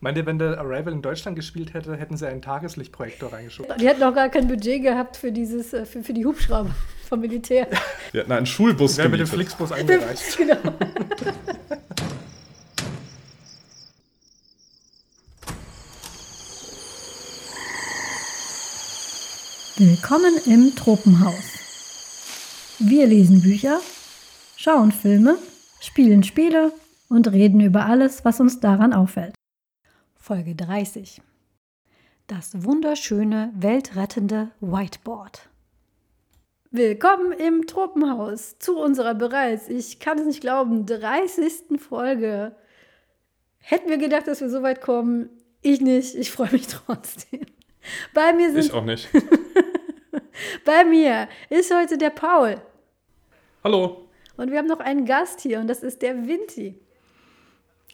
Meint ihr, wenn der Arrival in Deutschland gespielt hätte, hätten sie einen Tageslichtprojektor reingeschoben? Die hätten auch gar kein Budget gehabt für dieses, äh, für, für die Hubschrauber vom Militär. Wir hatten einen Schulbus Wäre mit dem gemietet. Flixbus eingereicht. genau. Willkommen im Tropenhaus. Wir lesen Bücher, schauen Filme, spielen Spiele und reden über alles, was uns daran auffällt. Folge 30. Das wunderschöne, weltrettende Whiteboard. Willkommen im Tropenhaus zu unserer bereits, ich kann es nicht glauben, 30. Folge. Hätten wir gedacht, dass wir so weit kommen? Ich nicht, ich freue mich trotzdem. Bei mir sind Ich auch nicht. bei mir ist heute der Paul Hallo. und wir haben noch einen Gast hier und das ist der Vinti.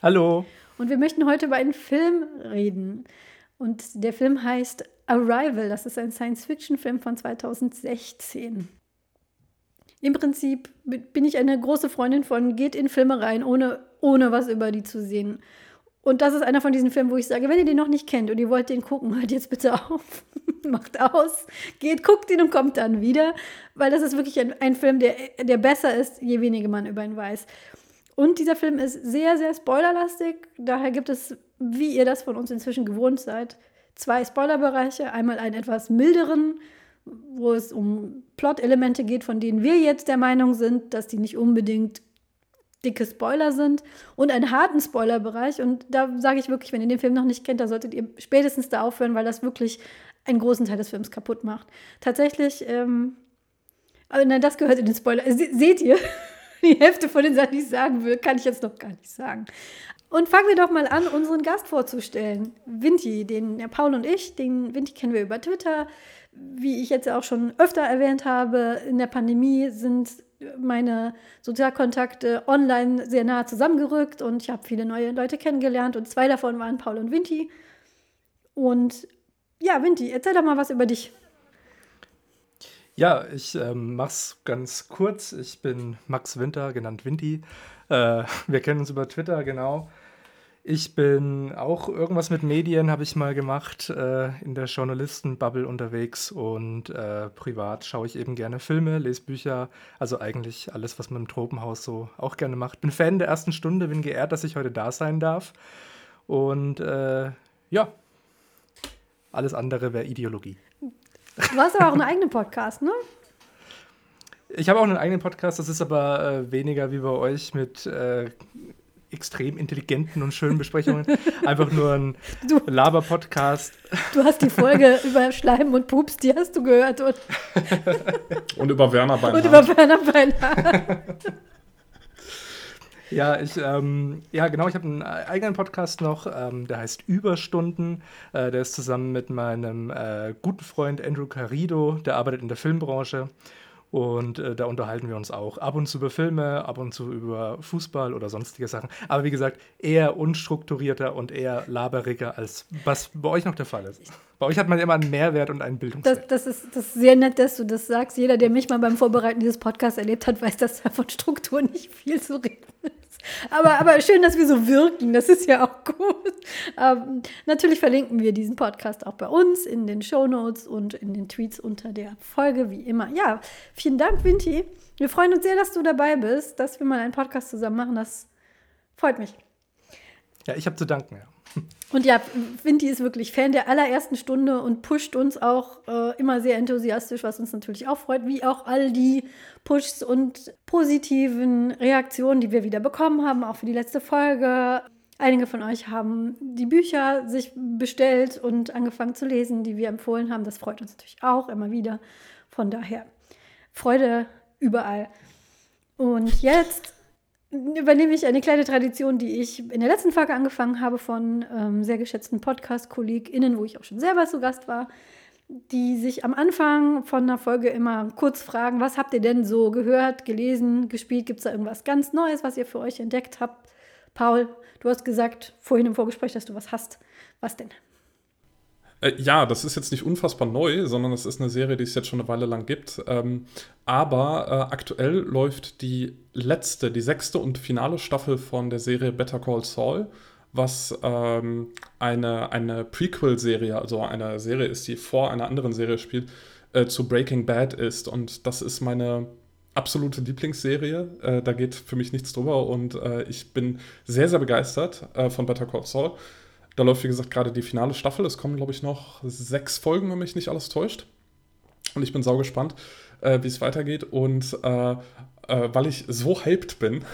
Hallo. Und wir möchten heute über einen Film reden. Und der Film heißt Arrival. Das ist ein Science-Fiction-Film von 2016. Im Prinzip bin ich eine große Freundin von, geht in Filme rein, ohne, ohne was über die zu sehen. Und das ist einer von diesen Filmen, wo ich sage, wenn ihr den noch nicht kennt und ihr wollt den gucken, hört jetzt bitte auf, macht aus, geht, guckt ihn und kommt dann wieder, weil das ist wirklich ein, ein Film, der, der besser ist, je weniger man über ihn weiß. Und dieser Film ist sehr, sehr spoilerlastig. Daher gibt es, wie ihr das von uns inzwischen gewohnt seid, zwei Spoilerbereiche. Einmal einen etwas milderen, wo es um Plot-Elemente geht, von denen wir jetzt der Meinung sind, dass die nicht unbedingt dicke Spoiler sind. Und einen harten Spoilerbereich. Und da sage ich wirklich, wenn ihr den Film noch nicht kennt, da solltet ihr spätestens da aufhören, weil das wirklich einen großen Teil des Films kaputt macht. Tatsächlich, ähm, aber nein, das gehört in den Spoiler. Se seht ihr? Die Hälfte von den Sachen, die ich sagen will, kann ich jetzt noch gar nicht sagen. Und fangen wir doch mal an, unseren Gast vorzustellen. Vinti, den der Paul und ich, den Vinti kennen wir über Twitter. Wie ich jetzt auch schon öfter erwähnt habe, in der Pandemie sind meine Sozialkontakte online sehr nah zusammengerückt und ich habe viele neue Leute kennengelernt und zwei davon waren Paul und Vinti. Und ja, Vinti, erzähl doch mal was über dich. Ja, ich ähm, mach's ganz kurz. Ich bin Max Winter, genannt Vinti. Äh, wir kennen uns über Twitter, genau. Ich bin auch irgendwas mit Medien, habe ich mal gemacht, äh, in der Journalistenbubble unterwegs und äh, privat schaue ich eben gerne Filme, lese Bücher, also eigentlich alles, was man im Tropenhaus so auch gerne macht. Bin Fan der ersten Stunde, bin geehrt, dass ich heute da sein darf und äh, ja, alles andere wäre Ideologie. Du hast aber auch einen eigenen Podcast, ne? Ich habe auch einen eigenen Podcast, das ist aber äh, weniger wie bei euch mit äh, extrem intelligenten und schönen Besprechungen. Einfach nur ein Laber-Podcast. Du hast die Folge über Schleim und Pups, die hast du gehört und, Und über Werner und Beinhardt. über Werner Beinhardt. Ja, ich, ähm, ja, genau, ich habe einen eigenen Podcast noch, ähm, der heißt Überstunden. Äh, der ist zusammen mit meinem äh, guten Freund Andrew Carido, der arbeitet in der Filmbranche. Und äh, da unterhalten wir uns auch ab und zu über Filme, ab und zu über Fußball oder sonstige Sachen. Aber wie gesagt, eher unstrukturierter und eher laberiger, als was bei euch noch der Fall ist. Bei euch hat man immer einen Mehrwert und einen Das, Bildungswert. das, ist, das ist sehr nett, dass du das sagst. Jeder, der mich mal beim Vorbereiten dieses Podcasts erlebt hat, weiß, dass da von Struktur nicht viel zu reden ist. Aber, aber schön, dass wir so wirken. Das ist ja auch gut. Ähm, natürlich verlinken wir diesen Podcast auch bei uns in den Shownotes und in den Tweets unter der Folge, wie immer. Ja, vielen Dank, Vinti. Wir freuen uns sehr, dass du dabei bist, dass wir mal einen Podcast zusammen machen. Das freut mich. Ja, ich habe zu danken, ja. Und ja, Vinti ist wirklich Fan der allerersten Stunde und pusht uns auch äh, immer sehr enthusiastisch, was uns natürlich auch freut, wie auch all die Pushs und positiven Reaktionen, die wir wieder bekommen haben, auch für die letzte Folge. Einige von euch haben die Bücher sich bestellt und angefangen zu lesen, die wir empfohlen haben. Das freut uns natürlich auch immer wieder. Von daher Freude überall. Und jetzt übernehme ich eine kleine Tradition, die ich in der letzten Folge angefangen habe von ähm, sehr geschätzten Podcast-KollegInnen, wo ich auch schon selber zu Gast war, die sich am Anfang von einer Folge immer kurz fragen, was habt ihr denn so gehört, gelesen, gespielt? Gibt es da irgendwas ganz Neues, was ihr für euch entdeckt habt? Paul, du hast gesagt vorhin im Vorgespräch, dass du was hast. Was denn? Äh, ja, das ist jetzt nicht unfassbar neu, sondern es ist eine Serie, die es jetzt schon eine Weile lang gibt. Ähm, aber äh, aktuell läuft die letzte, die sechste und finale Staffel von der Serie Better Call Saul was ähm, eine, eine Prequel-Serie, also eine Serie ist, die vor einer anderen Serie spielt, äh, zu Breaking Bad ist. Und das ist meine absolute Lieblingsserie. Äh, da geht für mich nichts drüber und äh, ich bin sehr, sehr begeistert äh, von Better Call Saul. Da läuft, wie gesagt, gerade die finale Staffel. Es kommen, glaube ich, noch sechs Folgen, wenn mich nicht alles täuscht. Und ich bin saugespannt, äh, wie es weitergeht. Und äh, weil ich so hyped bin,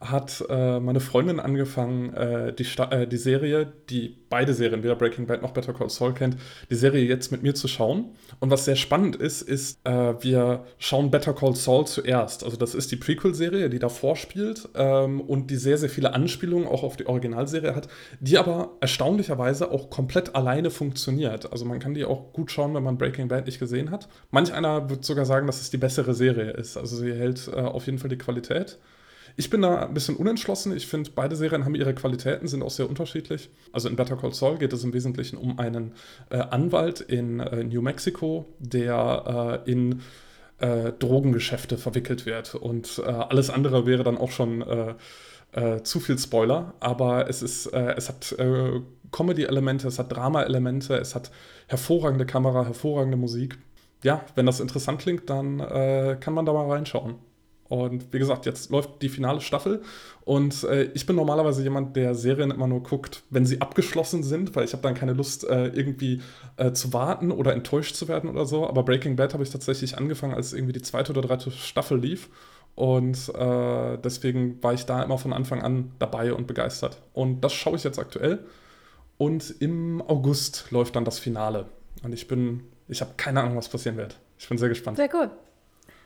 hat äh, meine Freundin angefangen, äh, die, äh, die Serie, die beide Serien, weder Breaking Bad noch Better Call Saul kennt, die Serie jetzt mit mir zu schauen. Und was sehr spannend ist, ist, äh, wir schauen Better Call Saul zuerst. Also das ist die Prequel-Serie, die davor spielt ähm, und die sehr, sehr viele Anspielungen auch auf die Originalserie hat, die aber erstaunlicherweise auch komplett alleine funktioniert. Also man kann die auch gut schauen, wenn man Breaking Bad nicht gesehen hat. Manch einer wird sogar sagen, dass es die bessere Serie ist. Also sie hält äh, auf jeden Fall die Qualität. Ich bin da ein bisschen unentschlossen. Ich finde, beide Serien haben ihre Qualitäten, sind auch sehr unterschiedlich. Also in Better Call Saul geht es im Wesentlichen um einen äh, Anwalt in äh, New Mexico, der äh, in äh, Drogengeschäfte verwickelt wird. Und äh, alles andere wäre dann auch schon äh, zu viel Spoiler. Aber es ist, es hat Comedy-Elemente, es hat Drama-Elemente, es hat hervorragende Kamera, hervorragende Musik. Ja, wenn das interessant klingt, dann kann man da mal reinschauen. Und wie gesagt, jetzt läuft die finale Staffel und äh, ich bin normalerweise jemand, der Serien immer nur guckt, wenn sie abgeschlossen sind, weil ich habe dann keine Lust, äh, irgendwie äh, zu warten oder enttäuscht zu werden oder so. Aber Breaking Bad habe ich tatsächlich angefangen, als irgendwie die zweite oder dritte Staffel lief. Und äh, deswegen war ich da immer von Anfang an dabei und begeistert. Und das schaue ich jetzt aktuell. Und im August läuft dann das Finale. Und ich bin, ich habe keine Ahnung, was passieren wird. Ich bin sehr gespannt. Sehr cool.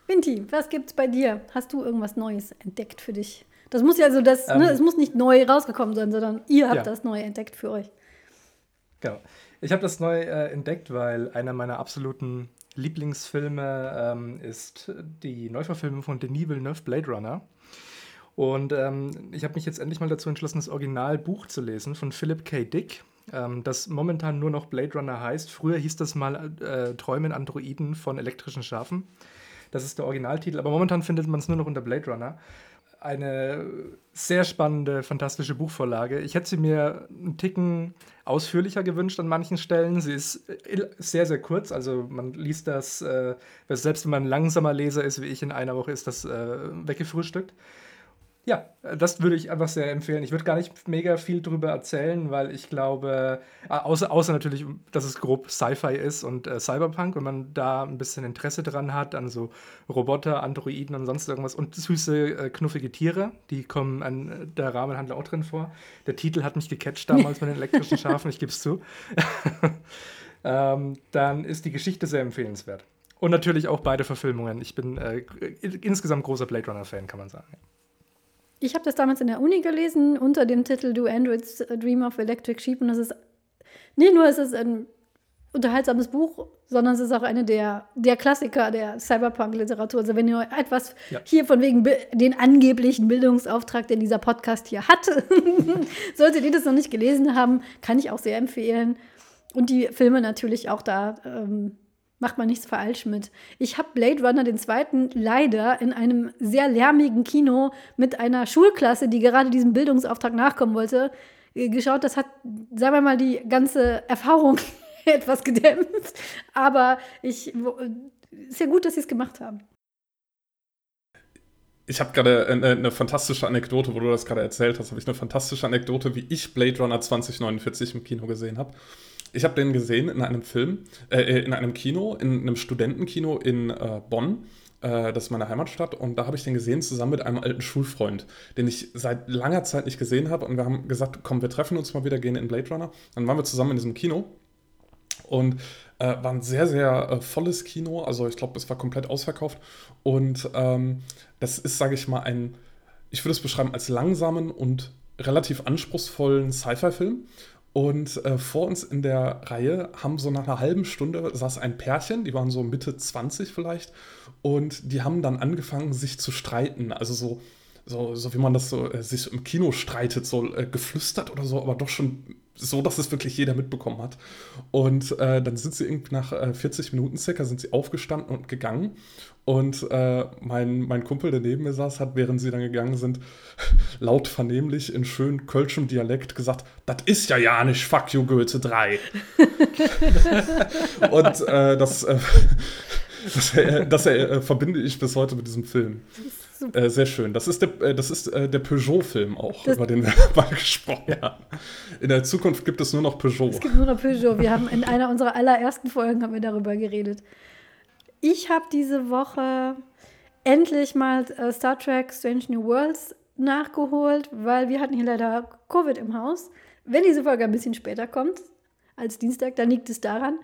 Vinti, was gibt's bei dir? Hast du irgendwas Neues entdeckt für dich? Das muss ja so, das, ne, ähm, ne, es muss nicht neu rausgekommen sein, sondern ihr habt ja. das neu entdeckt für euch. Genau. Ich habe das neu äh, entdeckt, weil einer meiner absoluten Lieblingsfilme ähm, ist die Neuverfilmung von Denis Villeneuve, Blade Runner. Und ähm, ich habe mich jetzt endlich mal dazu entschlossen, das Originalbuch zu lesen von Philip K. Dick, ähm, das momentan nur noch Blade Runner heißt. Früher hieß das mal äh, Träumen Androiden von elektrischen Schafen. Das ist der Originaltitel, aber momentan findet man es nur noch unter Blade Runner. Eine sehr spannende, fantastische Buchvorlage. Ich hätte sie mir einen Ticken ausführlicher gewünscht an manchen Stellen. Sie ist äh, sehr, sehr kurz. Also man liest das, äh, selbst wenn man ein langsamer Leser ist wie ich in einer Woche, ist das äh, weggefrühstückt. Ja, das würde ich einfach sehr empfehlen. Ich würde gar nicht mega viel drüber erzählen, weil ich glaube, äh, außer, außer natürlich, dass es grob Sci-Fi ist und äh, Cyberpunk, wenn man da ein bisschen Interesse dran hat, an so Roboter, Androiden und sonst irgendwas und süße, äh, knuffige Tiere, die kommen an der Rahmenhandel auch drin vor. Der Titel hat mich gecatcht damals mit den elektrischen Schafen, ich gebe es zu. ähm, dann ist die Geschichte sehr empfehlenswert. Und natürlich auch beide Verfilmungen. Ich bin äh, insgesamt großer Blade Runner-Fan, kann man sagen. Ich habe das damals in der Uni gelesen unter dem Titel Do Androids Dream of Electric Sheep und das ist nicht nur ist es ein unterhaltsames Buch, sondern es ist auch eine der, der Klassiker der Cyberpunk-Literatur. Also wenn ihr etwas ja. hier von wegen den angeblichen Bildungsauftrag, den dieser Podcast hier hat, solltet ihr das noch nicht gelesen haben, kann ich auch sehr empfehlen. Und die Filme natürlich auch da ähm, macht man nichts falsch mit. Ich habe Blade Runner den zweiten leider in einem sehr lärmigen Kino mit einer Schulklasse, die gerade diesem Bildungsauftrag nachkommen wollte, äh, geschaut. Das hat, sagen wir mal, die ganze Erfahrung etwas gedämpft. Aber ich ist ja gut, dass sie es gemacht haben. Ich habe gerade eine, eine, fantastische Anekdote, wo du das gerade erzählt hast, habe ich eine fantastische Anekdote, wie ich Blade Runner 2049 im Kino gesehen habe ich habe den gesehen in einem Film, äh, äh, in einem Kino, in einem Studentenkino in äh, Bonn. Äh, das ist meine Heimatstadt. Und da habe ich den gesehen zusammen mit einem alten Schulfreund, den ich seit langer Zeit nicht gesehen habe. Und wir haben gesagt, komm, wir treffen uns mal wieder, gehen in Blade Runner. Dann waren wir zusammen in diesem Kino. Und äh, war ein sehr, sehr äh, volles Kino. Also ich glaube, es war komplett ausverkauft. Und ähm, das ist, sage ich mal, ein, ich würde es beschreiben als langsamen und relativ anspruchsvollen Sci-Fi-Film. Und äh, vor uns in der Reihe haben so nach einer halben Stunde saß ein Pärchen, die waren so Mitte 20 vielleicht, und die haben dann angefangen, sich zu streiten. Also so, so, so wie man das so äh, sich im Kino streitet, so äh, geflüstert oder so, aber doch schon so, dass es wirklich jeder mitbekommen hat. Und äh, dann sind sie irgendwie nach äh, 40 Minuten circa sind sie aufgestanden und gegangen. Und äh, mein, mein Kumpel, der neben mir saß, hat, während sie dann gegangen sind, laut vernehmlich in schön kölschem Dialekt gesagt, das ist ja ja nicht Fuck You Goethe 3. und äh, das, äh, das, äh, das verbinde ich bis heute mit diesem Film. Äh, sehr schön. Das ist der, äh, das ist, äh, der Peugeot-Film auch, das über den wir mal gesprochen haben. In der Zukunft gibt es nur noch Peugeot. Es gibt nur noch Peugeot. Wir haben in einer unserer allerersten Folgen haben wir darüber geredet. Ich habe diese Woche endlich mal äh, Star Trek Strange New Worlds nachgeholt, weil wir hatten hier leider Covid im Haus. Wenn diese Folge ein bisschen später kommt, als Dienstag, dann liegt es daran.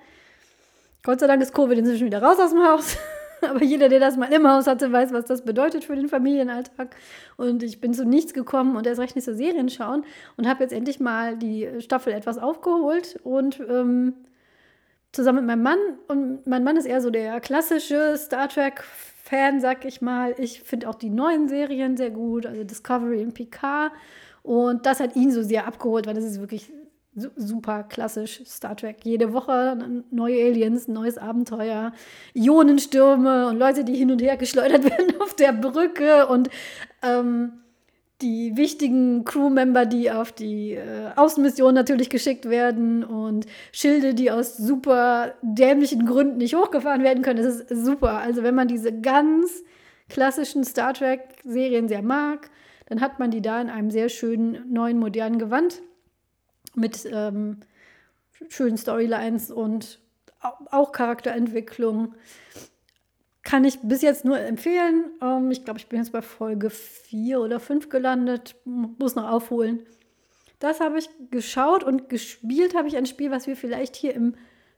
Gott sei Dank ist Covid inzwischen wieder raus aus dem Haus. Aber jeder, der das mal im Haus hatte, weiß, was das bedeutet für den Familienalltag. Und ich bin zu nichts gekommen und erst recht nicht so Serien schauen und habe jetzt endlich mal die Staffel etwas aufgeholt und ähm, zusammen mit meinem Mann. Und mein Mann ist eher so der klassische Star Trek-Fan, sag ich mal. Ich finde auch die neuen Serien sehr gut, also Discovery und Picard. Und das hat ihn so sehr abgeholt, weil das ist wirklich super klassisch Star Trek. Jede Woche neue Aliens, neues Abenteuer, Ionenstürme und Leute, die hin und her geschleudert werden auf der Brücke und ähm, die wichtigen Crewmember, die auf die äh, Außenmission natürlich geschickt werden und Schilde, die aus super dämlichen Gründen nicht hochgefahren werden können. Das ist super. Also wenn man diese ganz klassischen Star Trek-Serien sehr mag, dann hat man die da in einem sehr schönen, neuen, modernen Gewand mit ähm, schönen Storylines und auch Charakterentwicklung. Kann ich bis jetzt nur empfehlen. Ähm, ich glaube, ich bin jetzt bei Folge 4 oder 5 gelandet. Muss noch aufholen. Das habe ich geschaut und gespielt habe ich ein Spiel, was wir vielleicht hier im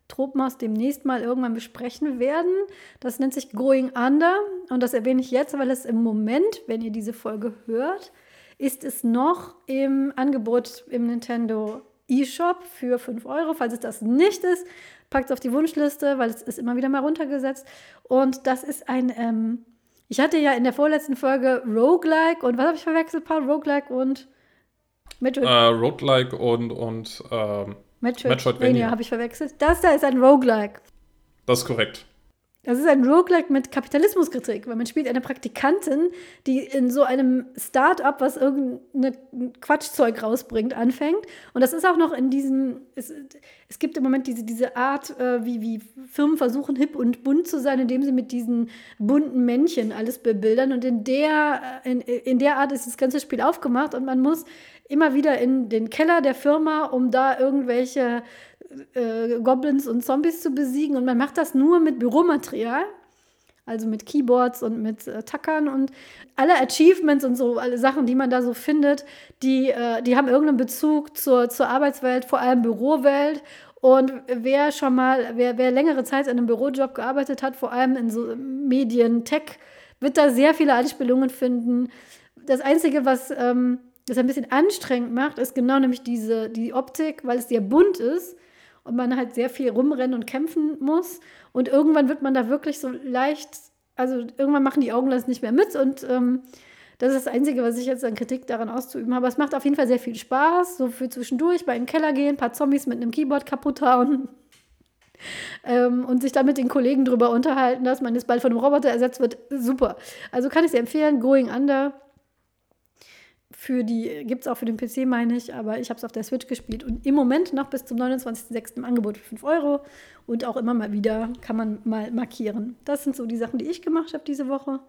Tropenhaus demnächst mal irgendwann besprechen werden. Das nennt sich Going Under und das erwähne ich jetzt, weil es im Moment, wenn ihr diese Folge hört, ist es noch im Angebot im Nintendo eShop für 5 Euro. Falls es das nicht ist, packt es auf die Wunschliste, weil es ist immer wieder mal runtergesetzt. Und das ist ein, ähm, ich hatte ja in der vorletzten Folge Roguelike und was habe ich verwechselt, Paul? Roguelike und Metroid. Uh, Roguelike und, und ähm, Metroid Metroidvania habe ich verwechselt. Das da ist ein Roguelike. Das ist korrekt. Das ist ein Roguelike mit Kapitalismuskritik, weil man spielt eine Praktikantin, die in so einem Start-up, was irgendein Quatschzeug rausbringt, anfängt. Und das ist auch noch in diesem, es, es gibt im Moment diese, diese Art, äh, wie, wie Firmen versuchen, hip und bunt zu sein, indem sie mit diesen bunten Männchen alles bebildern. Und in der, äh, in, in der Art ist das ganze Spiel aufgemacht und man muss immer wieder in den Keller der Firma, um da irgendwelche äh, Goblins und Zombies zu besiegen. Und man macht das nur mit Büromaterial, also mit Keyboards und mit äh, Tackern und alle Achievements und so, alle Sachen, die man da so findet, die, äh, die haben irgendeinen Bezug zur, zur Arbeitswelt, vor allem Bürowelt. Und wer schon mal, wer, wer längere Zeit in einem Bürojob gearbeitet hat, vor allem in so Medien, Tech, wird da sehr viele Anspielungen finden. Das Einzige, was ähm, das ein bisschen anstrengend macht, ist genau nämlich diese, die Optik, weil es sehr bunt ist und man halt sehr viel rumrennen und kämpfen muss. Und irgendwann wird man da wirklich so leicht, also irgendwann machen die Augen das nicht mehr mit und ähm, das ist das Einzige, was ich jetzt an Kritik daran auszuüben habe. Es macht auf jeden Fall sehr viel Spaß, so für zwischendurch, bei in Keller gehen, ein paar Zombies mit einem Keyboard kaputt hauen. Ähm, und sich dann mit den Kollegen drüber unterhalten, dass man jetzt bald von einem Roboter ersetzt wird. Super. Also kann ich sehr empfehlen. Going Under für die, gibt es auch für den PC, meine ich, aber ich habe es auf der Switch gespielt und im Moment noch bis zum 29.06. im Angebot für 5 Euro und auch immer mal wieder kann man mal markieren. Das sind so die Sachen, die ich gemacht habe diese Woche.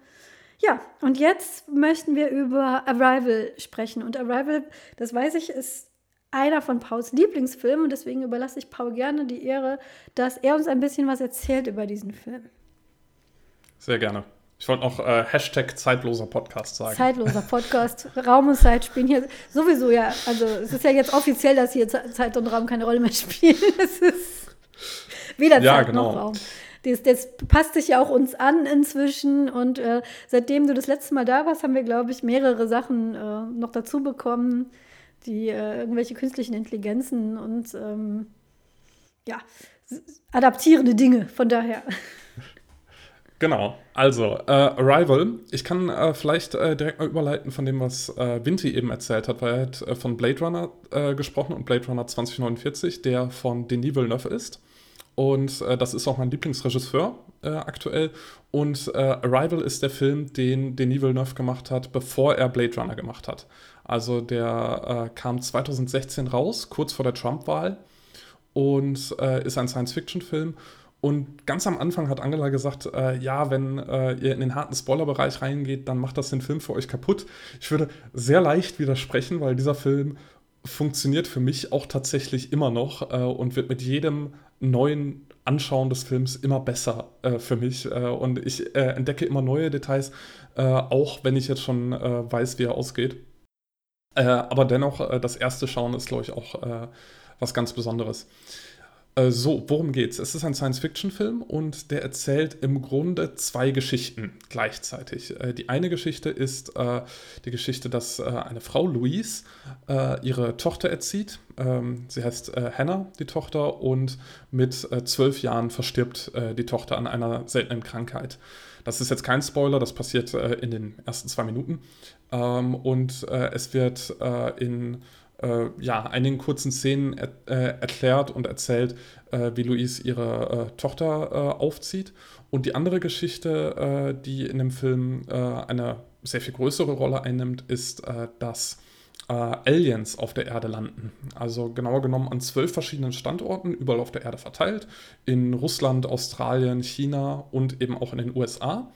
Ja, und jetzt möchten wir über Arrival sprechen. Und Arrival, das weiß ich, ist einer von Pauls Lieblingsfilmen und deswegen überlasse ich Paul gerne die Ehre, dass er uns ein bisschen was erzählt über diesen Film. Sehr gerne. Ich wollte noch äh, Hashtag zeitloser Podcast sagen. Zeitloser Podcast. Raum und Zeit spielen hier sowieso ja. Also es ist ja jetzt offiziell, dass hier Zeit und Raum keine Rolle mehr spielen. Es ist weder ja, Zeit genau. noch Raum. Das, das, passt sich ja auch uns an inzwischen. Und äh, seitdem du das letzte Mal da warst, haben wir, glaube ich, mehrere Sachen äh, noch dazu bekommen, die äh, irgendwelche künstlichen Intelligenzen und ähm, ja, adaptierende Dinge. Von daher. Genau, also äh, Arrival. Ich kann äh, vielleicht äh, direkt mal überleiten von dem, was äh, Vinti eben erzählt hat, weil er hat äh, von Blade Runner äh, gesprochen und Blade Runner 2049, der von Denis Villeneuve ist. Und das ist auch mein Lieblingsregisseur aktuell. Und Arrival ist der Film, den Denis Villeneuve gemacht hat, bevor er Blade Runner gemacht hat. Also der kam 2016 raus, kurz vor der Trump-Wahl und ist ein Science-Fiction-Film und ganz am Anfang hat Angela gesagt, äh, ja, wenn äh, ihr in den harten Spoilerbereich reingeht, dann macht das den Film für euch kaputt. Ich würde sehr leicht widersprechen, weil dieser Film funktioniert für mich auch tatsächlich immer noch äh, und wird mit jedem neuen Anschauen des Films immer besser äh, für mich. Äh, und ich äh, entdecke immer neue Details, auch wenn ich jetzt schon weiß, wie er ausgeht. aber dennoch, das erste Schauen ist, glaube ich, auch was ganz Besonderes. Äh, so, worum geht's? Es ist ein Science-Fiction-Film und der erzählt im Grunde zwei Geschichten gleichzeitig. Äh, die eine Geschichte ist äh, die Geschichte, dass eine Frau, Louise, ihre Tochter erzieht. Ähm, sie heißt Hannah, die Tochter, und mit zwölf Jahren verstirbt die Tochter an einer seltenen Krankheit. Das ist jetzt kein Spoiler, das passiert in den ersten zwei Minuten. Ähm, und es wird in äh, ja, einigen kurzen Szenen er, äh, erklärt und erzählt, äh, wie Louise ihre äh, Tochter äh, aufzieht. Und die andere Geschichte, äh, die in dem Film eine sehr viel größere Rolle einnimmt, ist, dass Aliens auf der Erde landen. Also genauer genommen an zwölf verschiedenen Standorten, überall auf der Erde verteilt. In Russland, Australien, China und eben auch in den USA.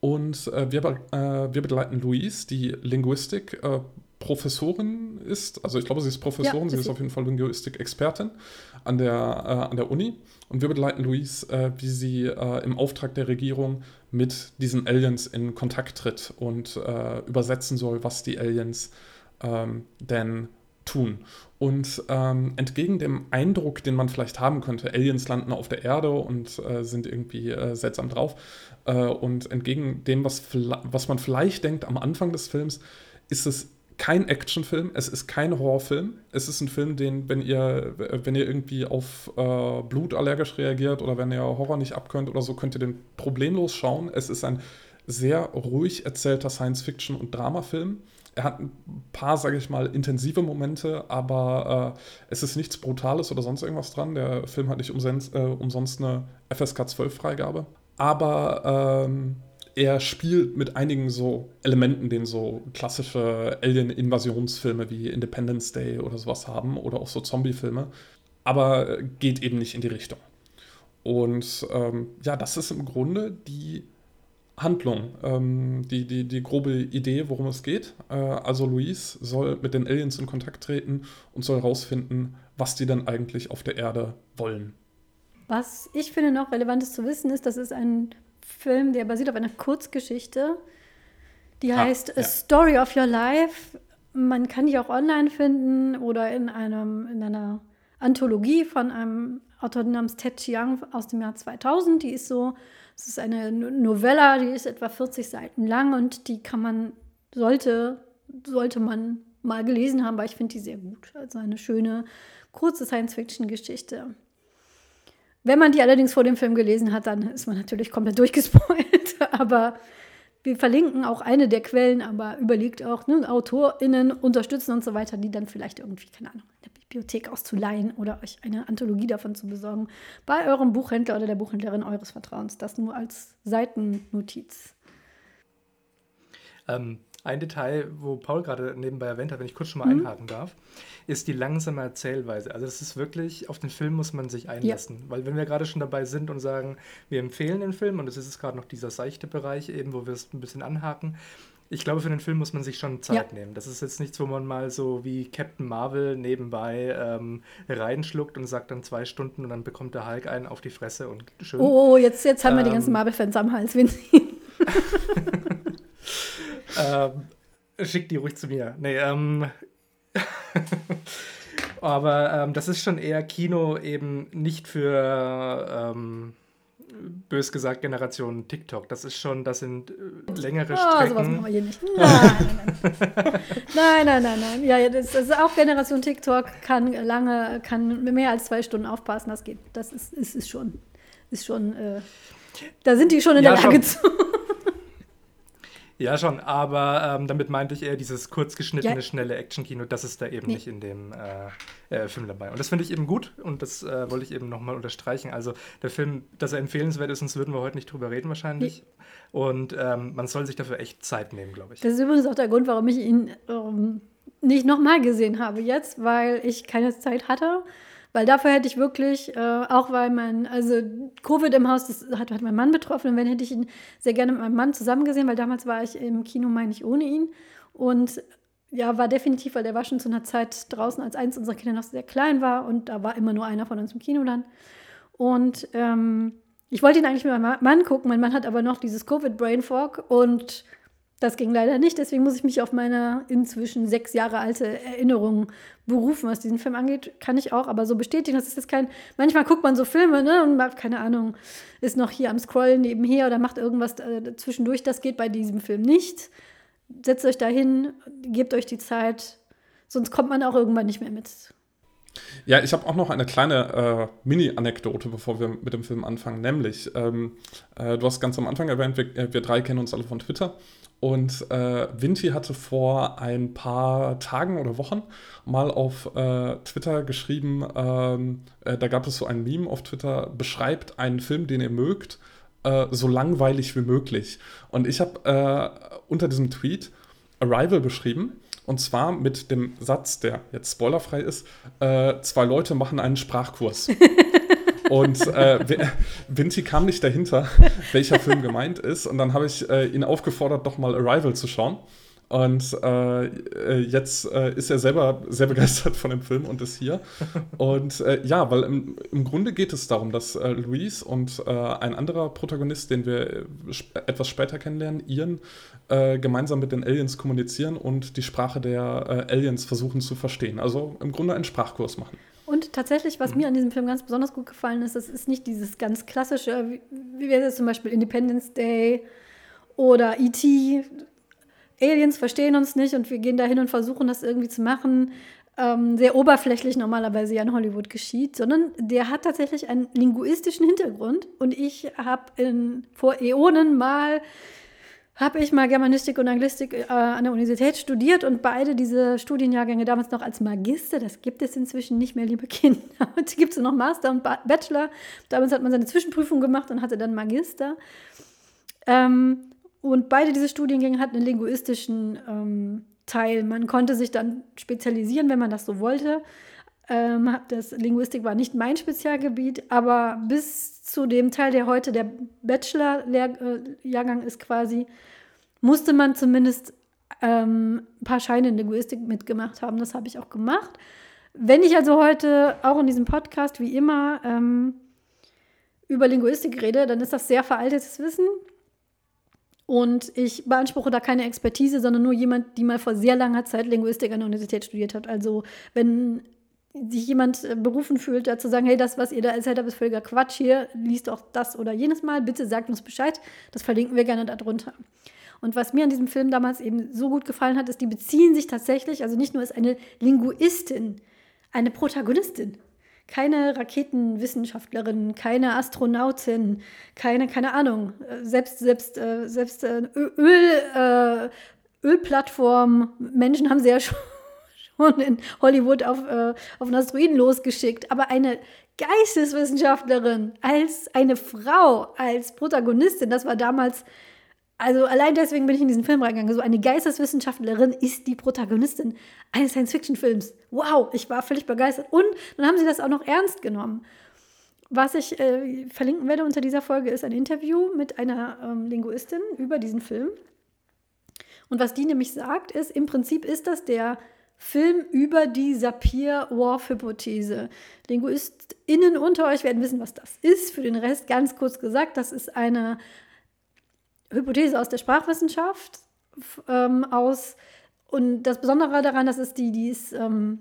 Und wir, wir begleiten Louise, die Linguistik Professorin ist. Also ich glaube, sie ist Professorin, ja, sie ist auf jeden Fall Linguistik-Expertin an der, äh, an der Uni. Und wir begleiten Louise, äh, wie sie äh, im Auftrag der Regierung mit diesen Aliens in Kontakt tritt und äh, übersetzen soll, was die Aliens ähm, denn tun. Und ähm, entgegen dem Eindruck, den man vielleicht haben könnte, Aliens landen auf der Erde und äh, sind irgendwie äh, seltsam drauf, und entgegen dem, was, was man vielleicht denkt am Anfang des Films, ist es kein Actionfilm, es ist kein Horrorfilm. Es ist ein Film, den, wenn ihr, wenn ihr irgendwie auf äh, Blut allergisch reagiert oder wenn ihr Horror nicht abkönnt oder so, könnt ihr den problemlos schauen. Es ist ein sehr ruhig erzählter Science-Fiction- und Dramafilm. Er hat ein paar, sage ich mal, intensive Momente, aber äh, es ist nichts Brutales oder sonst irgendwas dran. Der Film hat nicht umsonst, äh, umsonst eine FSK 12-Freigabe. Aber ähm, er spielt mit einigen so Elementen, den so klassische Alien-Invasionsfilme wie Independence Day oder sowas haben oder auch so Zombie-Filme, aber geht eben nicht in die Richtung. Und ähm, ja, das ist im Grunde die Handlung, ähm, die, die, die grobe Idee, worum es geht. Äh, also Luis soll mit den Aliens in Kontakt treten und soll herausfinden, was die dann eigentlich auf der Erde wollen. Was ich finde noch relevant ist zu wissen, ist, dass es ein Film, der basiert auf einer Kurzgeschichte. Die ah, heißt ja. A Story of Your Life. Man kann die auch online finden oder in, einem, in einer Anthologie von einem Autor namens Ted Chiang aus dem Jahr 2000. Die ist so, es ist eine Novella, die ist etwa 40 Seiten lang und die kann man, sollte, sollte man mal gelesen haben, weil ich finde die sehr gut. Also eine schöne, kurze Science-Fiction-Geschichte. Wenn man die allerdings vor dem Film gelesen hat, dann ist man natürlich komplett durchgespoilt. aber wir verlinken auch eine der Quellen, aber überlegt auch, ne, AutorInnen unterstützen und so weiter, die dann vielleicht irgendwie, keine Ahnung, in der Bibliothek auszuleihen oder euch eine Anthologie davon zu besorgen. Bei eurem Buchhändler oder der Buchhändlerin eures Vertrauens. Das nur als Seitennotiz. Ähm, ein Detail, wo Paul gerade nebenbei erwähnt hat, wenn ich kurz schon mal mhm. einhaken darf, ist die langsame Erzählweise. Also das ist wirklich, auf den Film muss man sich einlassen. Ja. Weil wenn wir gerade schon dabei sind und sagen, wir empfehlen den Film, und es ist gerade noch dieser seichte Bereich eben, wo wir es ein bisschen anhaken, ich glaube, für den Film muss man sich schon Zeit ja. nehmen. Das ist jetzt nichts, wo man mal so wie Captain Marvel nebenbei ähm, reinschluckt und sagt dann zwei Stunden und dann bekommt der Hulk einen auf die Fresse und schön. Oh, jetzt, jetzt haben wir die ganzen ähm. Marvel-Fans am Hals, Vinci. ähm, schick die ruhig zu mir. Nee, ähm. Aber ähm, das ist schon eher Kino eben nicht für, ähm, bös gesagt, Generation TikTok. Das ist schon, das sind äh, längere oh, Strecken. sowas machen wir hier nicht. Nein, nein, nein, nein, nein. Ja, das, das, ist auch Generation TikTok, kann lange, kann mehr als zwei Stunden aufpassen, das geht. Das ist, ist, ist schon, ist schon äh, Da sind die schon in Ja, der Lage schon. zu. Ja, schon, aber ähm, damit meinte ich eher dieses kurzgeschnittene, Ja. schnelle Action-Kino, das ist da eben Nee. nicht in dem äh, äh, Film dabei. Und das finde ich eben gut und das äh, wollte ich eben nochmal unterstreichen. Also der Film, dass er empfehlenswert ist, sonst würden wir heute nicht drüber reden wahrscheinlich. Und ähm, man soll sich dafür echt Zeit nehmen, glaube ich. Das ist übrigens auch der Grund, warum ich ihn ähm, nicht nochmal gesehen habe jetzt, weil ich keine Zeit hatte. Weil dafür hätte ich wirklich, äh, auch weil mein, also Covid im Haus, das hat, hat mein Mann betroffen und wenn hätte ich ihn sehr gerne mit meinem Mann zusammen gesehen, weil damals war ich im Kino, meine ich, ohne ihn. Und ja, war definitiv, weil der war schon zu einer Zeit draußen, als eins unserer Kinder noch sehr klein war und da war immer nur einer von uns im Kino dann. Und ähm, ich wollte ihn eigentlich mit meinem Mann gucken, mein Mann hat aber noch dieses Covid-Brain Fog und das ging leider nicht, deswegen muss ich mich auf meine inzwischen sechs Jahre alte Erinnerung berufen, was diesen Film angeht. Kann ich auch, aber so bestätigen, das ist jetzt kein. Manchmal guckt man so Filme, ne, und macht, keine Ahnung, ist noch hier am Scrollen nebenher oder macht irgendwas äh, zwischendurch. Das geht bei diesem Film nicht. Setzt euch da hin, gebt euch die Zeit, sonst kommt man auch irgendwann nicht mehr mit. Ja, ich habe auch noch eine kleine äh, Mini-Anekdote, bevor wir mit dem Film anfangen. Nämlich, ähm, äh, du hast ganz am Anfang erwähnt, wir, äh, wir drei kennen uns alle von Twitter. Und äh, Vinti hatte vor ein paar Tagen oder Wochen mal auf äh, Twitter geschrieben, ähm, äh, da gab es so ein Meme auf Twitter, beschreibt einen Film, den ihr mögt, äh, so langweilig wie möglich. Und ich habe äh, unter diesem Tweet Arrival beschrieben. Und zwar mit dem Satz, der jetzt spoilerfrei ist, äh, zwei Leute machen einen Sprachkurs. Und äh, Vi- Vinti kam nicht dahinter, welcher Film gemeint ist. Und dann habe ich äh, ihn aufgefordert, doch mal Arrival zu schauen. Und äh, äh, jetzt äh, ist er selber sehr begeistert von dem Film und ist hier. Und äh, ja, weil im, im Grunde geht es darum, dass Luis und ein anderer Protagonist, den wir sp etwas später kennenlernen, Ian, gemeinsam mit den Aliens kommunizieren und die Sprache der Aliens versuchen zu verstehen. Also im Grunde einen Sprachkurs machen. Und tatsächlich, was mir an diesem Film ganz besonders gut gefallen ist, das ist nicht dieses ganz klassische, wie, wie wäre das zum Beispiel Independence Day oder E.T. Aliens verstehen uns nicht und wir gehen dahin und versuchen das irgendwie zu machen. Ähm, sehr oberflächlich normalerweise ja in Hollywood geschieht, sondern der hat tatsächlich einen linguistischen Hintergrund. Und ich habe vor Äonen mal habe ich mal Germanistik und Anglistik äh, an der Universität studiert und beide diese Studienjahrgänge damals noch als Magister, das gibt es inzwischen nicht mehr, liebe Kinder. Heute gibt es noch Master und ba Bachelor. Damals hat man seine Zwischenprüfung gemacht und hatte dann Magister. Ähm, und beide diese Studiengänge hatten einen linguistischen ähm, Teil. Man konnte sich dann spezialisieren, wenn man das so wollte. Ähm, das Linguistik war nicht mein Spezialgebiet, aber bis zu dem Teil, der heute der Bachelor-Jahrgang ist quasi, musste man zumindest ähm, ein paar Scheine in Linguistik mitgemacht haben. Das habe ich auch gemacht. Wenn ich also heute auch in diesem Podcast wie immer ähm, über Linguistik rede, dann ist das sehr veraltetes Wissen. Und ich beanspruche da keine Expertise, sondern nur jemand, die mal vor sehr langer Zeit Linguistik an der Universität studiert hat. Also wenn sich jemand äh, berufen fühlt, da zu sagen, hey, das, was ihr da erzählt habt, ist völliger Quatsch hier, liest auch das oder jenes mal, bitte sagt uns Bescheid. Das verlinken wir gerne darunter. Und was mir an diesem Film damals eben so gut gefallen hat, ist, die beziehen sich tatsächlich, also nicht nur ist eine Linguistin, eine Protagonistin, keine Raketenwissenschaftlerin, keine Astronautin, keine, keine Ahnung, äh, selbst, selbst, äh, selbst Öl, Ölplattform, Menschen haben sie ja schon schon in Hollywood auf, äh, auf einen Asteroiden losgeschickt. Aber eine Geisteswissenschaftlerin als eine Frau, als Protagonistin, das war damals, also allein deswegen bin ich in diesen Film reingegangen. So eine Geisteswissenschaftlerin ist die Protagonistin eines Science-Fiction-Films. Wow, ich war völlig begeistert. Und dann haben sie das auch noch ernst genommen. Was ich äh, verlinken werde unter dieser Folge ist ein Interview mit einer ähm, Linguistin über diesen Film. Und was die nämlich sagt, ist, im Prinzip ist das der Film über die Sapir-Whorf-Hypothese. LinguistInnen unter euch werden wissen, was das ist. Für den Rest ganz kurz gesagt, das ist eine Hypothese aus der Sprachwissenschaft. Ähm, aus, und das Besondere daran, das ist die, die ist, ähm,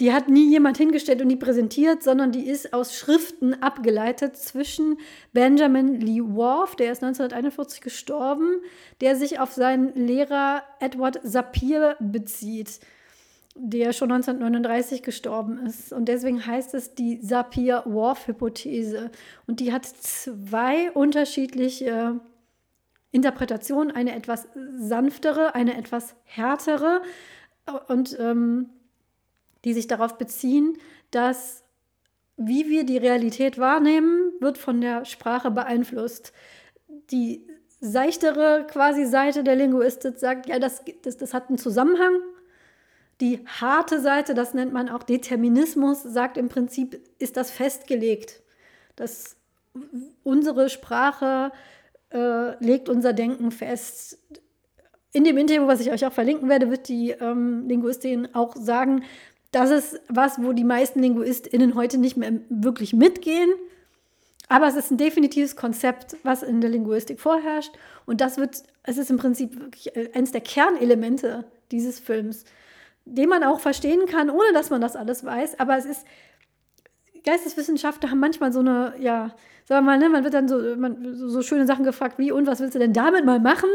die hat nie jemand hingestellt und die präsentiert, sondern die ist aus Schriften abgeleitet zwischen Benjamin Lee Whorf, der ist 1941 gestorben, der sich auf seinen Lehrer Edward Sapir bezieht. der schon 1939 gestorben ist. Und deswegen heißt es die Sapir-Whorf-Hypothese. Und die hat zwei unterschiedliche Interpretationen, eine etwas sanftere, eine etwas härtere und ähm, die sich darauf beziehen, dass wie wir die Realität wahrnehmen, wird von der Sprache beeinflusst. Die seichtere quasi Seite der Linguistik sagt, ja, das, das, das hat einen Zusammenhang. Die harte Seite, das nennt man auch Determinismus, sagt im Prinzip, ist das festgelegt. Dass unsere Sprache äh, legt unser Denken fest. In dem Interview, was ich euch auch verlinken werde, wird die ähm, Linguistin auch sagen, das ist was, wo die meisten LinguistInnen heute nicht mehr wirklich mitgehen. Aber es ist ein definitives Konzept, was in der Linguistik vorherrscht. Und das wird, es ist im Prinzip wirklich äh, eines der Kernelemente dieses Films, den man auch verstehen kann, ohne dass man das alles weiß. Aber es ist, Geisteswissenschaftler haben manchmal so eine, ja, sagen wir mal, ne, man wird dann so, man, so schöne Sachen gefragt wie, und was willst du denn damit mal machen?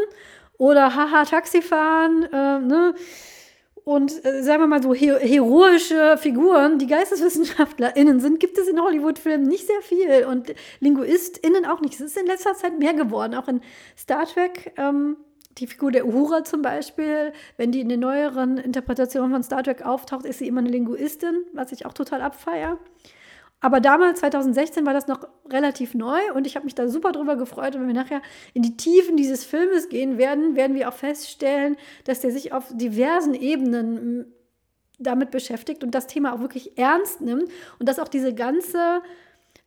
Oder haha, Taxi fahren, äh, ne? Und äh, sagen wir mal so he heroische Figuren, die GeisteswissenschaftlerInnen sind, gibt es in Hollywood-Filmen nicht sehr viel und LinguistInnen auch nicht. Es ist in letzter Zeit mehr geworden, auch in Star Trek. Ähm, die Figur der Uhura zum Beispiel, wenn die in den neueren Interpretationen von Star Trek auftaucht, ist sie immer eine Linguistin, was ich auch total abfeier. Aber damals, 2016, war das noch relativ neu und ich habe mich da super drüber gefreut. Und wenn wir nachher in die Tiefen dieses Filmes gehen werden, werden wir auch feststellen, dass der sich auf diversen Ebenen damit beschäftigt und das Thema auch wirklich ernst nimmt und dass auch diese ganze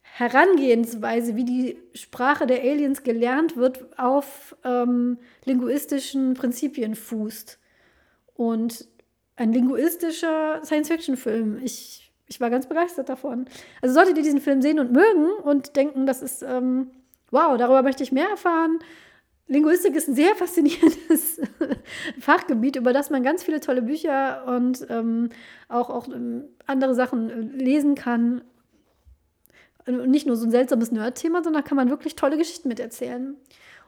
Herangehensweise, wie die Sprache der Aliens gelernt wird, auf ähm, linguistischen Prinzipien fußt. Und ein linguistischer Science-Fiction-Film. Ich ich war ganz begeistert davon. Also solltet ihr diesen Film sehen und mögen und denken, das ist, ähm, wow, darüber möchte ich mehr erfahren. Linguistik ist ein sehr faszinierendes Fachgebiet, über das man ganz viele tolle Bücher und ähm, auch, auch ähm, andere Sachen äh, lesen kann. Und nicht nur so ein seltsames Nerd-Thema, sondern kann man wirklich tolle Geschichten miterzählen.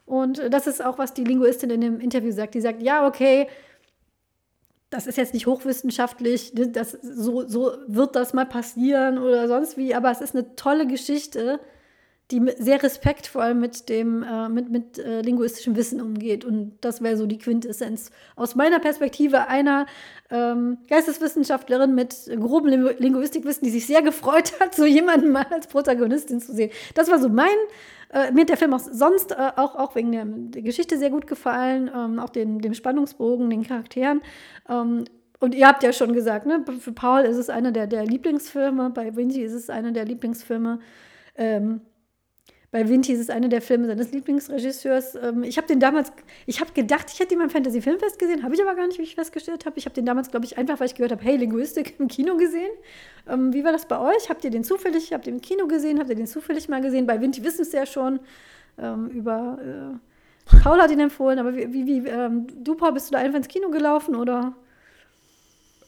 Und äh, das ist auch, was die Linguistin in dem Interview sagt. Die sagt, ja, okay, das ist jetzt nicht hochwissenschaftlich, ne, das, so, so wird das mal passieren oder sonst wie, aber es ist eine tolle Geschichte, die sehr respektvoll mit dem äh, mit, mit äh, linguistischem Wissen umgeht. Und das wäre so die Quintessenz aus meiner Perspektive einer ähm, Geisteswissenschaftlerin mit grobem Linguistikwissen, die sich sehr gefreut hat, so jemanden mal als Protagonistin zu sehen. Das war so mein äh, mir hat der Film auch sonst äh, auch, auch wegen der, der, Geschichte sehr gut gefallen, ähm, auch den, dem Spannungsbogen, den Charakteren. Ähm, und ihr habt ja schon gesagt, ne, für Paul ist es einer der, der Lieblingsfilme, bei Vinci ist es einer der Lieblingsfilme. Ähm, bei Vinti ist es einer der Filme seines Lieblingsregisseurs. Ähm, ich habe den damals, ich habe gedacht, ich hätte ihn beim Fantasy Filmfest gesehen, habe ich aber gar nicht, wie ich festgestellt habe. Ich habe den damals, glaube ich, einfach, weil ich gehört habe, hey, Linguistik im Kino gesehen. Ähm, wie war das bei euch? Habt ihr den zufällig, habt ihr im Kino gesehen? Habt ihr den zufällig mal gesehen? Bei Vinti wissen es ja schon ähm, über. Äh, Paul hat ihn empfohlen, aber wie, wie, wie ähm, du, Paul, bist du da einfach ins Kino gelaufen oder?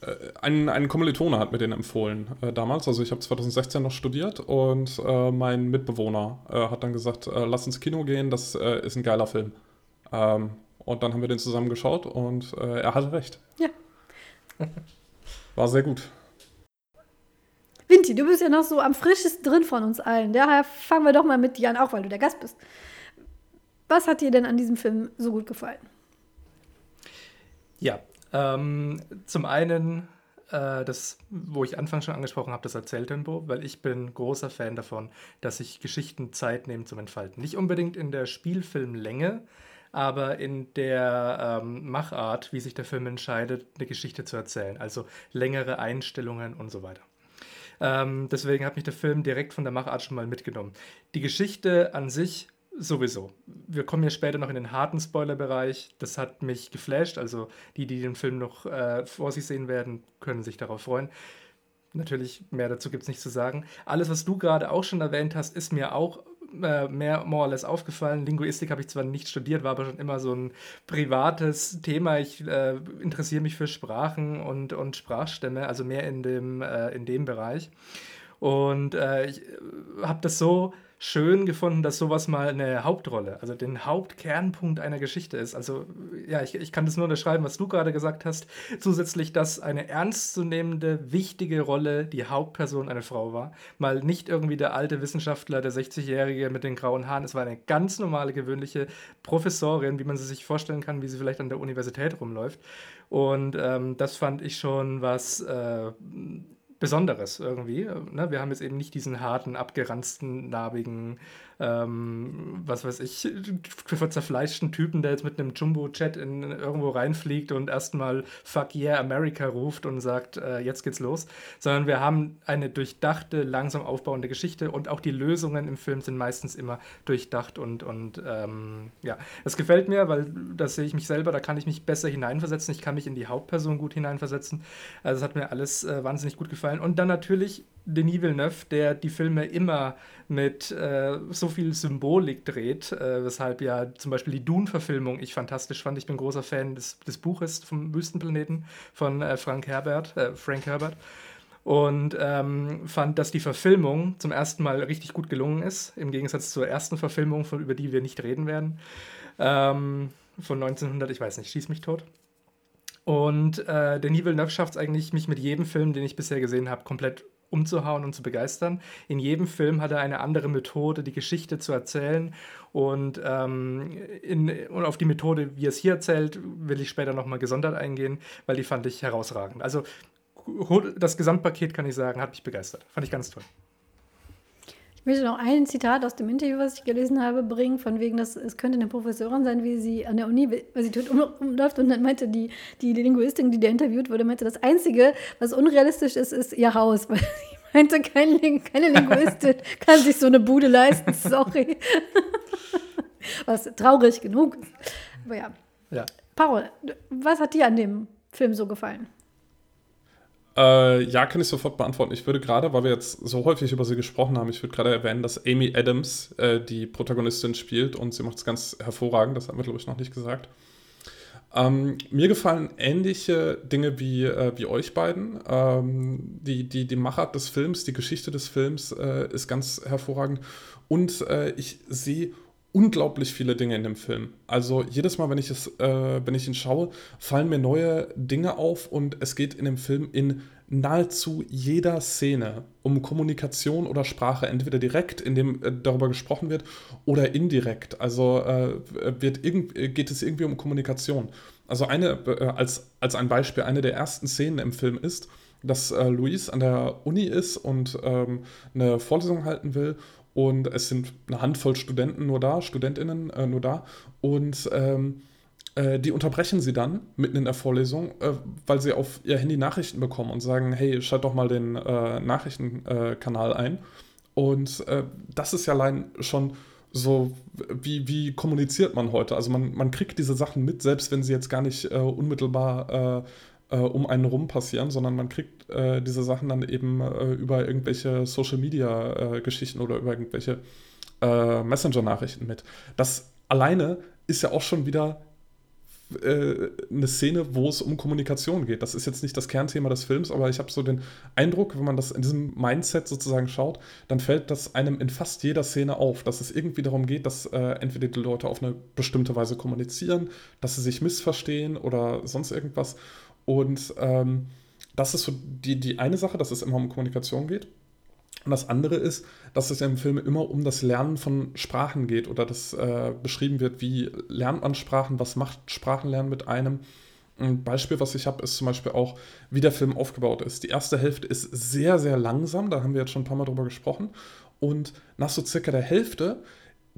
Äh, ein, ein Kommilitone hat mir den empfohlen äh, damals. Also ich habe 2016 noch studiert und äh, mein Mitbewohner äh, hat dann gesagt, äh, lass ins Kino gehen, das äh, ist ein geiler Film. Ähm, und dann haben wir den zusammen geschaut und er hatte recht. Ja. War sehr gut. Vinti, du bist ja noch so am frischesten drin von uns allen. Daher fangen wir doch mal mit dir an, auch weil du der Gast bist. Was hat dir denn an diesem Film so gut gefallen? Ja, ähm, zum einen äh, das, wo ich anfangs schon angesprochen habe, das Erzähltempo, weil ich bin großer Fan davon, dass sich Geschichten Zeit nehmen zum Entfalten. Nicht unbedingt in der Spielfilmlänge, aber in der ähm, Machart, wie sich der Film entscheidet, eine Geschichte zu erzählen. Also längere Einstellungen und so weiter. Ähm, deswegen hat mich der Film direkt von der Machart schon mal mitgenommen. Die Geschichte an sich Sowieso. Wir kommen ja später noch in den harten Spoiler-Bereich. Das hat mich geflasht. Also die, die den Film noch äh, vor sich sehen werden, können sich darauf freuen. Natürlich, mehr dazu gibt es nicht zu sagen. Alles, was du gerade auch schon erwähnt hast, ist mir auch äh, mehr more or less aufgefallen. Linguistik habe ich zwar nicht studiert, war aber schon immer so ein privates Thema. Ich äh, interessiere mich für Sprachen und, und Sprachstämme, also mehr in dem, äh, in dem Bereich. Und äh, ich äh, habe das so schön gefunden, dass sowas mal eine Hauptrolle, also den Hauptkernpunkt einer Geschichte ist. Also ja, ich, ich kann das nur unterschreiben, was du gerade gesagt hast. Zusätzlich, dass eine ernstzunehmende, wichtige Rolle die Hauptperson eine Frau war. Mal nicht irgendwie der alte Wissenschaftler, der 60-Jährige mit den grauen Haaren. Es war eine ganz normale, gewöhnliche Professorin, wie man sie sich vorstellen kann, wie sie vielleicht an der Universität rumläuft. Und ähm, das fand ich schon was äh, Besonderes irgendwie. Ne? Wir haben jetzt eben nicht diesen harten, abgeranzten, narbigen ähm, was weiß ich, zerfleischten Typen, der jetzt mit einem Jumbo-Chat in irgendwo reinfliegt und erstmal Fuck yeah America ruft und sagt, äh, jetzt geht's los, sondern wir haben eine durchdachte, langsam aufbauende Geschichte und auch die Lösungen im Film sind meistens immer durchdacht und, und ähm, ja, das gefällt mir, weil das sehe ich mich selber, da kann ich mich besser hineinversetzen, ich kann mich in die Hauptperson gut hineinversetzen, also es hat mir alles äh, wahnsinnig gut gefallen. Und dann natürlich Denis Villeneuve, der die Filme immer mit äh, so viel Symbolik dreht, äh, weshalb ja zum Beispiel die Dune-Verfilmung ich fantastisch fand. Ich bin großer Fan des, des Buches vom Wüstenplaneten von äh, Frank Herbert, äh, Frank Herbert. Und ähm, fand, dass die Verfilmung zum ersten Mal richtig gut gelungen ist, im Gegensatz zur ersten Verfilmung, von, über die wir nicht reden werden. Ähm, von 1900, ich weiß nicht, schieß mich tot. Und äh, Denis Villeneuve schafft es eigentlich, mich mit jedem Film, den ich bisher gesehen habe, komplett umzuhauen und zu begeistern. In jedem Film hat er eine andere Methode, die Geschichte zu erzählen. Und, ähm, in, und auf die Methode, wie er es hier erzählt, will ich später nochmal gesondert eingehen, weil die fand ich herausragend. Also das Gesamtpaket, kann ich sagen, hat mich begeistert. Fand ich ganz toll. Ich möchte noch ein Zitat aus dem Interview, was ich gelesen habe, bringen, von wegen, dass es könnte eine Professorin sein, wie sie an der Universität um, umläuft. Und dann meinte die, die Linguistin, die da interviewt wurde, meinte, das Einzige, was unrealistisch ist, ist ihr Haus. Weil sie meinte, kein, keine Linguistin kann sich so eine Bude leisten. Sorry. was traurig genug ist. Aber ja. ja. Paul, was hat dir an dem Film so gefallen? Äh, ja, kann ich sofort beantworten. Ich würde gerade, weil wir jetzt so häufig über sie gesprochen haben, ich würde gerade erwähnen, dass Amy Adams äh, die Protagonistin spielt und sie macht es ganz hervorragend. Das haben wir, glaube ich, noch nicht gesagt. Ähm, mir gefallen ähnliche Dinge wie, äh, wie euch beiden. Ähm, die, die, die Machart des Films, die Geschichte des Films äh, ist ganz hervorragend. Und äh, ich sehe unglaublich viele Dinge in dem Film. Also jedes Mal, wenn ich, es, äh, wenn ich ihn schaue, fallen mir neue Dinge auf und es geht in dem Film in nahezu jeder Szene um Kommunikation oder Sprache, entweder direkt, indem äh, darüber gesprochen wird, oder indirekt. Also äh, wird irgend, geht es irgendwie um Kommunikation. Also eine, äh, als, als ein Beispiel, eine der ersten Szenen im Film ist, dass äh, Luis an der Uni ist und ähm, eine Vorlesung halten will und es sind eine Handvoll Studenten nur da, Studentinnen äh, nur da. Und ähm, äh, die unterbrechen sie dann mitten in der Vorlesung, äh, weil sie auf ihr Handy Nachrichten bekommen und sagen, hey, schalt doch mal den äh, Nachrichtenkanal ein. Und äh, das ist ja allein schon so, wie, wie kommuniziert man heute? Also man, man kriegt diese Sachen mit, selbst wenn sie jetzt gar nicht äh, unmittelbar äh, um einen rum passieren, sondern man kriegt äh, diese Sachen dann eben äh, über irgendwelche Social Media äh, Geschichten oder über irgendwelche äh, Messenger-Nachrichten mit. Das alleine ist ja auch schon wieder äh, eine Szene, wo es um Kommunikation geht. Das ist jetzt nicht das Kernthema des Films, aber ich habe so den Eindruck, wenn man das in diesem Mindset sozusagen schaut, dann fällt das einem in fast jeder Szene auf, dass es irgendwie darum geht, dass äh, entweder die Leute auf eine bestimmte Weise kommunizieren, dass sie sich missverstehen oder sonst irgendwas. Und ähm, das ist so die, die eine Sache, dass es immer um Kommunikation geht. Und das andere ist, dass es im Film immer um das Lernen von Sprachen geht oder das äh, beschrieben wird, wie lernt man Sprachen, was macht Sprachenlernen mit einem. Ein Beispiel, was ich habe, ist zum Beispiel auch, wie der Film aufgebaut ist. Die erste Hälfte ist sehr, sehr langsam, da haben wir jetzt schon ein paar Mal drüber gesprochen. Und nach so circa der Hälfte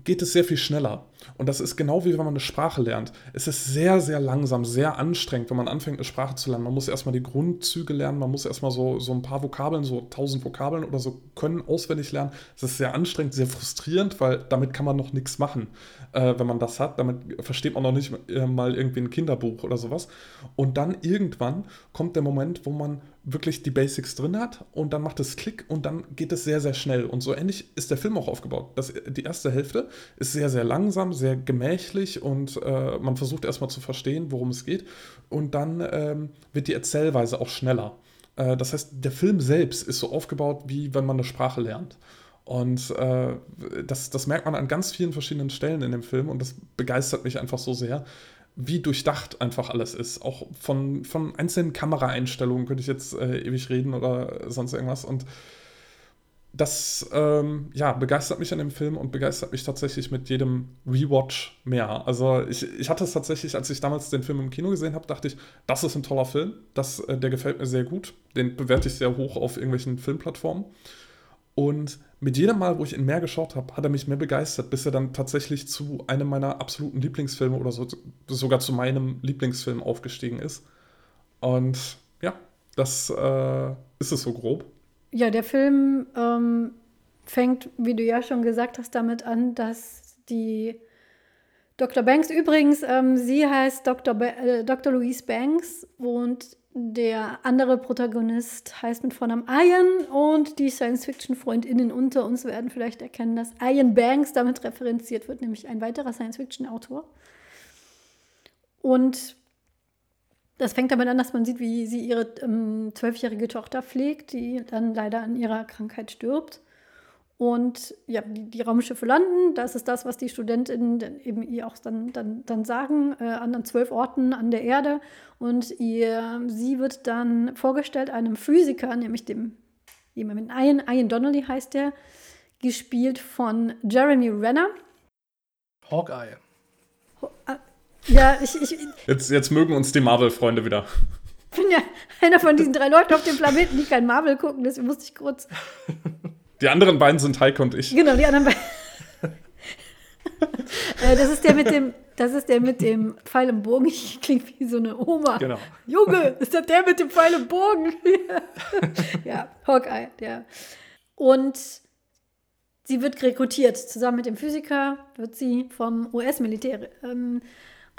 geht es sehr viel schneller. Und das ist genau wie wenn man eine Sprache lernt. Es ist sehr, sehr langsam, sehr anstrengend, wenn man anfängt, eine Sprache zu lernen. Man muss erstmal die Grundzüge lernen, man muss erstmal so, so ein paar Vokabeln, so tausend Vokabeln oder so können auswendig lernen. Es ist sehr anstrengend, sehr frustrierend, weil damit kann man noch nichts machen, äh, wenn man das hat. Damit versteht man noch nicht äh, mal irgendwie ein Kinderbuch oder sowas. Und dann irgendwann kommt der Moment, wo man wirklich die Basics drin hat und dann macht es Klick und dann geht es sehr, sehr schnell. Und so ähnlich ist der Film auch aufgebaut. Das, die erste Hälfte ist sehr, sehr langsam, sehr gemächlich und äh, man versucht erstmal zu verstehen, worum es geht. Und dann ähm, wird die Erzählweise auch schneller. Äh, das heißt, der Film selbst ist so aufgebaut, wie wenn man eine Sprache lernt. Und äh, das, das merkt man an ganz vielen verschiedenen Stellen in dem Film und das begeistert mich einfach so sehr, wie durchdacht einfach alles ist. Auch von, von einzelnen Kameraeinstellungen könnte ich jetzt äh, ewig reden oder sonst irgendwas. Und das ähm, ja, begeistert mich an dem Film und begeistert mich tatsächlich mit jedem Rewatch mehr. Also ich, ich hatte es tatsächlich, als ich damals den Film im Kino gesehen habe, dachte ich, das ist ein toller Film. Das, äh, der gefällt mir sehr gut. Den bewerte ich sehr hoch auf irgendwelchen Filmplattformen. Und mit jedem Mal, wo ich ihn mehr geschaut habe, hat er mich mehr begeistert, bis er dann tatsächlich zu einem meiner absoluten Lieblingsfilme oder so, sogar zu meinem Lieblingsfilm aufgestiegen ist. Und ja, das äh, ist es so grob. Ja, der Film ähm, fängt, wie du ja schon gesagt hast, damit an, dass die Dr. Banks, übrigens, ähm, sie heißt Dr. Ba äh, Dr. Louise Banks und der andere Protagonist heißt mit Vornamen Ian und die Science-Fiction-FreundInnen unter uns werden vielleicht erkennen, dass Ian Banks damit referenziert wird, nämlich ein weiterer Science-Fiction-Autor. Und das fängt damit an, dass man sieht, wie sie ihre ähm, zwölfjährige Tochter pflegt, die dann leider an ihrer Krankheit stirbt. Und ja, die, die, Raumschiffe landen, das ist das, was die Studentinnen eben ihr auch dann, dann, dann sagen, äh, an zwölf Orten an der Erde. Und ihr, sie wird dann vorgestellt einem Physiker, nämlich dem jemand mit Ian, Ian Donnelly heißt der, gespielt von Jeremy Renner. Hawkeye. Äh, ja, ich, ich. Jetzt, jetzt mögen uns die Marvel-Freunde wieder. Ich bin ja einer von diesen drei Leuten auf dem Planeten, die kein Marvel gucken, deswegen musste ich kurz. Die anderen beiden sind Heike und ich. Genau, die anderen beiden. Äh, das ist der mit dem, das ist der mit dem Pfeil im Bogen. Ich klinge wie so eine Oma. Genau. Junge, ist das der mit dem Pfeil im Bogen? ja, Hawkeye, der. Und sie wird rekrutiert. Zusammen mit dem Physiker wird sie vom US-Militär ähm,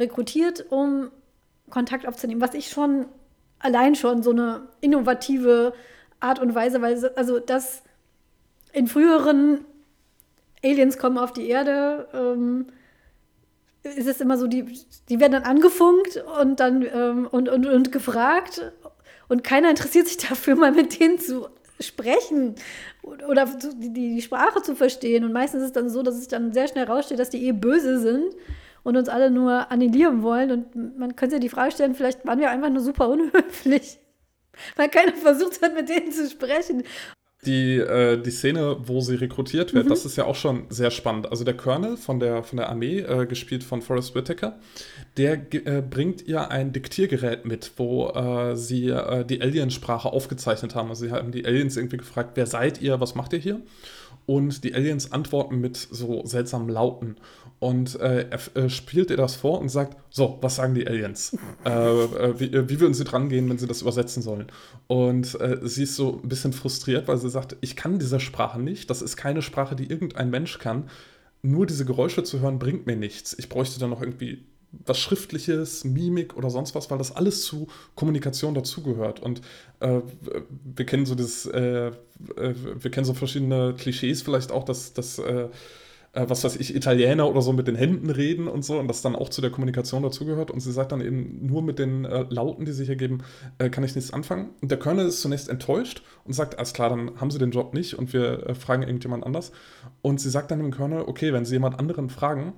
rekrutiert, um Kontakt aufzunehmen. Was ich schon allein schon so eine innovative Art und Weise, weil also das in früheren Aliens kommen auf die Erde, ähm, ist es immer so, die, die werden dann angefunkt und dann ähm, und, und, und gefragt und keiner interessiert sich dafür, mal mit denen zu sprechen oder die, die Sprache zu verstehen. Und meistens ist es dann so, dass es dann sehr schnell raussteht, dass die eh böse sind und uns alle nur annihilieren wollen. Und man könnte sich die Frage stellen, vielleicht waren wir einfach nur super unhöflich, weil keiner versucht hat, mit denen zu sprechen die, äh, die Szene, wo sie rekrutiert wird, mhm. das ist ja auch schon sehr spannend. Also der Colonel von der, von der Armee, äh, gespielt von Forrest Whitaker, der äh, bringt ihr ein Diktiergerät mit, wo äh, sie äh, die Aliensprache aufgezeichnet haben. Also sie haben die Aliens irgendwie gefragt, wer seid ihr, was macht ihr hier? Und die Aliens antworten mit so seltsamen Lauten. Und äh, er äh, spielt ihr das vor und sagt: So, was sagen die Aliens? äh, äh wie, äh, wie, würden sie dran gehen, wenn sie das übersetzen sollen? Und äh, sie ist so ein bisschen frustriert, weil sie sagt: Ich kann diese Sprache nicht. Das ist keine Sprache, die irgendein Mensch kann. Nur diese Geräusche zu hören bringt mir nichts. Ich bräuchte dann noch irgendwie was Schriftliches, Mimik oder sonst was, weil das alles zu Kommunikation dazugehört. Und äh, wir kennen so das, äh, wir kennen so verschiedene Klischees vielleicht auch, dass, dass äh, äh, was weiß ich, Italiener oder so mit den Händen reden und so und das dann auch zu der Kommunikation dazugehört. Und sie sagt dann eben, nur mit den äh, Lauten, die sie hier geben, äh, kann ich nichts anfangen. Und der Colonel ist zunächst enttäuscht und sagt, alles klar, dann haben sie den Job nicht und wir äh, fragen irgendjemand anders. Und sie sagt dann dem Colonel, okay, wenn sie jemand anderen fragen,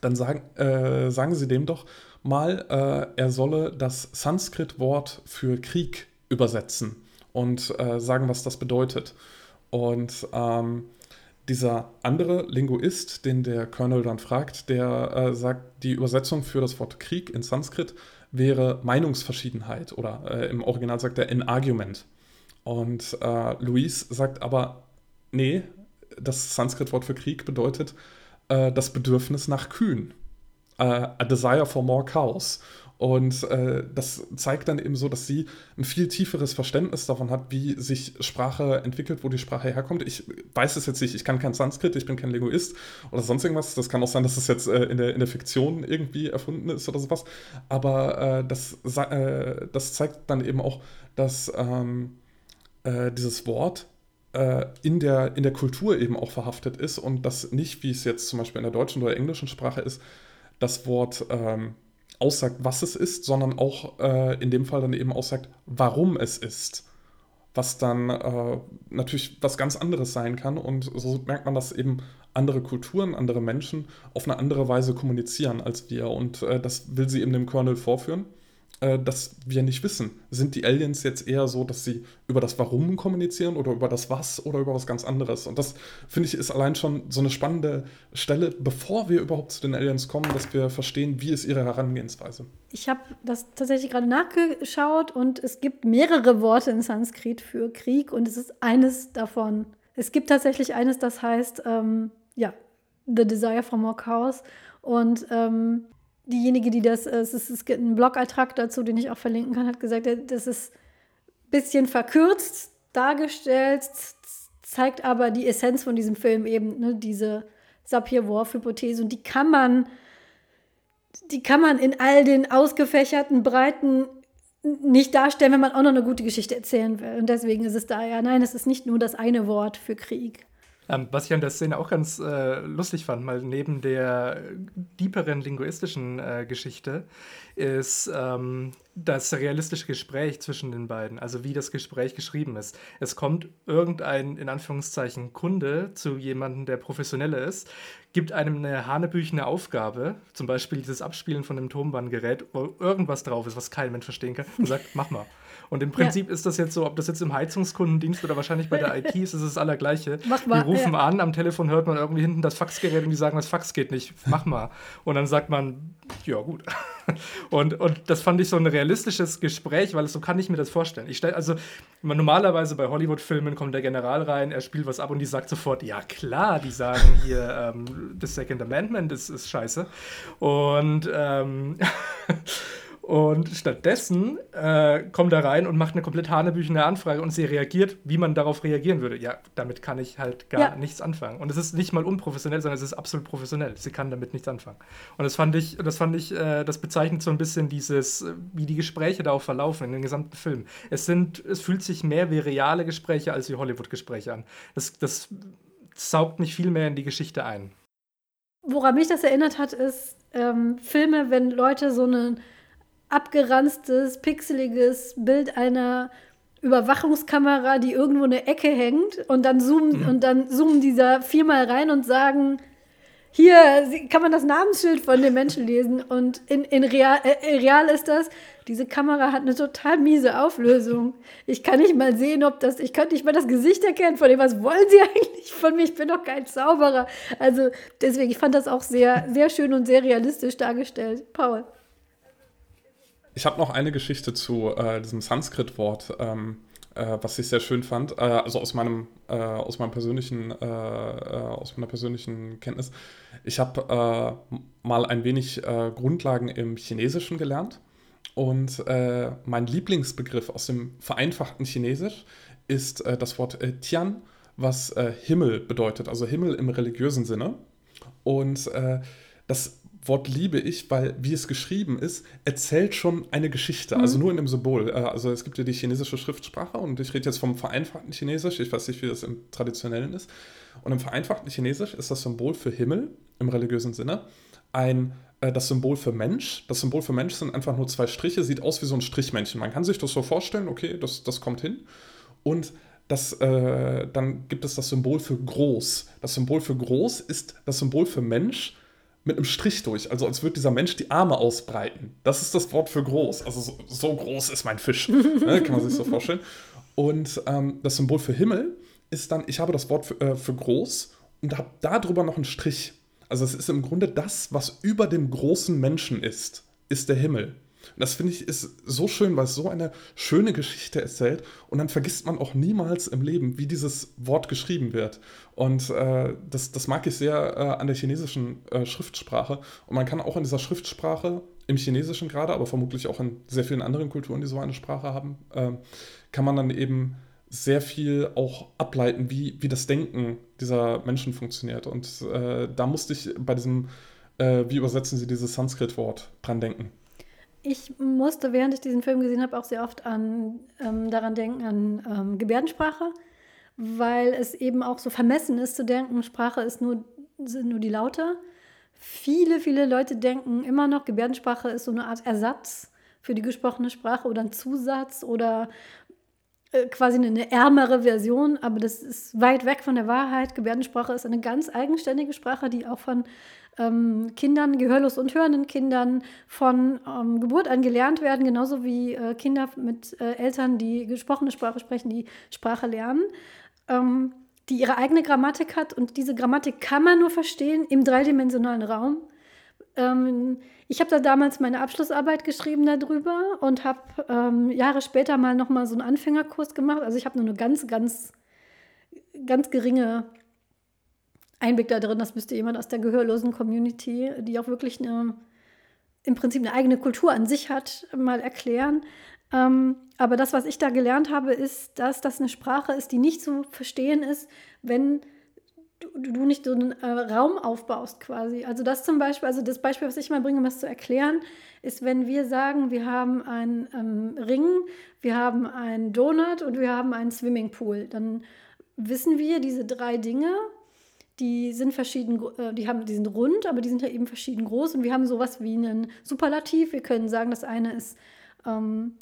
dann sagen, äh, sagen sie dem doch mal, äh, er solle das Sanskrit-Wort für Krieg übersetzen und sagen, was das bedeutet. Und ähm, dieser andere Linguist, den der Colonel dann fragt, der äh, sagt, die Übersetzung für das Wort Krieg in Sanskrit wäre Meinungsverschiedenheit oder äh, im Original sagt er in Argument. Und äh, Luis sagt aber, nee, das Sanskrit-Wort für Krieg bedeutet äh, das Bedürfnis nach Kühen. Äh, a desire for more cows. Und äh, das zeigt dann eben so, dass sie ein viel tieferes Verständnis davon hat, wie sich Sprache entwickelt, wo die Sprache herkommt. Ich weiß es jetzt nicht, ich kann kein Sanskrit, ich bin kein Linguist oder sonst irgendwas. Das kann auch sein, dass es jetzt äh, in, der, in der Fiktion irgendwie erfunden ist oder sowas. Aber äh, das, äh, das zeigt dann eben auch, dass ähm, äh, dieses Wort äh, in der, in der Kultur eben auch verhaftet ist und dass nicht, wie es jetzt zum Beispiel in der deutschen oder englischen Sprache ist, das Wort ähm, aussagt, was es ist, sondern auch äh, in dem Fall dann eben aussagt, warum es ist. was dann äh, natürlich was ganz anderes sein kann. Und so merkt man, dass eben andere Kulturen, andere Menschen auf eine andere Weise kommunizieren als wir. Und äh, das will sie eben dem Colonel vorführen äh, dass wir nicht wissen. Sind die Aliens jetzt eher so, dass sie über das Warum kommunizieren oder über das Was oder über was ganz anderes? Und das, finde ich, ist allein schon so eine spannende Stelle, bevor wir überhaupt zu den Aliens kommen, dass wir verstehen, wie ist ihre Herangehensweise. Ich habe das tatsächlich gerade nachgeschaut und es gibt mehrere Worte in Sanskrit für Krieg und es ist eines davon. Es gibt tatsächlich eines, das heißt, ähm, ja, The Desire for More Chaos. Und ähm, diejenige, die das, äh, es, ist, es gibt einen Blogantrag dazu, den ich auch verlinken kann, hat gesagt, das ist ein bisschen verkürzt dargestellt, zeigt aber die Essenz von diesem Film eben, ne, diese Sapir-Whorf-Hypothese. Und die kann man, die kann man in all den ausgefächerten Breiten nicht darstellen, wenn man auch noch eine gute Geschichte erzählen will. Und deswegen ist es da ja, nein, es ist nicht nur das eine Wort für Krieg. Ähm, was ich an der Szene auch ganz äh, lustig fand, mal neben der deeperen linguistischen äh, Geschichte, ist ähm, das realistische Gespräch zwischen den beiden, also wie das Gespräch geschrieben ist. Es kommt irgendein, in Anführungszeichen, Kunde zu jemandem, der professioneller ist, gibt einem eine hanebüchene Aufgabe, zum Beispiel dieses Abspielen von einem Tonbandgerät, wo irgendwas drauf ist, was kein Mensch verstehen kann, und sagt, mach mal. Und im Prinzip ja. ist das jetzt so, ob das jetzt im Heizungskundendienst oder wahrscheinlich bei der IT ist, ist es das Allergleiche. Mach mal, die rufen ja. an, am Telefon hört man irgendwie hinten das Faxgerät und die sagen, das Fax geht nicht, mach mal. Und dann sagt man, ja gut. Und, und das fand ich so ein realistisches Gespräch, weil so kann ich mir das vorstellen. Ich stell, also normalerweise bei Hollywood-Filmen kommt der General rein, er spielt was ab und die sagt sofort, ja klar, die sagen hier, ähm, The Second Amendment ist, ist scheiße. Und ähm, Und stattdessen äh, kommt er rein und macht eine komplett hanebüchene Anfrage und sie reagiert, wie man darauf reagieren würde. Ja, damit kann ich halt gar ja. nichts anfangen. Und es ist nicht mal unprofessionell, sondern es ist absolut professionell. Sie kann damit nichts anfangen. Und das fand ich, das fand ich, äh, das bezeichnet so ein bisschen dieses, wie die Gespräche da auch verlaufen in den gesamten Film. Es sind, es fühlt sich mehr wie reale Gespräche als wie Hollywood-Gespräche an. Das, das saugt mich viel mehr in die Geschichte ein. Woran mich das erinnert hat, ist ähm, Filme, wenn Leute so einen abgeranztes, pixeliges Bild einer Überwachungskamera, die irgendwo in der Ecke hängt und dann zoomen mhm. und dann zoomen dieser viermal rein und sagen, hier kann man das Namensschild von dem Menschen lesen und in, in real, äh, real ist das, diese Kamera hat eine total miese Auflösung. Ich kann nicht mal sehen, ob das, ich könnte nicht mal das Gesicht erkennen von dem, was wollen Sie eigentlich von mir? Ich bin doch kein Zauberer. Also deswegen, ich fand das auch sehr, sehr schön und sehr realistisch dargestellt. Paul. Ich habe noch eine Geschichte zu äh, diesem Sanskrit-Wort, ähm, äh, was ich sehr schön fand. Äh, also aus meinem, äh, aus meinem persönlichen, äh, äh, aus meiner persönlichen Kenntnis. Ich habe mal ein wenig Grundlagen im Chinesischen gelernt. Und mein Lieblingsbegriff aus dem vereinfachten Chinesisch ist das Wort Tian, was Himmel bedeutet, also Himmel im religiösen Sinne. Und das Wort liebe ich, weil wie es geschrieben ist, erzählt schon eine Geschichte. Mhm. Also nur in dem Symbol. Äh, also es gibt ja die chinesische Schriftsprache und ich rede jetzt vom vereinfachten Chinesisch. Ich weiß nicht, wie das im traditionellen ist. Und im vereinfachten Chinesisch ist das Symbol für Himmel im religiösen Sinne ein äh, das Symbol für Mensch. Das Symbol für Mensch sind einfach nur zwei Striche, sieht aus wie so ein Strichmännchen. Man kann sich das so vorstellen, okay, das, das kommt hin. Und das, äh, dann gibt es das Symbol für groß. Das Symbol für groß ist das Symbol für Mensch mit einem Strich durch, also als würde dieser Mensch die Arme ausbreiten. Das ist das Wort für groß. Also so, so groß ist mein Fisch, ne, kann man sich so vorstellen. Und ähm, das Symbol für Himmel ist dann, ich habe das Wort für, äh, für groß und habe darüber noch einen Strich. Also es ist im Grunde das, was über dem großen Menschen ist, ist der Himmel. Und das finde ich ist so schön, weil es so eine schöne Geschichte erzählt und dann vergisst man auch niemals im Leben, wie dieses Wort geschrieben wird. Und äh, das, das mag ich sehr äh, an der chinesischen äh, Schriftsprache. Und man kann auch in dieser Schriftsprache, im Chinesischen gerade, aber vermutlich auch in sehr vielen anderen Kulturen, die so eine Sprache haben, ähm, kann man dann eben sehr viel auch ableiten, wie, wie das Denken dieser Menschen funktioniert. Und äh, da musste ich bei diesem, äh, wie übersetzen Sie dieses Sanskrit-Wort, dran denken ich musste, während ich diesen Film gesehen habe, auch sehr oft an, ähm, daran denken, an ähm, Gebärdensprache, weil es eben auch so vermessen ist zu denken, Sprache ist nur, sind nur die Laute. Viele, viele Leute denken immer noch, Gebärdensprache ist so eine Art Ersatz für die gesprochene Sprache oder ein Zusatz oder äh, quasi eine ärmere Version, aber das ist weit weg von der Wahrheit. Gebärdensprache ist eine ganz eigenständige Sprache, die auch von ähm, Kindern, gehörlos und hörenden Kindern von ähm, Geburt an gelernt werden, genauso wie äh, Kinder mit äh, Eltern, die gesprochene Sprache sprechen, die Sprache lernen, ähm, die ihre eigene Grammatik hat. Und diese Grammatik kann man nur verstehen im dreidimensionalen Raum. Ähm, ich habe da damals meine Abschlussarbeit geschrieben darüber und habe ähm, Jahre später mal nochmal so einen Anfängerkurs gemacht. Also ich habe nur eine ganz, ganz, ganz geringe Einblick da drin. Das müsste jemand aus der gehörlosen Community, die auch wirklich eine, im Prinzip eine eigene Kultur an sich hat, mal erklären. Ähm, aber das, was ich da gelernt habe, ist, dass das eine Sprache ist, die nicht zu verstehen ist, wenn du, du nicht so einen äh, Raum aufbaust quasi. Also das zum Beispiel, also das Beispiel, was ich mal bringe, um das zu erklären, ist, wenn wir sagen, wir haben einen ähm, Ring, wir haben einen Donut und wir haben einen Swimmingpool, dann wissen wir, diese drei Dinge die sind verschieden, äh, die haben, die sind rund, aber die sind ja eben verschieden groß und wir haben sowas wie einen Superlativ. Wir können sagen, das eine ist ähm,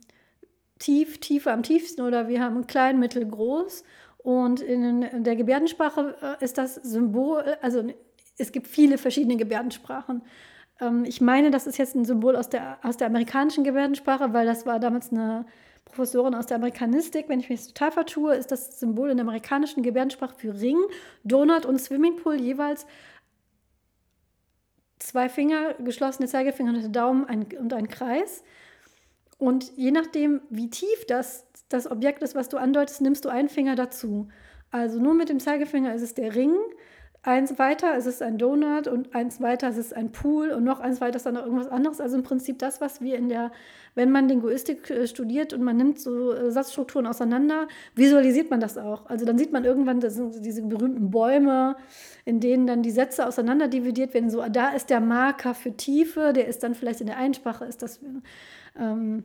tief, tiefer am tiefsten oder wir haben klein, mittel, groß. Und in der Gebärdensprache äh, ist das Symbol, also es gibt viele verschiedene Gebärdensprachen. Ähm, ich meine, das ist jetzt ein Symbol aus der, aus der amerikanischen Gebärdensprache, weil das war damals eine Professorin aus der Amerikanistik, wenn ich mich total vertue, ist das Symbol in der amerikanischen Gebärdensprache für Ring, Donut und Swimmingpool jeweils zwei Finger, geschlossene Zeigefinger und der Daumen ein, und ein Kreis. Und je nachdem, wie tief das, das Objekt ist, was du andeutest, nimmst du einen Finger dazu. Also nur mit dem Zeigefinger ist es der Ring, eins weiter ist es ein Donut und eins weiter ist es ein Pool und noch eins weiter ist dann noch irgendwas anderes. Also im Prinzip das, was wir in der, wenn man Linguistik äh, studiert und man nimmt so äh, Satzstrukturen auseinander, visualisiert man das auch. Also dann sieht man irgendwann das sind diese berühmten Bäume, in denen dann die Sätze auseinander dividiert werden. So, da ist der Marker für Tiefe, der ist dann vielleicht in der Einsprache, ist das ähm,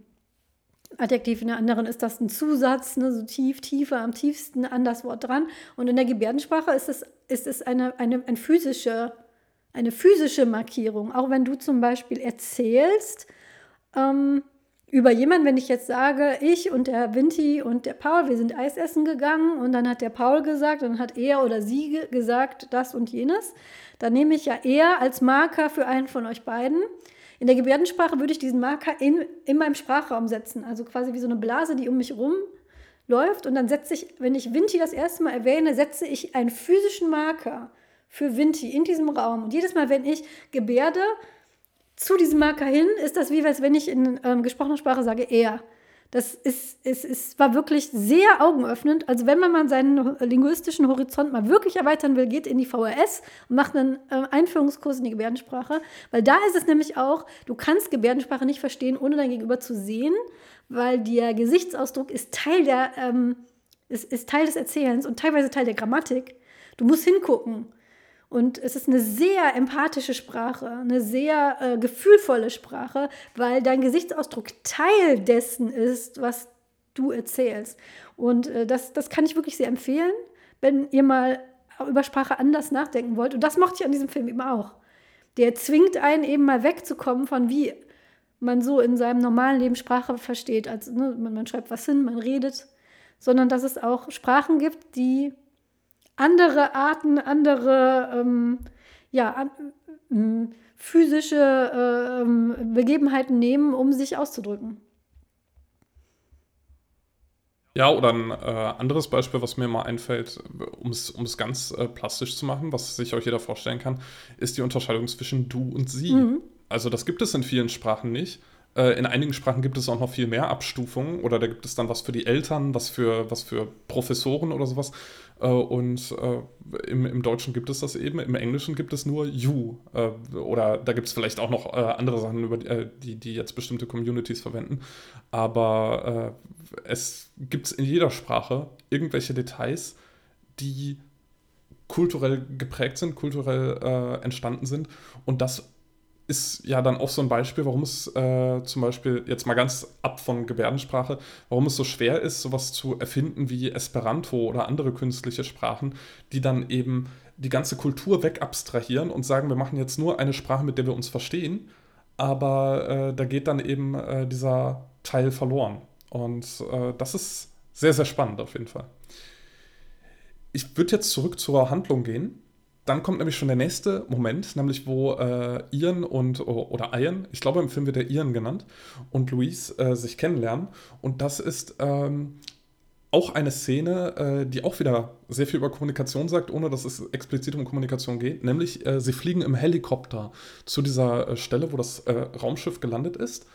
Adjektiv, in der anderen ist das ein Zusatz, ne, so tief, tiefer, am tiefsten an das Wort dran. Und in der Gebärdensprache ist es, ist es eine, eine, eine, physische, eine physische Markierung. Auch wenn du zum Beispiel erzählst ähm, über jemanden, wenn ich jetzt sage, ich und der Vinti und der Paul, wir sind Eis essen gegangen und dann hat der Paul gesagt, dann hat er oder sie gesagt das und jenes, dann nehme ich ja er als Marker für einen von euch beiden. In der Gebärdensprache würde ich diesen Marker in, in meinem Sprachraum setzen, also quasi wie so eine Blase, die um mich rum läuft. Und dann setze ich, wenn ich Vinti das erste Mal erwähne, setze ich einen physischen Marker für Vinti in diesem Raum. Und jedes Mal, wenn ich gebärde zu diesem Marker hin, ist das wie, als wenn ich in ähm, gesprochener Sprache sage, er. Das ist, ist, ist, war wirklich sehr augenöffnend. Also wenn man mal seinen linguistischen Horizont mal wirklich erweitern will, geht in die VHS und macht einen äh, Einführungskurs in die Gebärdensprache. Weil da ist es nämlich auch, du kannst Gebärdensprache nicht verstehen, ohne dein Gegenüber zu sehen, weil der Gesichtsausdruck ist Teil, der, ähm, ist, ist Teil des Erzählens und teilweise Teil der Grammatik. Du musst hingucken. Und es ist eine sehr empathische Sprache, eine sehr äh, gefühlvolle Sprache, weil dein Gesichtsausdruck Teil dessen ist, was du erzählst. Und äh, das, das kann ich wirklich sehr empfehlen, wenn ihr mal über Sprache anders nachdenken wollt. Und das mochte ich an diesem Film eben auch. Der zwingt einen eben mal wegzukommen von wie man so in seinem normalen Leben Sprache versteht. Also ne, man, man schreibt was hin, man redet, sondern dass es auch Sprachen gibt, die andere Arten, andere ähm, ja, an, ähm, physische äh, Begebenheiten nehmen, um sich auszudrücken. Ja, oder ein äh, anderes Beispiel, was mir mal einfällt, um es ganz äh, plastisch zu machen, was sich euch jeder vorstellen kann, ist die Unterscheidung zwischen du und sie. Mhm. Also das gibt es in vielen Sprachen nicht. Äh, in einigen Sprachen gibt es auch noch viel mehr Abstufungen oder da gibt es dann was für die Eltern, was für, was für Professoren oder sowas. Äh, und äh, im, im, Deutschen gibt es das eben, im Englischen gibt es nur you. Oder da gibt es vielleicht auch noch andere Sachen, über die, die jetzt bestimmte Communities verwenden. Aber es gibt in jeder Sprache irgendwelche Details, die kulturell geprägt sind, kulturell entstanden sind. Und das ist ja dann auch so ein Beispiel, warum es äh, zum Beispiel jetzt mal ganz ab von Gebärdensprache, warum es so schwer ist, sowas zu erfinden wie Esperanto oder andere künstliche Sprachen, die dann eben die ganze Kultur wegabstrahieren und sagen, wir machen jetzt nur eine Sprache, mit der wir uns verstehen, aber äh, da geht dann eben äh, dieser Teil verloren. Und äh, das ist Sehr, sehr spannend auf jeden Fall. Ich würde jetzt zurück zur Handlung gehen. Dann kommt nämlich schon der nächste Moment, nämlich wo äh, Ian und, oder Ian, ich glaube im Film wird er Ian genannt, und Louise äh, sich kennenlernen. Und das ist ähm, auch eine Szene, äh, die auch wieder sehr viel über Kommunikation sagt, ohne dass es explizit um Kommunikation geht. Nämlich, äh, sie fliegen im Helikopter zu dieser äh, Stelle, wo das äh, Raumschiff gelandet ist,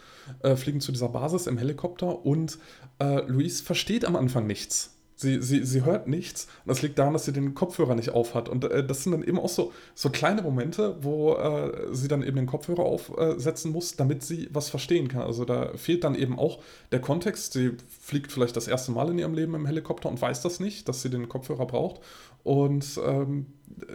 fliegen zu dieser Basis im Helikopter und Louise versteht am Anfang nichts Sie, sie, sie hört nichts. Und das liegt daran, dass sie den Kopfhörer nicht aufhat. Und äh, das sind dann eben auch so, so kleine Momente, wo äh, sie dann eben den Kopfhörer aufsetzen muss, damit sie was verstehen kann. Also da fehlt dann eben auch der Kontext. Sie fliegt vielleicht das erste Mal in ihrem Leben im Helikopter und weiß das nicht, dass sie den Kopfhörer braucht. Und ähm,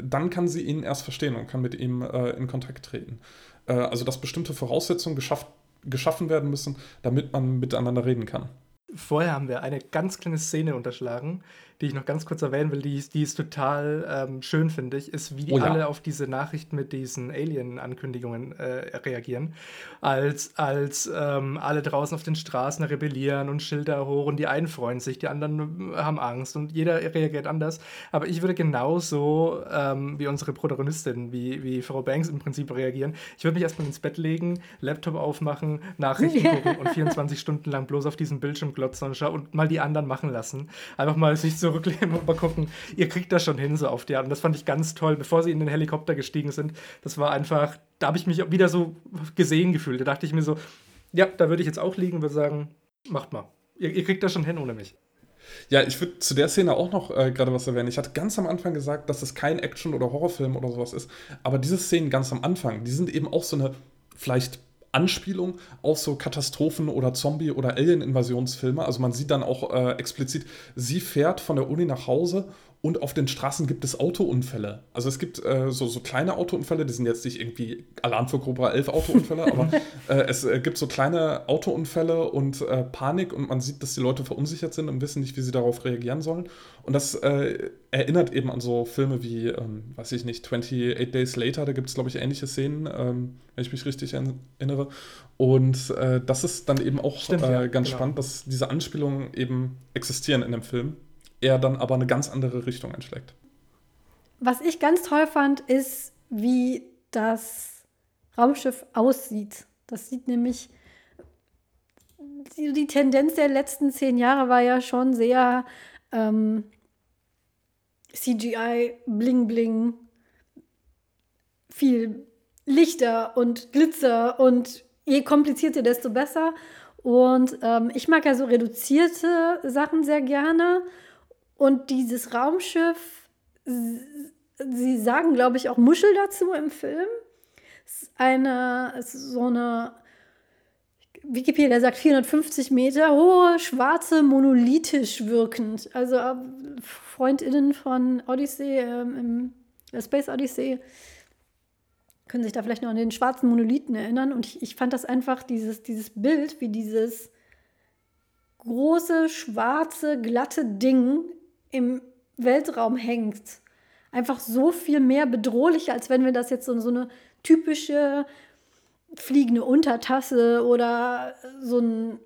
dann kann sie ihn erst verstehen und kann mit ihm äh, in Kontakt treten. Äh, also dass bestimmte Voraussetzungen geschafft, geschaffen werden müssen, damit man miteinander reden kann. Vorher haben wir eine ganz kleine Szene unterschlagen, die ich noch ganz kurz erwähnen will, die, ist, die ist total ähm, schön, finde ich, ist, wie die oh ja. alle auf diese Nachricht mit diesen Alien-Ankündigungen äh, reagieren. Als, als ähm, alle draußen auf den Straßen rebellieren und Schilder hoch und die einen freuen sich, die anderen haben Angst und jeder reagiert anders. Aber ich würde genauso ähm, wie unsere Protagonistin, wie, wie Frau Banks im Prinzip reagieren. Ich würde mich erstmal ins Bett legen, Laptop aufmachen, Nachrichten gucken und 24 Stunden lang bloß auf diesen Bildschirm glotzen und mal die anderen machen lassen. Einfach mal sich so zurücklehnen und mal gucken, ihr kriegt das schon hin, so auf die Art. Und das fand ich ganz toll, bevor sie in den Helikopter gestiegen sind. Das war einfach, da habe ich mich wieder so gesehen gefühlt. Da dachte ich mir so, ja, da würde ich jetzt auch liegen und würde sagen, macht mal. Ihr, ihr kriegt das schon hin ohne mich. Ja, ich würde zu der Szene auch noch äh, gerade was erwähnen. Ich hatte ganz am Anfang gesagt, dass es kein Action- oder Horrorfilm oder sowas ist. Aber diese Szenen ganz am Anfang, die sind eben auch so eine vielleicht Anspielung auf so Katastrophen- oder Zombie- oder Alien-Invasionsfilme. Also man sieht dann auch äh, explizit, sie fährt von der Uni nach Hause und auf den Straßen gibt es Autounfälle. Also es gibt äh, so, so kleine Autounfälle, die sind jetzt nicht irgendwie Alarm für Cobra 11 Autounfälle, aber äh, es äh, gibt so kleine Autounfälle und äh, Panik und man sieht, dass die Leute verunsichert sind und wissen nicht, wie sie darauf reagieren sollen. Und das äh, erinnert eben an so Filme wie, ähm, weiß ich nicht, 28 Days Later, da gibt es, glaube ich, ähnliche Szenen, ähm, wenn ich mich richtig erinnere. Und äh, das ist dann eben auch Stimmt, ja, ganz genau. spannend, dass diese Anspielungen eben existieren in dem Film er dann aber eine ganz andere Richtung einschlägt. Was ich ganz toll fand, ist, wie das Raumschiff aussieht. Das sieht nämlich, die, Tendenz der letzten zehn Jahre war ja schon sehr ähm, CGI, Bling Bling, viel Lichter und Glitzer und je komplizierter, desto besser. Und ähm, ich mag ja so reduzierte Sachen sehr gerne. Und dieses Raumschiff, sie sagen, glaube ich, auch Muschel dazu im Film. Eine, so eine, Wikipedia sagt 450 Meter hohe, schwarze, monolithisch wirkend. Also äh, FreundInnen von Odyssey, ähm, der Space Odyssey, können sich da vielleicht noch an den schwarzen Monolithen erinnern. Und ich, ich fand das einfach, dieses, dieses Bild, wie dieses große, schwarze, glatte Ding im Weltraum hängt, einfach so viel mehr bedrohlicher, als wenn wir das jetzt so, so eine typische fliegende Untertasse oder so ein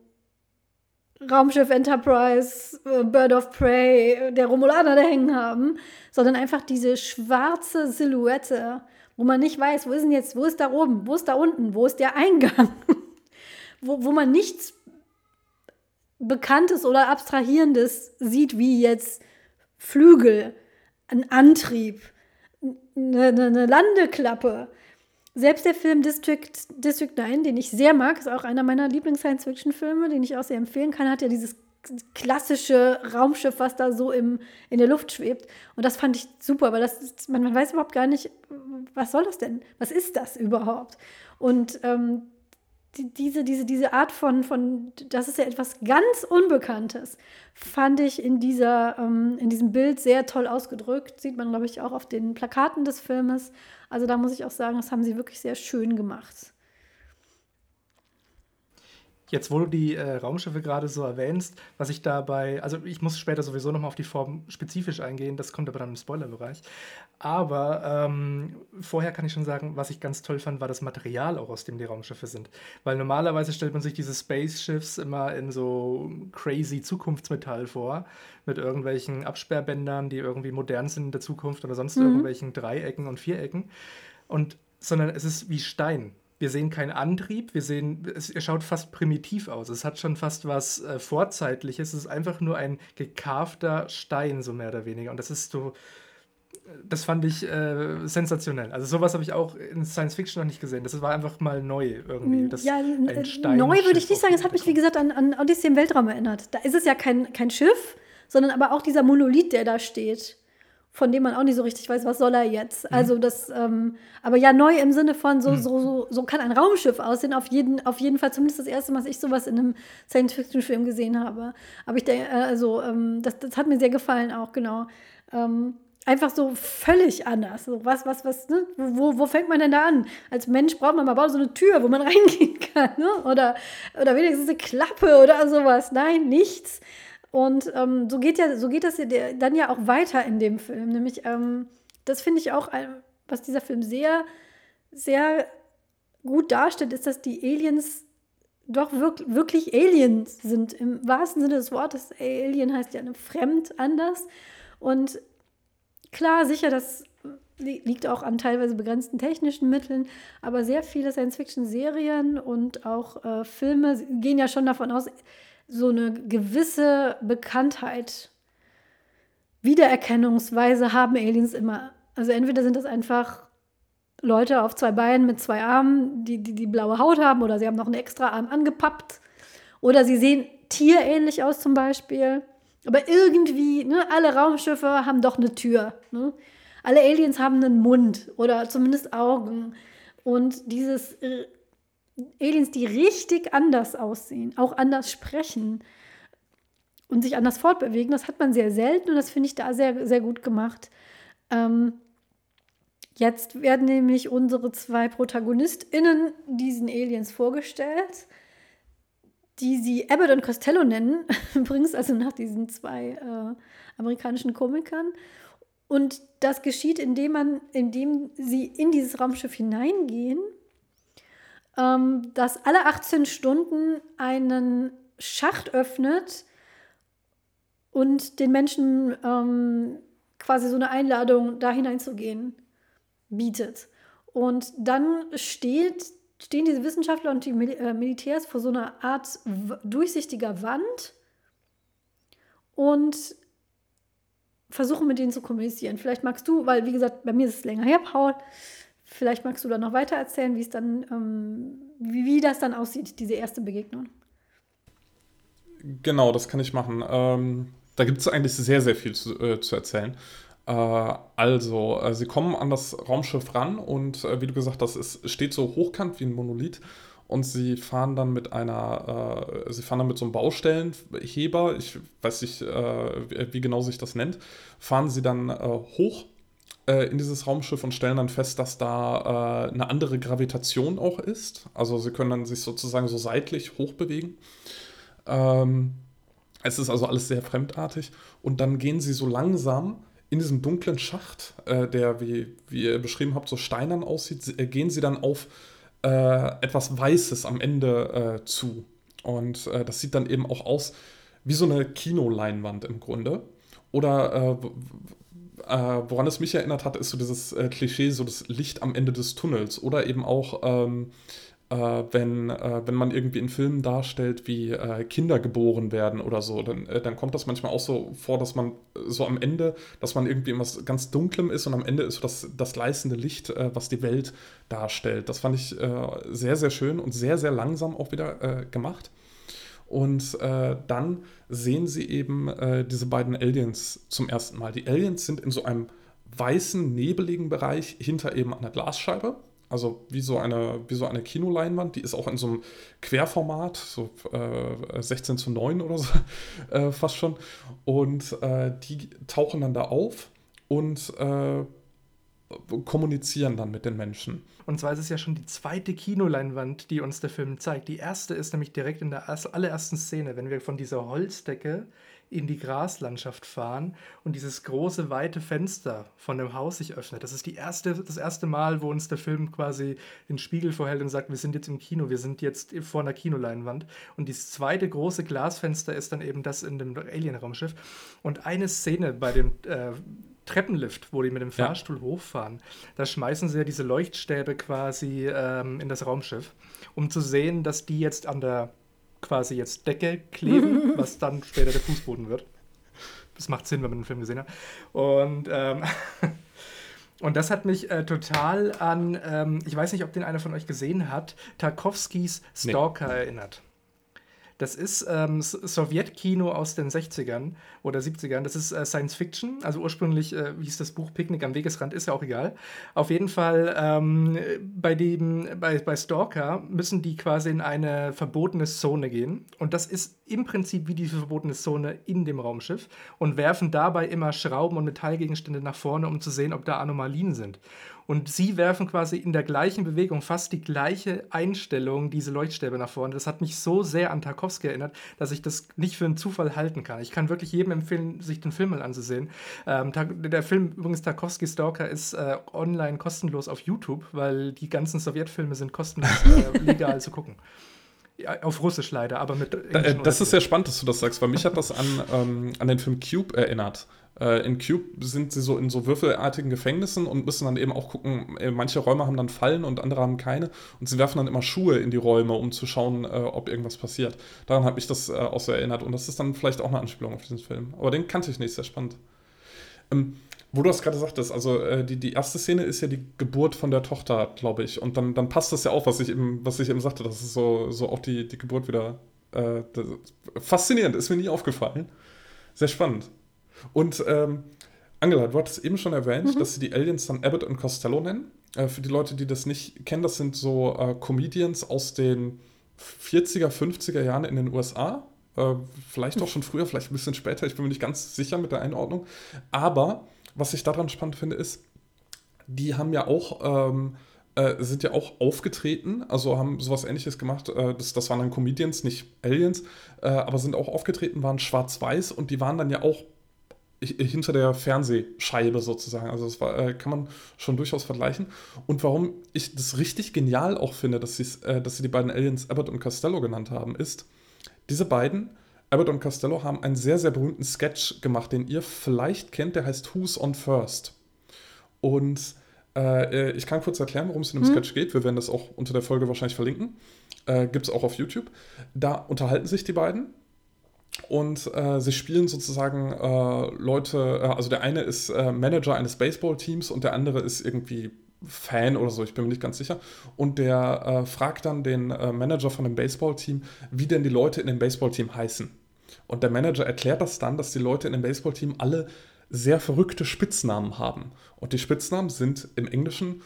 Raumschiff Enterprise, äh, Bird of Prey, der Romulaner da hängen haben, sondern einfach diese schwarze Silhouette, wo man nicht weiß, wo ist denn jetzt, wo ist da oben, wo ist da unten, wo ist der Eingang, wo, wo man nichts Bekanntes oder Abstrahierendes sieht, wie jetzt Flügel, ein Antrieb, eine, eine Landeklappe. Selbst der Film District, District 9, den ich sehr mag, ist auch einer meiner Lieblings-Science-Fiction-Filme, den ich auch sehr empfehlen kann, hat ja dieses klassische Raumschiff, was da so im, in der Luft schwebt. Und das fand ich super, weil das, man, man weiß überhaupt gar nicht, was soll das denn? Was ist das überhaupt? Und ähm, diese, diese, diese Art von, von, das ist ja etwas ganz Unbekanntes, fand ich in, dieser, ähm, in diesem Bild sehr toll ausgedrückt. Sieht man, glaube ich, auch auf den Plakaten des Filmes. Also da muss ich auch sagen, das haben sie wirklich sehr schön gemacht. Jetzt, wo du die äh, Raumschiffe gerade so erwähnst, was ich dabei, also ich muss später sowieso nochmal auf die Form spezifisch eingehen, das kommt aber dann im Spoilerbereich. Aber ähm, vorher kann ich schon sagen, was ich ganz toll fand, war das Material auch, aus dem die Raumschiffe sind. Weil normalerweise stellt man sich diese Spaceships immer in so crazy Zukunftsmetall vor, mit irgendwelchen Absperrbändern, die irgendwie modern sind in der Zukunft oder sonst mhm. irgendwelchen Dreiecken und Vierecken. Und sondern es ist wie Stein wir sehen keinen Antrieb, wir sehen, es, schaut fast primitiv aus. Es hat schon fast was äh, Vorzeitliches. Es ist einfach nur ein gekarfter Stein, so mehr oder weniger. Und das ist so, das fand ich äh, sensationell. Also sowas habe ich auch in Science Fiction noch nicht gesehen. Das war einfach mal neu irgendwie. Das ja, neu würde ich nicht sagen. Es hat mich, wie gesagt, an, an Odyssey im Weltraum erinnert. Da ist es ja kein, kein Schiff, sondern aber auch dieser Monolith, der da steht von dem man auch nicht so richtig weiß, was soll er jetzt. Mhm. Also das, ähm, aber ja, neu im Sinne von so, mhm. so, so, so kann ein Raumschiff aussehen. Auf jeden, auf jeden Fall zumindest das erste Mal, dass ich sowas in einem Science-Fiction-Film gesehen habe. Aber ich denke, äh, also ähm, das, das hat mir sehr gefallen auch, genau. Ähm, einfach so völlig anders. So was, was, was, ne? wo, wo fängt man denn da an? Als Mensch braucht man mal so eine Tür, wo man reingehen kann, ne? Oder, oder wenigstens eine Klappe oder sowas. Nein, nichts. Und ähm, so, geht ja, so geht das dann ja auch weiter in dem Film. Nämlich, ähm, das finde ich auch, was dieser Film sehr, sehr gut darstellt, ist, dass die Aliens doch wirklich, wirklich Aliens sind. Im wahrsten Sinne des Wortes. Alien heißt ja eine fremd anders. Und klar, sicher, das liegt auch an teilweise begrenzten technischen Mitteln, aber sehr viele Science-Fiction-Serien und auch äh, Filme gehen ja schon davon aus, so eine gewisse Bekanntheit, Wiedererkennungsweise haben Aliens immer. Also entweder sind das einfach Leute auf zwei Beinen mit zwei Armen, die, die die blaue Haut haben, oder sie haben noch einen extra Arm angepappt, oder sie sehen tierähnlich aus zum Beispiel. Aber irgendwie, ne, alle Raumschiffe haben doch eine Tür. Ne? Alle Aliens haben einen Mund oder zumindest Augen. Und dieses Aliens, die richtig anders aussehen, auch anders sprechen und sich anders fortbewegen, das hat man sehr selten und das finde ich da sehr, sehr gut gemacht. Ähm, jetzt werden nämlich unsere zwei ProtagonistInnen diesen Aliens vorgestellt, die sie Abbott und Costello nennen, übrigens also nach diesen zwei äh, amerikanischen Komikern. Und das geschieht, indem man, indem sie in dieses Raumschiff hineingehen ähm, das alle 18 Stunden einen Schacht öffnet und den Menschen ähm, quasi so eine Einladung, da hineinzugehen, bietet. Und dann steht, stehen diese Wissenschaftler und die Mil äh, Militärs vor so einer Art durchsichtiger Wand und versuchen mit denen zu kommunizieren. Vielleicht magst du, weil wie gesagt, bei mir ist es länger her, Paul, Vielleicht magst du da noch weiter erzählen, wie es dann, ähm, wie, wie das dann aussieht, diese erste Begegnung. Genau, das kann ich machen. Ähm, da gibt es eigentlich sehr, sehr viel zu, äh, zu erzählen. Äh, also, äh, sie kommen an das Raumschiff ran und äh, wie du gesagt hast, es steht so hochkant wie ein Monolith und sie fahren dann mit einer, äh, sie fahren dann mit so einem Baustellenheber, ich weiß nicht, äh, wie genau sich das nennt, fahren sie dann hoch äh, in dieses Raumschiff und stellen dann fest, dass da äh, eine andere Gravitation auch ist. Also sie können dann sich sozusagen so seitlich hochbewegen. Ähm, es ist also alles sehr fremdartig. Und dann gehen sie so langsam in diesem dunklen Schacht, äh, der, wie, wie ihr beschrieben habt, so steinern aussieht, äh, gehen sie dann auf äh, etwas Weißes am Ende zu. Und das sieht dann eben auch aus wie so eine Kinoleinwand im Grunde. Oder äh, woran es mich erinnert hat, ist so dieses äh, Klischee, so das Licht am Ende des Tunnels. Oder eben auch, ähm, äh, wenn, äh, wenn man irgendwie in Filmen darstellt, wie äh, Kinder geboren werden oder so, dann, äh, dann kommt das manchmal auch so vor, dass man so am Ende, dass man irgendwie was ganz Dunklem ist und am Ende ist so das, das gleißende Licht, was die Welt darstellt. Das fand ich sehr, sehr schön und sehr, sehr langsam auch wieder gemacht. Und äh, dann sehen sie eben äh, diese beiden Aliens zum ersten Mal. Die Aliens sind in so einem weißen, nebeligen Bereich hinter eben einer Glasscheibe. Also wie so eine, wie so eine Kinoleinwand, die ist auch in so einem Querformat, so äh, 16 zu 9 oder so, äh, fast schon. Und äh, die tauchen dann da auf und äh, kommunizieren dann mit den Menschen. Und zwar ist es ja schon die zweite Kinoleinwand, die uns der Film zeigt. Die erste ist nämlich direkt in der allerersten Szene, wenn wir von dieser Holzdecke in die Graslandschaft fahren und dieses große weite Fenster von dem Haus sich öffnet. Das ist die erste, das erste Mal, wo uns der Film quasi den Spiegel vorhält und sagt, wir sind jetzt im Kino, wir sind jetzt vor einer Kinoleinwand. Und dieses zweite große Glasfenster ist dann eben das in dem Alien-Raumschiff. Und eine Szene bei dem äh, Treppenlift, wo die mit dem Fahrstuhl ja. hochfahren, da schmeißen sie ja diese Leuchtstäbe quasi ähm, in das Raumschiff, um zu sehen, dass die jetzt an der quasi jetzt Decke kleben, was dann später der Fußboden wird. Das macht Sinn, wenn man den Film gesehen hat. Und, ähm, und das hat mich äh, total an, ähm, ich weiß nicht, ob den einer von euch gesehen hat, Tarkovskis Stalker nee. erinnert. Das ist ähm, Sowjetkino aus den 60ern oder 70ern. Das ist äh, Science Fiction. Also ursprünglich äh, hieß das Buch Picknick am Wegesrand, ist ja auch egal. Auf jeden Fall ähm, bei, dem, bei, bei Stalker müssen die quasi in eine verbotene Zone gehen. Und das ist im Prinzip wie diese verbotene Zone in dem Raumschiff und werfen dabei immer Schrauben und Metallgegenstände nach vorne, um zu sehen, ob da Anomalien sind. Und sie werfen quasi in der gleichen Bewegung fast die gleiche Einstellung diese Leuchtstäbe nach vorne. Das hat mich so sehr an Tarkovsky erinnert, dass ich das nicht für einen Zufall halten kann. Ich kann wirklich jedem empfehlen, sich den Film mal anzusehen. Ähm, der Film, übrigens Tarkovsky Stalker, ist äh, online kostenlos auf YouTube, weil die ganzen Sowjetfilme sind kostenlos äh, legal zu gucken. Auf Russisch leider, aber mit. Äh, das ist sehr spannend, dass du das sagst, weil mich hat das an, ähm, an den Film Cube erinnert. Äh, in Cube sind sie so in so würfelartigen Gefängnissen und müssen dann eben auch gucken, äh, manche Räume haben dann Fallen und andere haben keine. Und sie werfen dann immer Schuhe in die Räume, um zu schauen, äh, ob irgendwas passiert. Daran hat mich das auch so erinnert. Und das ist dann vielleicht auch eine Anspielung auf diesen Film. Aber den kannte ich nicht, sehr spannend. Ähm, wo du das gerade sagtest, also äh, die, die erste Szene ist ja die Geburt von der Tochter, glaube ich. Und dann, dann passt das ja auch, was ich eben, was ich eben sagte, das ist so, so auch die, die Geburt wieder. Äh, faszinierend, ist mir nie aufgefallen. Sehr spannend. Und ähm, Angela, du hattest eben schon erwähnt, mhm. dass sie die Aliens dann Abbott und Costello nennen. Äh, für die Leute, die das nicht kennen, das sind so äh, Comedians aus den 40er, 50er Jahren in den USA. Äh, vielleicht auch schon früher, vielleicht ein bisschen später. Ich bin mir nicht ganz sicher mit der Einordnung. Aber was ich daran spannend finde, ist, die haben ja auch. Ähm, äh, sind ja auch aufgetreten, also haben sowas ähnliches gemacht. Äh, das, das waren dann Comedians, nicht Aliens, äh, aber sind auch aufgetreten, waren schwarz-weiß und die waren dann ja auch hinter der Fernsehscheibe sozusagen. Also das war, äh, kann man schon durchaus vergleichen. Und warum ich das richtig genial auch finde, dass, äh, dass sie die beiden Aliens Abbott und Costello genannt haben, ist, diese beiden, Abbott und Costello, haben einen sehr, sehr berühmten Sketch gemacht, den ihr vielleicht kennt, der heißt Who's on First. Und äh, äh ich kann kurz erklären, worum es in dem hm. Sketch geht. Wir werden das auch unter der Folge wahrscheinlich verlinken. Äh, Gibt es auch auf YouTube. Da unterhalten sich die beiden und äh, sie spielen sozusagen äh, Leute, äh, also der eine ist äh, Manager eines Baseballteams und der andere ist irgendwie Fan oder so, ich bin mir nicht ganz sicher. Und der äh, fragt dann den äh, Manager von dem Baseballteam, wie denn die Leute in dem Baseballteam heißen. Und der Manager erklärt das dann, dass die Leute in dem Baseballteam alle sehr verrückte Spitznamen haben. Und die Spitznamen sind im Englischen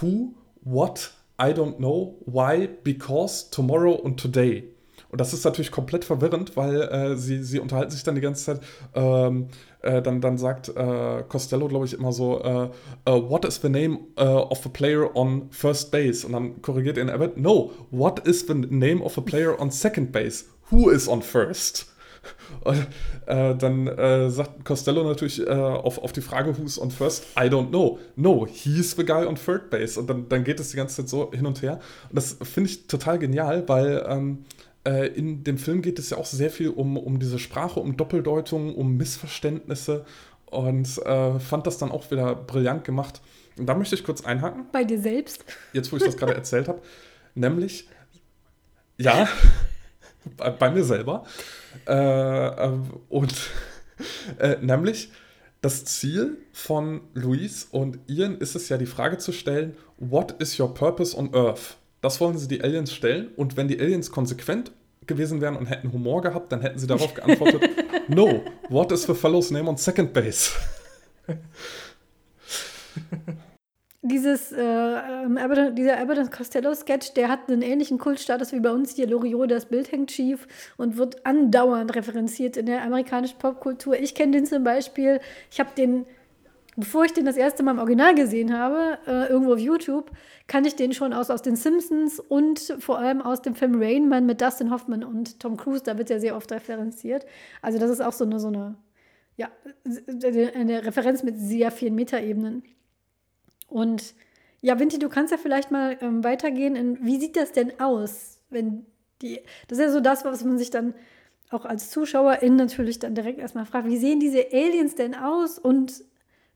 Who, What, I don't know, Why, Because, Tomorrow und Today. Und das ist natürlich komplett verwirrend, weil äh, sie, sie unterhalten sich dann die ganze Zeit. Ähm, äh, dann, dann sagt äh, Costello, glaube ich, immer so: uh, What is the name uh, of a player on first base? Und dann korrigiert ihn Abbott: No, what is the name of a player on second base? Who is on first? Und, äh, dann äh, sagt Costello natürlich äh, auf, auf die Frage, who's on first, I don't know. No, he's the guy on third base. Und dann, dann geht es die ganze Zeit so hin und her. Und das finde ich total genial, weil ähm, äh, in dem Film geht es ja auch sehr viel um, um diese Sprache, um Doppeldeutungen, um Missverständnisse und äh, fand das dann auch wieder brillant gemacht. Und da möchte ich kurz einhaken. Bei dir selbst? Jetzt, wo ich das gerade erzählt habe. Nämlich, ja, bei, bei, mir selber. Äh, äh und äh, nämlich, das Ziel von Luis und Ian ist es ja, die Frage zu stellen: What is your purpose on Earth? Das wollen sie die Aliens stellen. Und wenn die Aliens konsequent gewesen wären und hätten Humor gehabt, dann hätten sie darauf geantwortet: No, what is the fellow's name on second base? Dieses, äh, ähm, dieser Abbott Costello-Sketch, der hat einen ähnlichen Kultstatus wie bei uns hier. Loriot, das Bild hängt schief und wird andauernd referenziert in der amerikanischen Popkultur. Ich kenne den zum Beispiel, ich habe den bevor ich den das erste Mal im Original gesehen habe, äh, irgendwo auf YouTube, kann ich den schon aus, aus den Simpsons und vor allem aus dem Film Rain Man mit Dustin Hoffman und Tom Cruise, da wird ja sehr oft referenziert. Also das ist auch so eine, so eine, ja, eine Referenz mit sehr vielen Metaebenen. Und ja, Vinti, du kannst ja vielleicht mal ähm, weitergehen in, wie sieht das denn aus, wenn die, das ist ja so das, was man sich dann auch als Zuschauerin natürlich dann direkt erstmal fragt, wie sehen diese Aliens denn aus und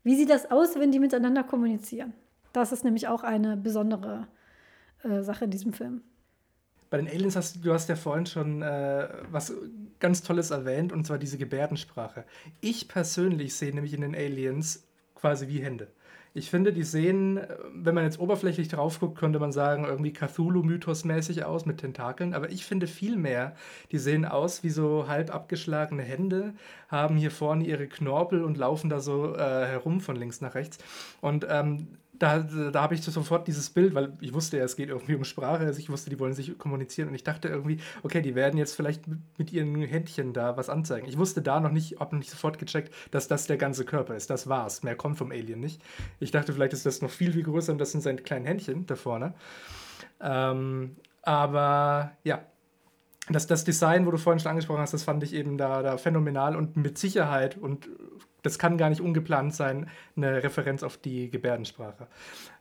wie sieht das aus, wenn die miteinander kommunizieren? Das ist nämlich auch eine besondere äh, Sache in diesem Film. Bei den Aliens hast du hast ja vorhin schon äh, was ganz Tolles erwähnt, und zwar diese Gebärdensprache. Ich persönlich sehe nämlich in den Aliens quasi wie Hände. Ich finde, die sehen, wenn man jetzt oberflächlich drauf guckt, könnte man sagen, irgendwie Cthulhu-Mythos-mäßig aus mit Tentakeln. Aber ich finde viel mehr, die sehen aus wie so halb abgeschlagene Hände, haben hier vorne ihre Knorpel und laufen da so äh, herum von links nach rechts. Und ähm, da, da habe ich sofort dieses Bild, weil ich wusste ja, es geht irgendwie um Sprache, also ich wusste, die wollen sich kommunizieren und ich dachte irgendwie, okay, die werden jetzt vielleicht mit ihren Händchen da was anzeigen. Ich wusste da noch nicht, habe noch nicht sofort gecheckt, dass das der ganze Körper ist. Das war's. Mehr kommt vom Alien nicht. Ich dachte, vielleicht ist das noch viel, viel größer und das sind seine kleinen Händchen da vorne. Ähm, aber ja, das, das Design, wo du vorhin schon angesprochen hast, das fand ich eben da, da phänomenal und mit Sicherheit und das kann gar nicht ungeplant sein, eine Referenz auf die Gebärdensprache.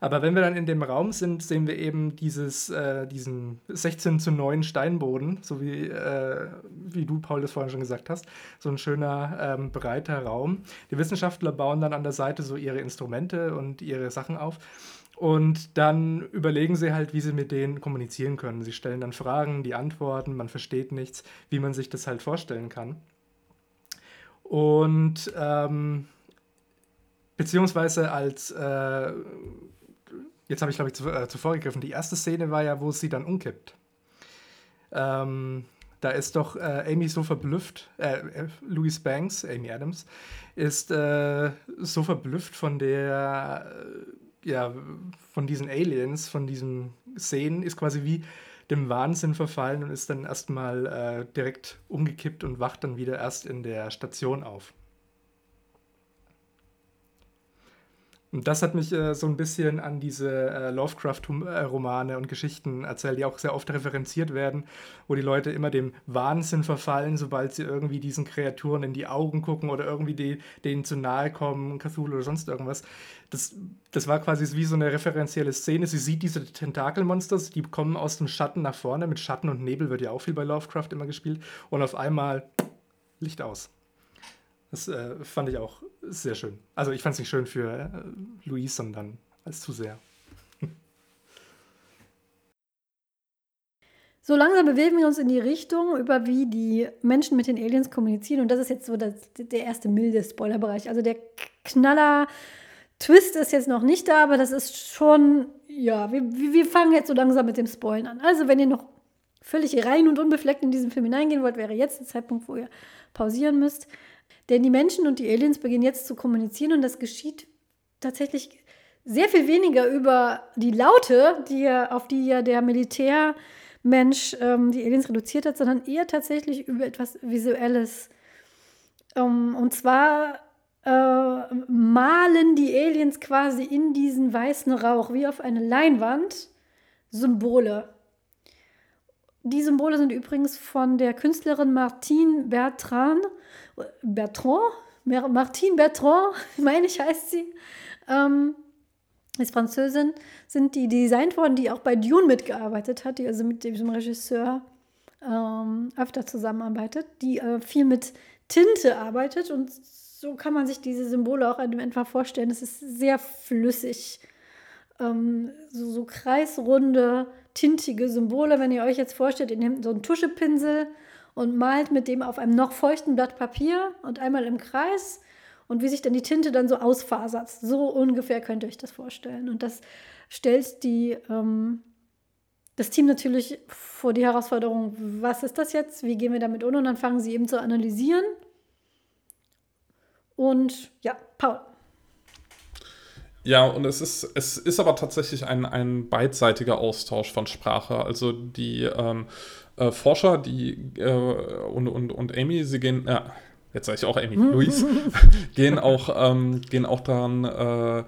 Aber wenn wir dann in dem Raum sind, sehen wir eben dieses, äh, diesen 16 zu 9 Steinboden, so wie, äh, wie du, Paul, das vorhin schon gesagt hast. So ein schöner, ähm, breiter Raum. Die Wissenschaftler bauen dann an der Seite so ihre Instrumente und ihre Sachen auf. Und dann überlegen sie halt, wie sie mit denen kommunizieren können. Sie stellen dann Fragen, die antworten, man versteht nichts, wie man sich das halt vorstellen kann. Und ähm, beziehungsweise als, äh, jetzt habe ich glaube ich zu, äh, zuvor gegriffen, die erste Szene war ja, wo sie dann umkippt. Ähm, da ist doch äh, Amy so verblüfft, äh, äh Louise Banks, Amy Adams, ist äh, so verblüfft von der, äh, ja, von diesen Aliens, von diesen Szenen, ist quasi wie dem Wahnsinn verfallen und ist dann erstmal äh, direkt umgekippt und wacht dann wieder erst in der Station auf. Und das hat mich äh, so ein bisschen an diese äh, Lovecraft-Romane und Geschichten erzählt, die auch sehr oft referenziert werden, wo die Leute immer dem Wahnsinn verfallen, sobald sie irgendwie diesen Kreaturen in die Augen gucken oder irgendwie die, denen zu nahe kommen, Cthulhu oder sonst irgendwas. Das, das war quasi wie so eine referenzielle Szene. Sie sieht diese Tentakelmonster, die kommen aus dem Schatten nach vorne. Mit Schatten und Nebel wird ja auch viel bei Lovecraft immer gespielt. Und auf einmal Licht aus. Das äh, fand ich auch sehr schön. Also ich fand es nicht schön für äh, Louise, sondern als zu sehr. So langsam bewegen wir uns in die Richtung, über wie die Menschen mit den Aliens kommunizieren. Und das ist jetzt so das, der erste milde Spoilerbereich. Also der Knaller Twist ist jetzt noch nicht da, aber das ist schon, ja, wir, wir fangen jetzt so langsam mit dem Spoilen an. Also wenn ihr noch völlig rein und unbefleckt in diesen Film hineingehen wollt, wäre jetzt der Zeitpunkt, wo ihr pausieren müsst. Denn die Menschen und die Aliens beginnen jetzt zu kommunizieren und das geschieht tatsächlich sehr viel weniger über die Laute, die ja, auf die ja der Militärmensch ähm, die Aliens reduziert hat, sondern eher tatsächlich über etwas Visuelles. Ähm, und zwar äh, malen die Aliens quasi in diesen weißen Rauch wie auf eine Leinwand Symbole. Die Symbole sind übrigens von der Künstlerin Martine Bertrand Bertrand, Martine Bertrand, meine ich, heißt sie, ähm, ist Französin, sind die designt worden, die auch bei Dune mitgearbeitet hat, die also mit diesem Regisseur ähm, öfter zusammenarbeitet, die äh, viel mit Tinte arbeitet und so kann man sich diese Symbole auch einfach vorstellen. Es ist sehr flüssig. Ähm, so, so kreisrunde, tintige Symbole. Wenn ihr euch jetzt vorstellt, ihr nehmt so einen Tuschepinsel und malt mit dem auf einem noch feuchten Blatt Papier und einmal im Kreis und wie sich dann die Tinte dann so ausfasert. So ungefähr könnt ihr euch das vorstellen. Und das stellt die, ähm, das Team natürlich vor die Herausforderung, was ist das jetzt, wie gehen wir damit um? Und dann fangen sie eben zu analysieren. Und ja, Paul. Ja, und es ist, es ist aber tatsächlich ein, ein beidseitiger Austausch von Sprache. Also die ähm, äh, Forscher, die äh, und, und, und Amy, sie gehen, äh, jetzt sage ich auch Amy, Luis, gehen auch, ähm, gehen auch daran äh,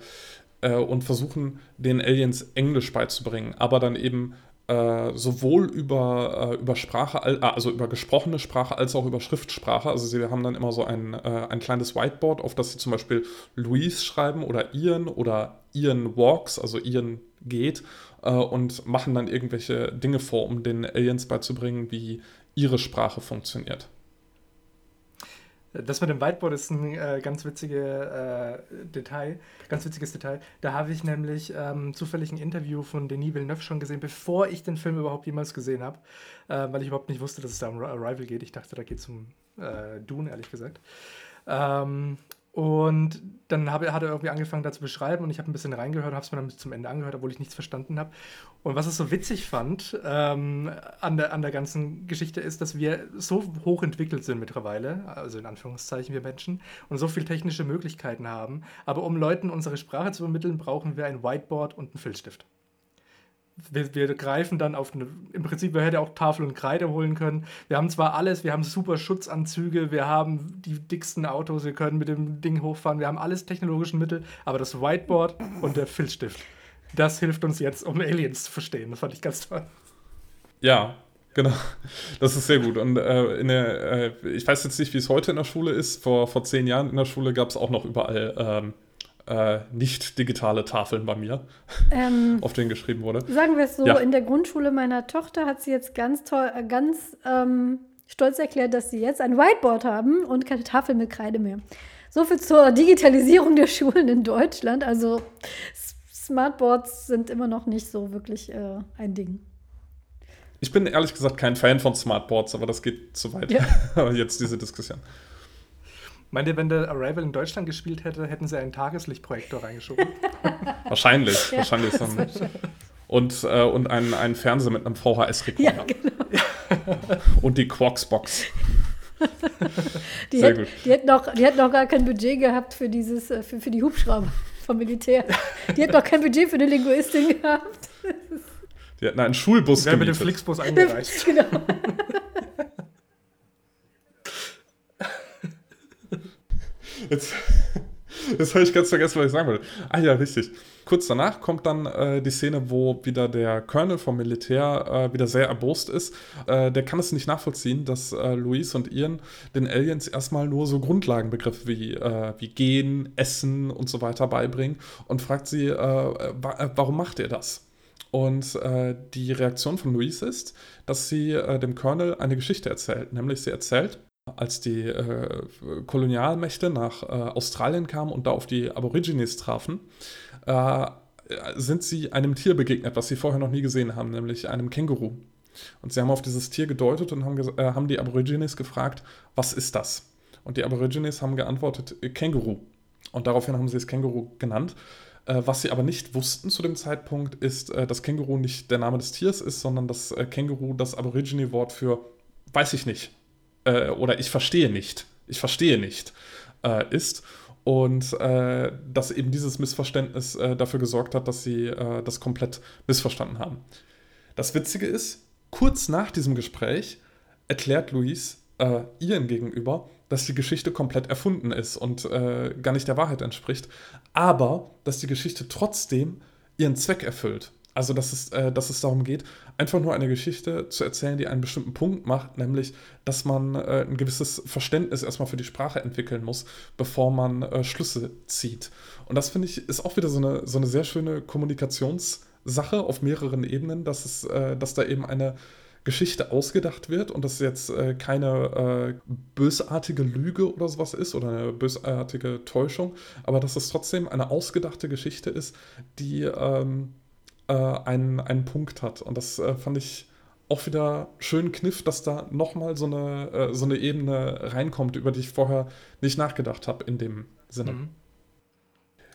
äh, und versuchen den Aliens Englisch beizubringen, aber dann eben äh, sowohl über, äh, über Sprache, also über gesprochene Sprache als auch über Schriftsprache. Also sie haben dann immer so ein, äh, ein kleines Whiteboard, auf das sie zum Beispiel Louise schreiben oder Ian oder Ian walks, also Ian geht und machen dann irgendwelche Dinge vor, um den Aliens beizubringen, wie ihre Sprache funktioniert. Das mit dem Whiteboard ist ein äh, ganz witziges äh, Detail, ganz witziges Detail. Da habe ich nämlich ähm, zufällig ein Interview von Denis Villeneuve schon gesehen, bevor ich den Film überhaupt jemals gesehen habe, äh, weil ich überhaupt nicht wusste, dass es da um Arrival geht. Ich dachte, da geht es um äh, Dune, ehrlich gesagt. Ähm, und dann hab, hat er irgendwie angefangen, da zu beschreiben und ich habe ein bisschen reingehört, habe es mir dann bis zum Ende angehört, obwohl ich nichts verstanden habe. Und was ich so witzig fand ähm, an, der, an der ganzen Geschichte ist, dass wir so hoch entwickelt sind mittlerweile, also in Anführungszeichen wir Menschen, und so viele technische Möglichkeiten haben. Aber um Leuten unsere Sprache zu vermitteln, brauchen wir ein Whiteboard und einen Filzstift wir, wir, greifen dann auf eine, im Prinzip, wir hätten auch Tafel und Kreide holen können. Wir haben zwar alles, wir haben super Schutzanzüge, wir haben die dicksten Autos, wir können mit dem Ding hochfahren, wir haben alles technologischen Mittel, aber das Whiteboard und der Filzstift, das hilft uns jetzt, um Aliens zu verstehen. Das fand ich ganz toll. Ja, Genau, das ist sehr gut. Und äh, der, äh, ich weiß jetzt nicht, wie es heute in der Schule ist. Vor, vor zehn Jahren in der Schule gab es auch noch überall ähm, äh, nicht digitale Tafeln bei mir, ähm, auf denen geschrieben wurde. Sagen wir es so, ja. in der Grundschule meiner Tochter hat sie jetzt ganz toll, äh, ganz ähm, stolz erklärt, dass sie jetzt ein Whiteboard haben und keine Tafel mit Kreide mehr. So viel zur Digitalisierung der Schulen in Deutschland. Also Smartboards sind immer noch nicht so wirklich äh, ein Ding. Ich bin ehrlich gesagt kein Fan von Smartboards, aber das geht zu weit. Ja. jetzt diese Diskussion. Meint ihr, wenn der Arrival in Deutschland gespielt hätte, hätten sie einen Tageslichtprojektor reingeschoben? wahrscheinlich, ja, wahrscheinlich. So und, äh, und einen, einen Fernseher mit einem VHS-Rekorder. Ja, genau. und die Quarks-Box. Die, Sehr hätt, gut. Die, hätten auch, die hätten auch gar kein Budget gehabt für, dieses, äh, für, für die Hubschrauber vom Militär. Die hätten auch kein Budget für eine Linguistin gehabt. Die hätten einen Schulbus gemietet. mit dem Flixbus eingereicht. genau. Jetzt, jetzt habe ich ganz vergessen, was ich sagen wollte. Ah ja, richtig. Kurz danach kommt dann äh, die Szene, wo wieder der Colonel vom Militär äh, wieder sehr erbost ist. Äh, der kann es nicht nachvollziehen, dass äh, Louise und Ian den Aliens erstmal nur so Grundlagenbegriffe wie, äh, wie Gehen, Essen und so weiter beibringen und fragt sie, äh, wa warum macht ihr das? Und die Reaktion von Louise ist, dass sie dem Colonel eine Geschichte erzählt. Nämlich sie erzählt, als die äh, Kolonialmächte nach äh, Australien kamen und da auf die Aborigines trafen, äh, sind sie einem Tier begegnet, was sie vorher noch nie gesehen haben, nämlich einem Känguru. Und sie haben auf dieses Tier gedeutet und haben, äh, haben die Aborigines gefragt, was ist das? Und die Aborigines haben geantwortet, äh, Känguru. Und daraufhin haben sie es Känguru genannt. Äh, was sie aber nicht wussten zu dem Zeitpunkt, ist, dass Känguru nicht der Name des Tiers ist, sondern dass Känguru das Aborigine-Wort für weiß ich nicht äh, oder ich verstehe nicht, ich verstehe nicht äh, ist. Und äh, dass eben dieses Missverständnis äh, dafür gesorgt hat, dass sie äh, das komplett missverstanden haben. Das Witzige ist, kurz nach diesem Gespräch erklärt Luis äh, Ian gegenüber, dass die Geschichte komplett erfunden ist und gar nicht der Wahrheit entspricht, aber dass die Geschichte trotzdem ihren Zweck erfüllt. Also, dass es, äh, dass es darum geht, einfach nur eine Geschichte zu erzählen, die einen bestimmten Punkt macht, nämlich, dass man äh, ein gewisses Verständnis erstmal für die Sprache entwickeln muss, bevor man äh, Schlüsse zieht. Und das finde ich ist auch wieder so eine, so eine sehr schöne Kommunikationssache auf mehreren Ebenen, dass, es, äh, dass da eben eine Geschichte ausgedacht wird und das jetzt äh, keine äh, bösartige Lüge oder sowas ist oder eine bösartige Täuschung, aber dass es trotzdem eine ausgedachte Geschichte ist, die ähm, äh, einen, einen Punkt hat. Und das äh, fand ich auch wieder schön kniff, dass da nochmal so eine, äh, so eine Ebene reinkommt, über die ich vorher nicht nachgedacht habe in dem Sinne. Mhm.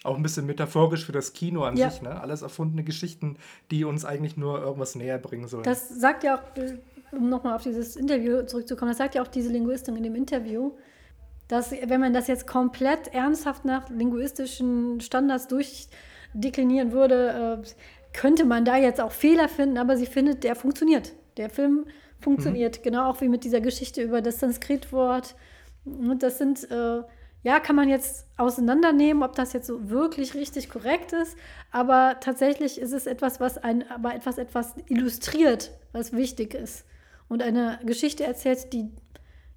Auch ein bisschen metaphorisch für das Kino an ja. sich, ne? Alles erfundene Geschichten, die uns eigentlich nur irgendwas näher bringen sollen. Das sagt ja auch, um nochmal auf dieses Interview zurückzukommen, das sagt ja auch diese Linguistin in dem Interview, dass wenn man das jetzt komplett ernsthaft nach linguistischen Standards durchdeklinieren würde, äh, könnte man da jetzt auch Fehler finden, aber sie findet, der funktioniert. Der Film funktioniert, mhm. genau auch wie mit dieser Geschichte über das Sanskritwort Und das sind, äh, ja, kann man jetzt auseinandernehmen, ob das jetzt so wirklich richtig korrekt ist. Aber tatsächlich ist es etwas, was ein, aber etwas, etwas illustriert, was wichtig ist. Und eine Geschichte erzählt, die,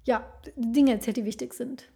ja, Dinge erzählt, die wichtig sind.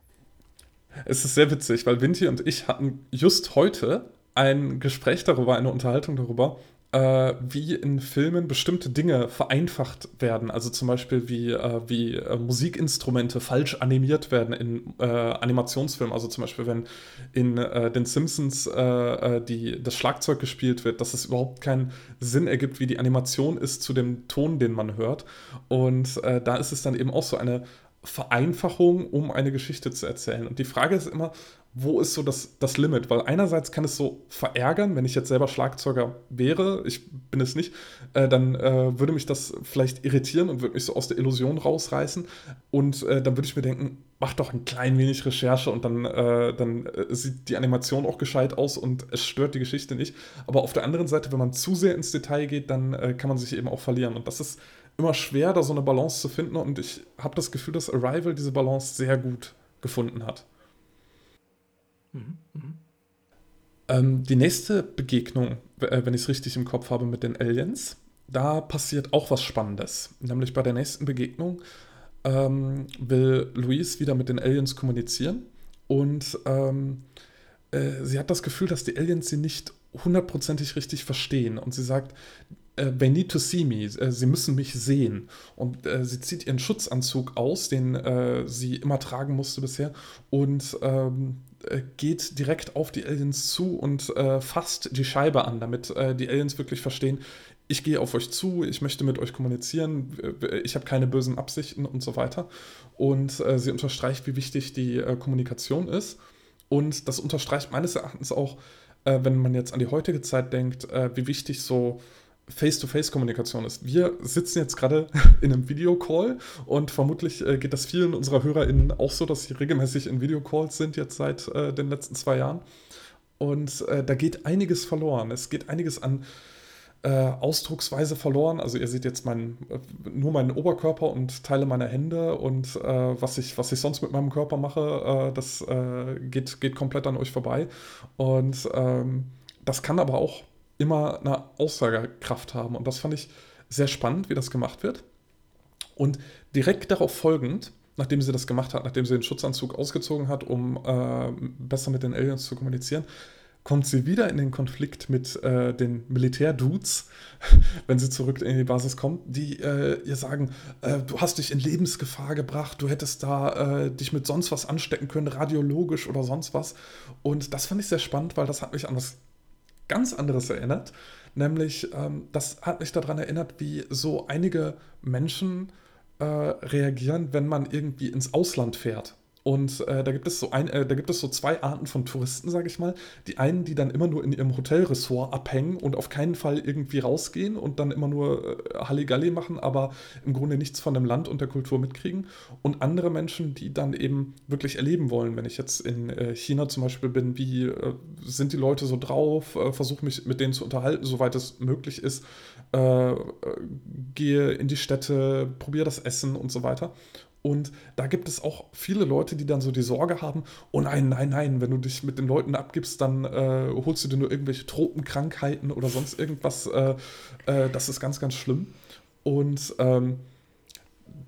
Es ist sehr witzig, weil Vinti und ich hatten just heute ein Gespräch darüber, eine Unterhaltung darüber, äh, wie in Filmen bestimmte Dinge vereinfacht werden. Also zum Beispiel wie, äh, wie äh, Musikinstrumente falsch animiert werden in äh, Animationsfilmen. Also zum Beispiel, wenn in äh, den Simpsons äh, die, das Schlagzeug gespielt wird, dass es überhaupt keinen Sinn ergibt, wie die Animation ist zu dem Ton, den man hört. Und da ist es dann eben auch so eine Vereinfachung, um eine Geschichte zu erzählen. Und die Frage ist immer, wo ist so das, das Limit? Weil einerseits kann es so verärgern, wenn ich jetzt selber Schlagzeuger wäre, ich bin es nicht, äh, dann äh, würde mich das vielleicht irritieren und würde mich so aus der Illusion rausreißen. Und äh, dann würde ich mir denken, mach doch ein klein wenig Recherche und dann, äh, dann äh, sieht die Animation auch gescheit aus und es stört die Geschichte nicht. Aber auf der anderen Seite, wenn man zu sehr ins Detail geht, dann äh, kann man sich eben auch verlieren. Und das ist immer schwer, da so eine Balance zu finden. Und ich habe das Gefühl, dass Arrival diese Balance sehr gut gefunden hat. Mhm, mhm. Ähm, die nächste Begegnung, äh, wenn ich es richtig im Kopf habe, mit den Aliens, da passiert auch was Spannendes. Nämlich bei der nächsten Begegnung ähm, will Louise wieder mit den Aliens kommunizieren und ähm, äh, sie hat das Gefühl, dass die Aliens sie nicht hundertprozentig richtig verstehen. Und sie sagt, äh, they need to see me, äh, sie müssen mich sehen. Und äh, sie zieht ihren Schutzanzug aus, den äh, sie immer tragen musste bisher, und ähm, äh, geht direkt auf die Aliens zu und äh, fasst die Scheibe an, damit äh, die Aliens wirklich verstehen, ich gehe auf euch zu, ich möchte mit euch kommunizieren, ich habe keine bösen Absichten und so weiter. Und äh, sie unterstreicht, wie wichtig die äh, Kommunikation ist. Und das unterstreicht meines Erachtens auch, äh, wenn man jetzt an die heutige Zeit denkt, wie wichtig so Face-to-Face-Kommunikation ist. Wir sitzen jetzt gerade in einem Videocall und vermutlich äh, geht das vielen unserer HörerInnen auch so, dass sie regelmäßig in Videocalls sind jetzt seit äh, den letzten zwei Jahren. Und äh, da geht einiges verloren. Es geht einiges an äh, Ausdrucksweise verloren. Also ihr seht jetzt mein, äh, nur meinen Oberkörper und Teile meiner Hände und äh, was, ich, was ich sonst mit meinem Körper mache, das geht, geht komplett an euch vorbei. Und ähm, das kann aber auch immer eine Aussagekraft haben. Und das fand ich sehr spannend, wie das gemacht wird. Und direkt darauf folgend, nachdem sie das gemacht hat, nachdem sie den Schutzanzug ausgezogen hat, um äh, besser mit den Aliens zu kommunizieren, kommt sie wieder in den Konflikt mit äh, den Militärdudes, wenn sie zurück in die Basis kommt, die äh, ihr sagen, äh, du hast dich in Lebensgefahr gebracht, du hättest da äh, dich mit sonst was anstecken können, radiologisch oder sonst was. Und das fand ich sehr spannend, weil das hat mich an was ganz anderes erinnert. Nämlich, ähm, das hat mich daran erinnert, wie so einige Menschen äh, reagieren, wenn man irgendwie ins Ausland fährt. Und äh, da, gibt es so ein, äh, da gibt es so zwei Arten von Touristen, sage ich mal. Die einen, die dann immer nur in ihrem Hotelressort abhängen und auf keinen Fall irgendwie rausgehen und dann immer nur äh, Halligalli machen, aber im Grunde nichts von dem Land und der Kultur mitkriegen. Und andere Menschen, die dann eben wirklich erleben wollen. Wenn ich jetzt in äh, China zum Beispiel bin, wie äh, sind die Leute so drauf? Äh, Versuche mich mit denen zu unterhalten, soweit es möglich ist. Äh, gehe in die Städte, probiere das Essen und so weiter. Und da gibt es auch viele Leute, die dann so die Sorge haben, oh nein, nein, nein, wenn du dich mit den Leuten abgibst, dann äh, holst du dir nur irgendwelche Tropenkrankheiten oder sonst irgendwas. Äh, äh, das ist ganz, ganz schlimm. Und ähm,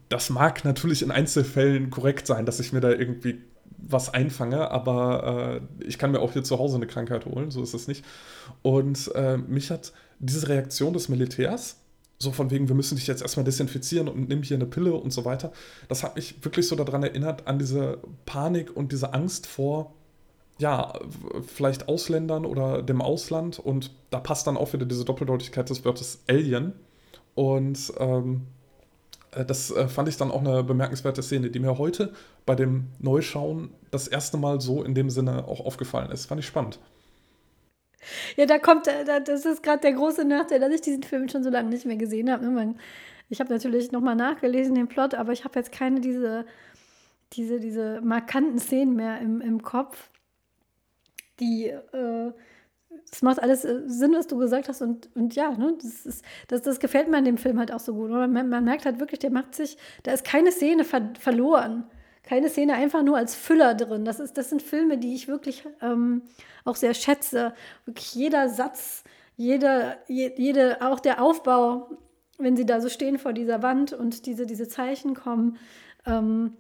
das mag natürlich in Einzelfällen korrekt sein, dass ich mir da irgendwie was einfange, aber äh, ich kann mir auch hier zu Hause eine Krankheit holen, so ist es nicht. Und äh, mich hat diese Reaktion des Militärs, so von wegen, wir müssen dich jetzt erstmal desinfizieren und nimm hier eine Pille und so weiter. Das hat mich wirklich so daran erinnert, an diese Panik und diese Angst vor, ja, vielleicht Ausländern oder dem Ausland. Und da passt dann auch wieder diese Doppeldeutigkeit des Wortes Alien. Und ähm, äh, das äh, fand ich dann auch eine bemerkenswerte Szene, die mir heute bei dem Neuschauen das erste Mal so in dem Sinne auch aufgefallen ist. Fand ich spannend. Ja, da kommt, äh, das ist gerade der große Nachteil, dass ich diesen Film schon so lange nicht mehr gesehen habe. Ne? Ich habe natürlich nochmal nachgelesen, den Plot, aber ich habe jetzt keine diese, diese, diese markanten Szenen mehr im, im Kopf, die. Äh, es macht alles äh, Sinn, was du gesagt hast. Und, und ja, ne, das, ist, das, das gefällt mir an dem Film halt auch so gut. Man, man merkt halt wirklich, der macht sich, da ist keine Szene ver verloren keine Szene einfach nur als Füller drin. Das, ist, das sind Filme, die ich wirklich ähm, auch sehr schätze. Wirklich jeder Satz, jede, jede, auch der Aufbau, wenn sie da so stehen vor dieser Wand und diese, diese Zeichen kommen. Ähm,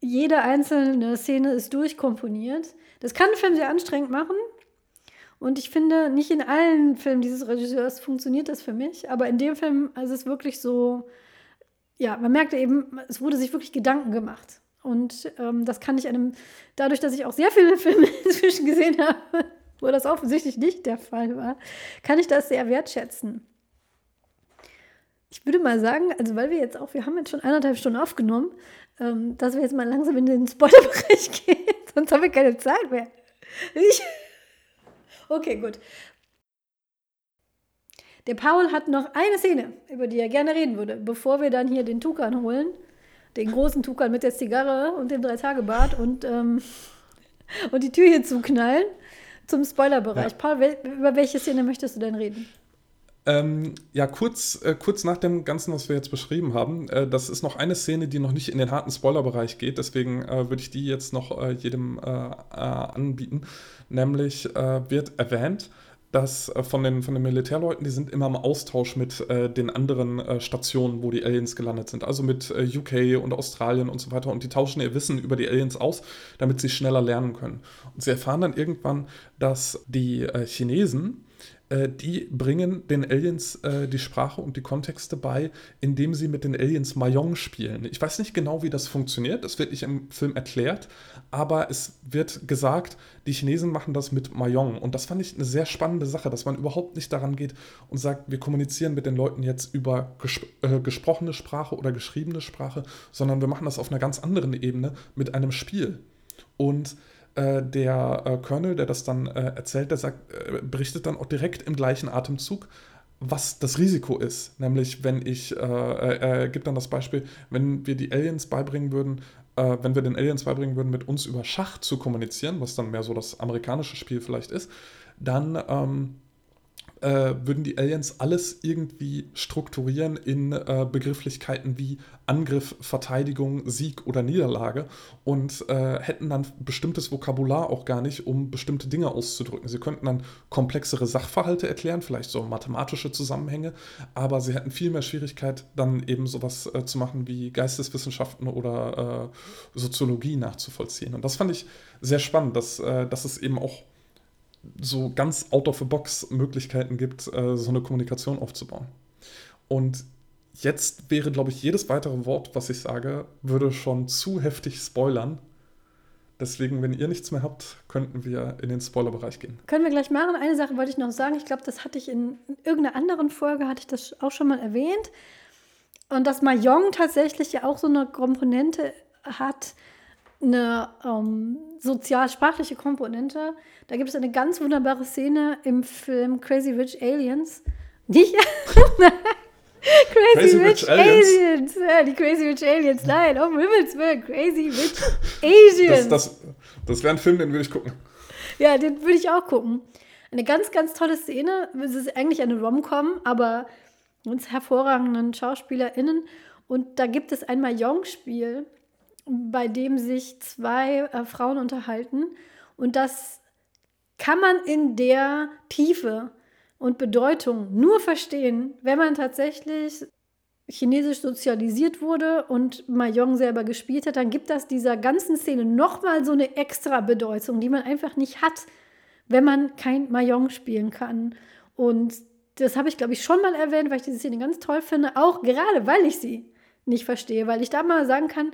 jede einzelne Szene ist durchkomponiert. Das kann ein Film sehr anstrengend machen. Und ich finde, nicht in allen Filmen dieses Regisseurs funktioniert das für mich. Aber in dem Film ist es wirklich so, ja, man merkte eben, es wurde sich wirklich Gedanken gemacht. Und ähm, das kann ich einem, dadurch, dass ich auch sehr viele Filme inzwischen gesehen habe, wo das offensichtlich nicht der Fall war, kann ich das sehr wertschätzen. Ich würde mal sagen, also weil wir jetzt auch, wir haben jetzt schon eineinhalb Stunden aufgenommen, ähm, dass wir jetzt mal langsam in den Spoilerbereich gehen, sonst haben wir keine Zeit mehr. Ich okay, gut. Der Paul hat noch eine Szene, über die er gerne reden würde, bevor wir dann hier den Tukan holen. Den großen Tukan mit der Zigarre und dem Drei-Tage-Bart und, ähm, und die Tür hier zuknallen zum Spoilerbereich. Ja. Paul, über welche Szene möchtest du denn reden? Ähm, ja, kurz, äh, kurz nach dem Ganzen, was wir jetzt beschrieben haben, äh, das ist noch eine Szene, die noch nicht in den harten Spoilerbereich geht, deswegen äh, würde ich die jetzt noch äh, jedem äh, äh, anbieten. Nämlich wird erwähnt, dass von, den, von den Militärleuten, die sind immer im Austausch mit den anderen Stationen, wo die Aliens gelandet sind, also mit UK und Australien und so weiter und die tauschen ihr Wissen über die Aliens aus, damit sie schneller lernen können. Und sie erfahren dann irgendwann, dass die Chinesen, äh, die bringen den Aliens äh, die Sprache und die Kontexte bei, indem sie mit den Aliens Mayong spielen. Ich weiß nicht genau, wie das funktioniert, das wird nicht im Film erklärt, aber es wird gesagt, die Chinesen machen das mit Mayong. Und das fand ich eine sehr spannende Sache, dass man überhaupt nicht daran geht und sagt, wir kommunizieren mit den Leuten jetzt über ges äh, gesprochene Sprache oder geschriebene Sprache, sondern wir machen das auf einer ganz anderen Ebene mit einem Spiel. Und äh, der äh, Colonel, der das dann äh, erzählt, der sagt, äh, berichtet dann auch direkt im gleichen Atemzug, was das Risiko ist. Nämlich, wenn ich, äh, er gibt dann das Beispiel, wenn wir die Aliens beibringen würden, wenn wir den Aliens beibringen würden, mit uns über Schach zu kommunizieren, was dann mehr so das amerikanische Spiel vielleicht ist, dann ähm, äh, würden die Aliens alles irgendwie strukturieren in äh, Begrifflichkeiten wie Angriff, Verteidigung, Sieg oder Niederlage und äh, hätten dann bestimmtes Vokabular auch gar nicht, um bestimmte Dinge auszudrücken. Sie könnten dann komplexere Sachverhalte erklären, vielleicht so mathematische Zusammenhänge, aber sie hätten viel mehr Schwierigkeit, dann eben sowas äh, zu machen wie Geisteswissenschaften oder äh, Soziologie nachzuvollziehen. Und das fand ich sehr spannend, dass, äh, dass es eben auch so ganz out of the box Möglichkeiten gibt, äh, so eine Kommunikation aufzubauen. Und jetzt wäre, glaube ich, jedes weitere Wort, was ich sage, würde schon zu heftig spoilern. Deswegen, wenn ihr nichts mehr habt, könnten wir in den Spoilerbereich gehen. Können wir gleich machen. Eine Sache wollte ich noch sagen. Ich glaube, das hatte ich in, in irgendeiner anderen Folge, hatte ich das auch schon mal erwähnt. Und dass Mahjong tatsächlich ja auch so eine Komponente hat, eine ähm, sozial-sprachliche Komponente. Da gibt es eine ganz wunderbare Szene im Film Crazy Rich Aliens. Nicht? Crazy, Crazy, Rich, Rich Aliens. Aliens. Ja, die Crazy Rich Aliens. Nein, um Himmels Willen. Crazy Rich Asians. Das, das, das wäre ein Film, den würde ich gucken. Ja, den würde ich auch gucken. Eine ganz, ganz tolle Szene. Es ist eigentlich eine Rom-Com, aber mit hervorragenden SchauspielerInnen. Und da gibt es ein Mahjong-Spiel bei dem sich zwei äh, Frauen unterhalten. Und das kann man in der Tiefe und Bedeutung nur verstehen, wenn man tatsächlich chinesisch sozialisiert wurde und Mahjong selber gespielt hat, dann gibt das dieser ganzen Szene nochmal so eine extra Bedeutung, die man einfach nicht hat, wenn man kein Mahjong spielen kann. Und das habe ich, glaube ich, schon mal erwähnt, weil ich diese Szene ganz toll finde, auch gerade weil ich sie nicht verstehe, weil ich da mal sagen kann,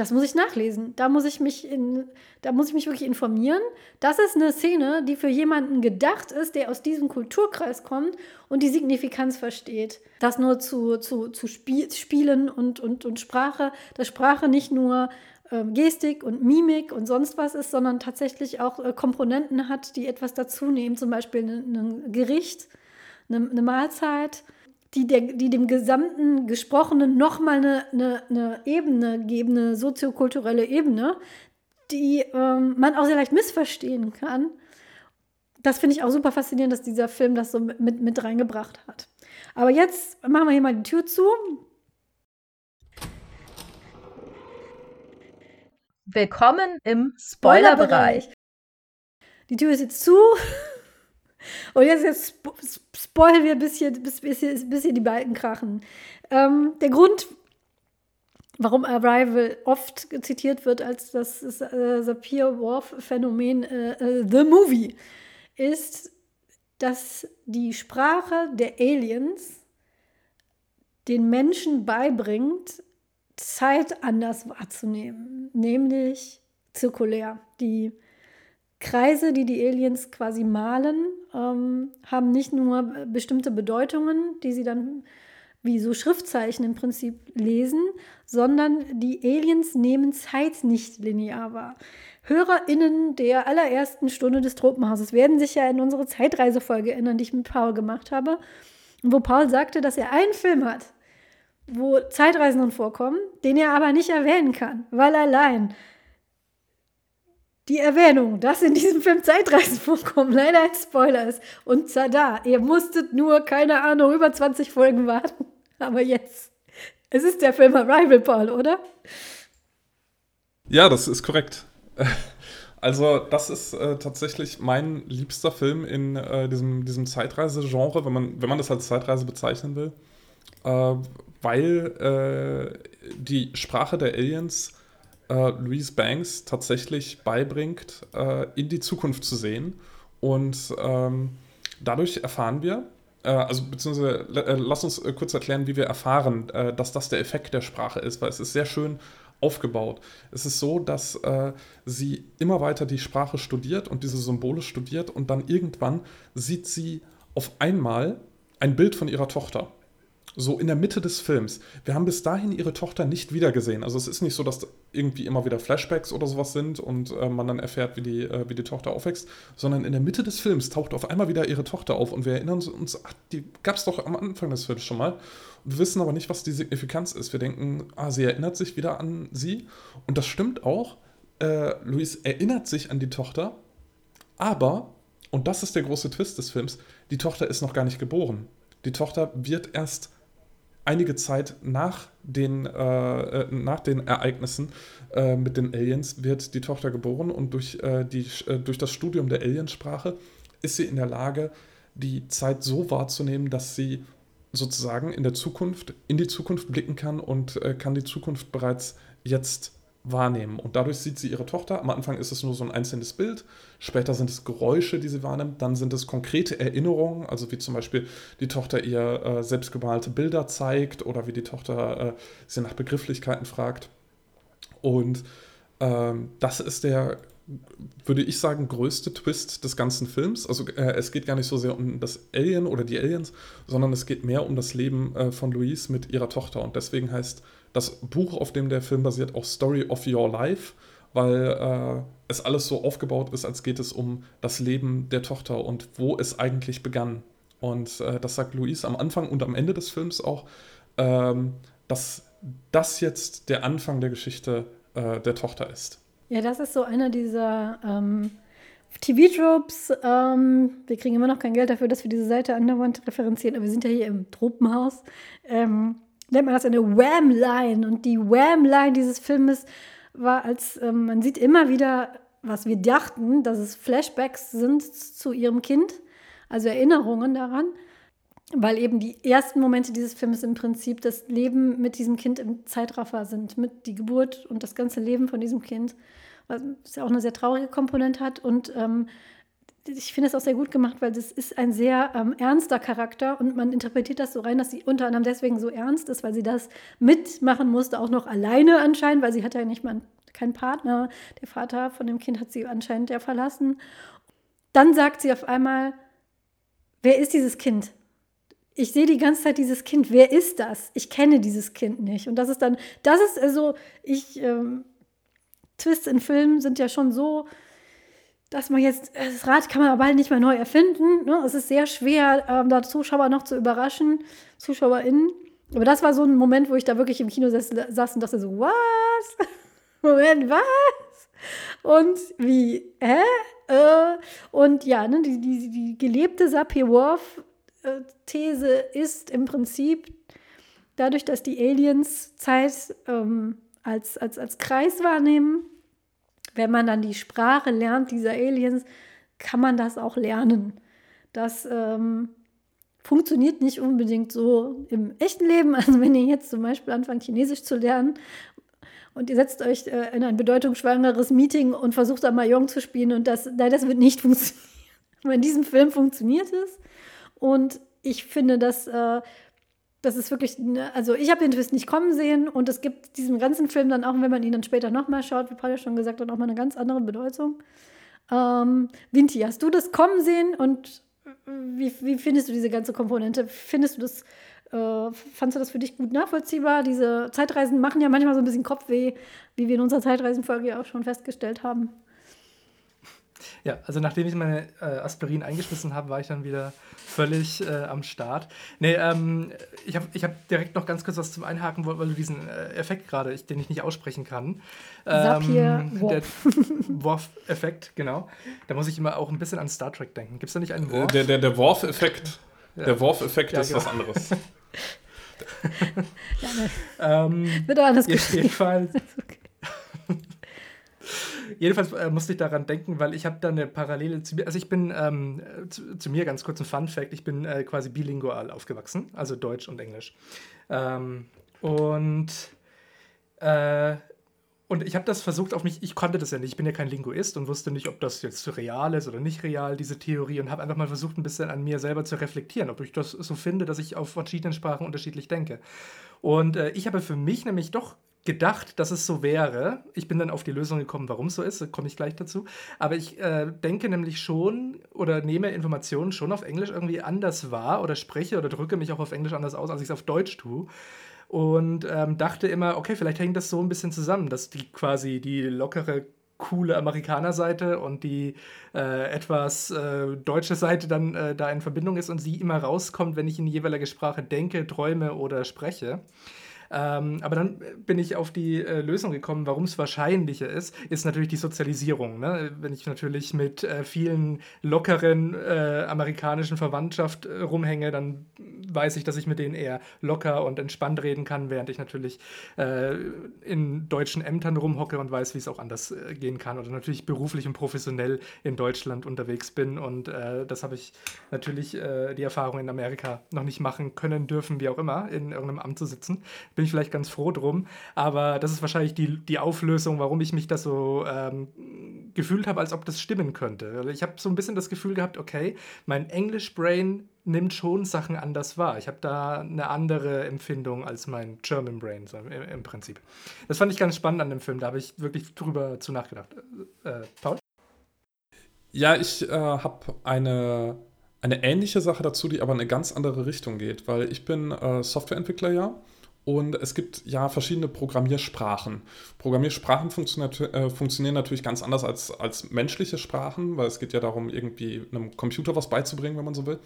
das muss ich nachlesen. Da muss ich mich in, da muss ich mich wirklich informieren. Das ist eine Szene, die für jemanden gedacht ist, der aus diesem Kulturkreis kommt und die Signifikanz versteht. Das nur zu, zu, zu Spie Spielen und, und, und Sprache, dass Sprache nicht nur äh, Gestik und Mimik und sonst was ist, sondern tatsächlich auch äh, Komponenten hat, die etwas dazu nehmen, zum Beispiel ein Gericht, eine, eine Mahlzeit die, der, die dem gesamten Gesprochenen nochmal eine, eine, eine Ebene geben, eine soziokulturelle Ebene, die ähm, man auch sehr leicht missverstehen kann. Das finde ich auch super faszinierend, dass dieser Film das so mit, mit reingebracht hat. Aber jetzt machen wir hier mal die Tür zu. Willkommen im Spoilerbereich. Die Tür ist jetzt zu. Und jetzt, jetzt spo spoilen wir ein bisschen, bis, bis, bis hier die Balken krachen. Ähm, der Grund, warum Arrival oft zitiert wird als das äh, Sapir-Whorf-Phänomen äh, äh, The Movie, ist, dass die Sprache der Aliens den Menschen beibringt, Zeit anders wahrzunehmen, nämlich zirkulär. Die Kreise, die die Aliens quasi malen, ähm, haben nicht nur bestimmte Bedeutungen, die sie dann wie so Schriftzeichen im Prinzip lesen, sondern die Aliens nehmen Zeit nicht linear wahr. HörerInnen der allerersten Stunde des Tropenhauses werden sich ja in unsere Zeitreisefolge erinnern, die ich mit Paul gemacht habe, wo Paul sagte, dass er einen Film hat, wo Zeitreisenden vorkommen, den er aber nicht erwähnen kann, weil allein die Erwähnung, dass in diesem Film Zeitreisen vorkommen, leider ein Spoiler ist. Und da, ihr musstet nur, keine Ahnung, über 20 Folgen warten. Aber jetzt, es ist der Film Arrival, Paul, oder? Ja, das ist korrekt. Also, das ist äh, tatsächlich mein liebster Film in äh, diesem, diesem Zeitreise-Genre, wenn man, wenn man das als Zeitreise bezeichnen will. Äh, weil äh, die Sprache der Aliens äh, Louise Banks tatsächlich beibringt, äh, in die Zukunft zu sehen. Und ähm, dadurch erfahren wir, äh, also beziehungsweise äh, lass uns äh, kurz erklären, wie wir erfahren, äh, dass das der Effekt der Sprache ist, weil es ist sehr schön aufgebaut. Es ist so, dass sie immer weiter die Sprache studiert und diese Symbole studiert und dann irgendwann sieht sie auf einmal ein Bild von ihrer Tochter so in der Mitte des Films. Wir haben bis dahin ihre Tochter nicht wiedergesehen. Also es ist nicht so, dass irgendwie immer wieder Flashbacks oder sowas sind und äh, man dann erfährt, wie die, äh, wie die Tochter aufwächst, sondern in der Mitte des Films taucht auf einmal wieder ihre Tochter auf und wir erinnern uns, ach, die gab es doch am Anfang des Films schon mal. Wir wissen aber nicht, was die Signifikanz ist. Wir denken, ah, sie erinnert sich wieder an sie und das stimmt auch. Äh, Luis erinnert sich an die Tochter, aber, und das ist der große Twist des Films, die Tochter ist noch gar nicht geboren. Die Tochter wird erst einige Zeit nach den, äh, äh, nach den Ereignissen äh, mit den Aliens wird die Tochter geboren und durch, äh, die, äh, durch das Studium der Aliensprache ist sie in der Lage, die Zeit so wahrzunehmen, dass sie sozusagen in der Zukunft, in die Zukunft blicken kann und äh, kann die Zukunft bereits jetzt wahrnehmen. Und dadurch sieht sie ihre Tochter. Am Anfang ist es nur so ein einzelnes Bild, später sind es Geräusche, die sie wahrnimmt, dann sind es konkrete Erinnerungen, also wie zum Beispiel die Tochter ihr äh, selbstgemalte Bilder zeigt oder wie die Tochter äh, sie nach Begrifflichkeiten fragt. Und ähm, das ist der, würde ich sagen, größte Twist des ganzen Films. Also äh, es geht gar nicht so sehr um das Alien oder die Aliens, sondern es geht mehr um das Leben äh, von Louise mit ihrer Tochter. Und deswegen heißt das Buch, auf dem der Film basiert, auch Story of Your Life, weil äh, es alles so aufgebaut ist, als geht es um das Leben der Tochter und wo es eigentlich begann. Und äh, das sagt Louise am Anfang und am Ende des Films auch, ähm, dass das jetzt der Anfang der Geschichte äh, der Tochter ist. Ja, das ist so einer dieser ähm, TV-Tropes. Ähm, wir kriegen immer noch kein Geld dafür, dass wir diese Seite andauernd referenzieren, aber wir sind ja hier im Tropenhaus. Ähm, nennt man das eine Wham-Line. Und die Wham-Line dieses Filmes war, als ähm, man sieht immer wieder, was wir dachten, dass es Flashbacks sind zu ihrem Kind, also Erinnerungen daran, weil eben die ersten Momente dieses Filmes im Prinzip das Leben mit diesem Kind im Zeitraffer sind, mit die Geburt und das ganze Leben von diesem Kind, was ja auch eine sehr traurige Komponente hat und ähm, ich finde es auch sehr gut gemacht, weil das ist ein sehr ähm, ernster Charakter und man interpretiert das so rein, dass sie unter anderem deswegen so ernst ist, weil sie das mitmachen musste, auch noch alleine anscheinend, weil sie hat ja nicht mal keinen Partner. Der Vater von dem Kind hat sie anscheinend ja verlassen. Dann sagt sie auf einmal, wer ist dieses Kind? Ich sehe die ganze Zeit dieses Kind. Wer ist das? Ich kenne dieses Kind nicht. Und das ist dann, das ist also, ich, ähm, Twists in Filmen sind ja schon so dass man jetzt, das Rad kann man aber bald nicht mehr neu erfinden. Ne? Es ist sehr schwer, ähm, da Zuschauer noch zu überraschen, ZuschauerInnen. Aber das war so ein Moment, wo ich da wirklich im Kino saß, saß und dachte so, was? Moment, was? Und wie, hä? Äh, und ja, ne, die, die, die gelebte Sapir-Whorf-These ist im Prinzip dadurch, dass die Aliens Zeit ähm, als, als, als Kreis wahrnehmen, wenn man dann die Sprache lernt dieser Aliens, kann man das auch lernen. Das ähm, funktioniert nicht unbedingt so im echten Leben. Also wenn ihr jetzt zum Beispiel anfangt, Chinesisch zu lernen und ihr setzt euch äh, in ein bedeutungsschwangeres Meeting und versucht da Mahjong zu spielen und das, nein, das wird nicht funktionieren. Aber in diesem Film funktioniert es. Und ich finde, dass äh, das ist wirklich, ne, also ich habe den Twist nicht kommen sehen und es gibt diesem ganzen Film dann auch, wenn man ihn dann später nochmal schaut, wie Paul ja schon gesagt hat, auch mal eine ganz andere Bedeutung. Ähm, Vinti, hast du das kommen sehen und wie, wie findest du diese ganze Komponente? Findest du das, äh, fandest du das für dich gut nachvollziehbar? Diese Zeitreisen machen ja manchmal so ein bisschen Kopfweh, wie wir in unserer Zeitreisenfolge ja auch schon festgestellt haben. Ja, also nachdem ich meine äh, Aspirin eingeschmissen habe, war ich dann wieder völlig äh, am Start. Nee, ähm, ich habe ich hab direkt noch ganz kurz was zum Einhaken, weil du diesen äh, Effekt gerade, den ich nicht aussprechen kann. Ähm, der Worf-Effekt, genau. Da muss ich immer auch ein bisschen an Star Trek denken. Gibt es da nicht einen Worf? Der, der, der Worf-Effekt. Ja. Der Worf-Effekt ja, ist genau. was anderes. ähm, Wird alles Jedenfalls. Jedenfalls äh, musste ich daran denken, weil ich habe da eine Parallele zu mir. Also ich bin ähm, zu, zu, mir ganz kurz ein Fun Fact: Ich bin äh, quasi bilingual aufgewachsen, also Deutsch und Englisch. Ähm, und äh, und ich habe das versucht auf mich, ich konnte das ja nicht, ich bin ja kein Linguist und wusste nicht, ob das jetzt real ist oder nicht real, diese Theorie, und habe einfach mal versucht, ein bisschen an mir selber zu reflektieren, ob ich das so finde, dass ich auf verschiedenen Sprachen unterschiedlich denke. Und äh, ich habe für mich nämlich doch gedacht, dass es so wäre. Ich bin dann auf die Lösung gekommen, warum es so ist, da komme ich gleich dazu. Aber ich äh, denke nämlich schon oder nehme Informationen schon auf Englisch irgendwie anders wahr oder spreche oder drücke mich auch auf Englisch anders aus, als ich es auf Deutsch tue. Und ähm, dachte immer, okay, vielleicht hängt das so ein bisschen zusammen, dass die quasi die lockere coole Amerikanerseite und die äh, etwas äh, deutsche Seite dann äh, da in Verbindung ist und sie immer rauskommt, wenn ich in jeweilige Sprache denke, träume oder spreche. Ähm, aber dann bin ich auf die äh, Lösung gekommen, warum es wahrscheinlicher ist, ist natürlich die Sozialisierung. Ne? Wenn ich natürlich mit äh, vielen lockeren äh, amerikanischen Verwandtschaft äh, rumhänge, dann weiß ich, dass ich mit denen eher locker und entspannt reden kann, während ich natürlich äh, in deutschen Ämtern rumhocke und weiß, wie es auch anders äh, gehen kann. Oder natürlich beruflich und professionell in Deutschland unterwegs bin. Und das habe ich natürlich die Erfahrung in Amerika noch nicht machen können, dürfen, wie auch immer, in irgendeinem Amt zu sitzen ich vielleicht ganz froh drum. Aber das ist wahrscheinlich die, die Auflösung, warum ich mich das so ähm, gefühlt habe, als ob das stimmen könnte. Ich habe so ein bisschen das Gefühl gehabt, okay, mein English-Brain nimmt schon Sachen anders wahr. Ich habe da eine andere Empfindung als mein German Brain so im, im, Prinzip. Das fand ich ganz spannend an dem Film. Da habe ich wirklich drüber zu nachgedacht. Äh, Paul? Ja, ich äh, habe eine, eine ähnliche Sache dazu, die aber in eine ganz andere Richtung geht, weil ich bin äh, Softwareentwickler ja und es gibt ja verschiedene Programmiersprachen. Programmiersprachen äh, funktionieren natürlich ganz anders als, als menschliche Sprachen, weil es geht ja darum, irgendwie einem Computer was beizubringen, wenn man so will.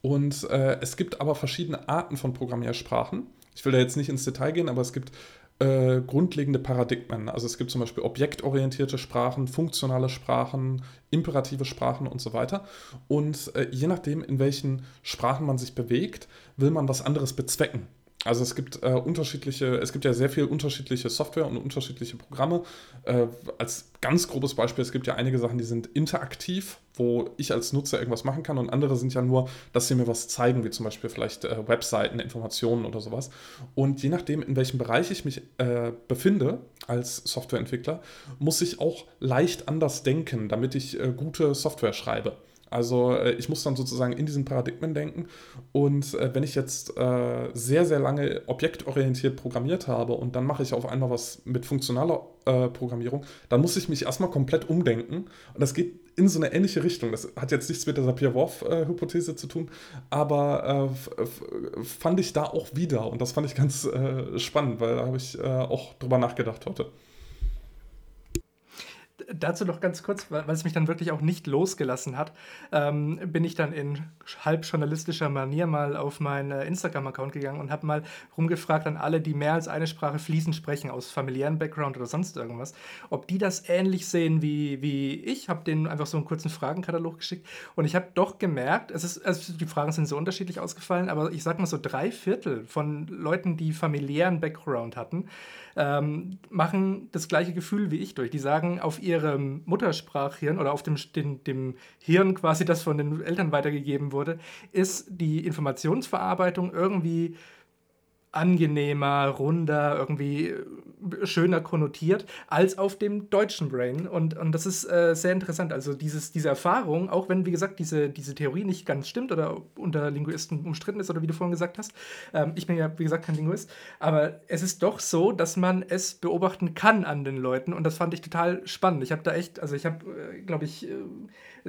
Und äh, es gibt aber verschiedene Arten von Programmiersprachen. Ich will da jetzt nicht ins Detail gehen, aber es gibt äh, grundlegende Paradigmen. Also es gibt zum Beispiel objektorientierte Sprachen, funktionale Sprachen, imperative Sprachen und so weiter. Und äh, je nachdem, in welchen Sprachen man sich bewegt, will man was anderes bezwecken. Also es gibt äh, unterschiedliche, es gibt ja sehr viel unterschiedliche Software und unterschiedliche Programme. Äh, als ganz grobes Beispiel, es gibt ja einige Sachen, die sind interaktiv, wo ich als Nutzer irgendwas machen kann und andere sind ja nur, dass sie mir was zeigen, wie zum Beispiel vielleicht äh, Webseiten, Informationen oder sowas. Und je nachdem, in welchem Bereich ich mich äh, befinde als Softwareentwickler, muss ich auch leicht anders denken, damit ich äh, gute Software schreibe. Also äh, ich muss dann sozusagen in diesen Paradigmen denken. Und äh, wenn ich jetzt äh, sehr, sehr lange objektorientiert programmiert habe und dann mache ich auf einmal was mit funktionaler äh, Programmierung, dann muss ich mich erstmal komplett umdenken. Und das geht in so eine ähnliche Richtung. Das hat jetzt nichts mit der Sapir-Whorf-Hypothese zu tun, aber äh, fand ich da auch wieder. Und das fand ich ganz äh, spannend, weil da habe ich auch drüber nachgedacht heute dazu noch ganz kurz, weil, es mich dann wirklich auch nicht losgelassen hat, ähm, bin ich dann in halb journalistischer Manier mal auf meinen äh, Instagram-Account gegangen und habe mal rumgefragt an alle, die mehr als eine Sprache fließend sprechen, aus familiären Background oder sonst irgendwas, ob die das ähnlich sehen wie, wie ich. Habe denen einfach so einen kurzen Fragenkatalog geschickt und ich habe doch gemerkt, es ist, also die Fragen sind so unterschiedlich ausgefallen, aber ich sag mal so drei Viertel von Leuten, die familiären Background hatten, ähm, machen das gleiche Gefühl wie ich durch. Die sagen, auf ihrem Muttersprachhirn oder auf dem, den, dem Hirn quasi, das von den Eltern weitergegeben wurde, ist die Informationsverarbeitung irgendwie angenehmer, runder, irgendwie äh, schöner konnotiert als auf dem deutschen Brain. Und, und das ist äh, sehr interessant. Also dieses, diese Erfahrung, auch wenn, wie gesagt, diese, diese Theorie nicht ganz stimmt oder unter Linguisten umstritten ist oder wie du vorhin gesagt hast. Ähm, ich bin ja, wie gesagt, kein Linguist. Aber es ist doch so, dass man es beobachten kann an den Leuten. Und das fand ich total spannend. Ich habe da echt, also ich habe, äh, glaube ich, äh,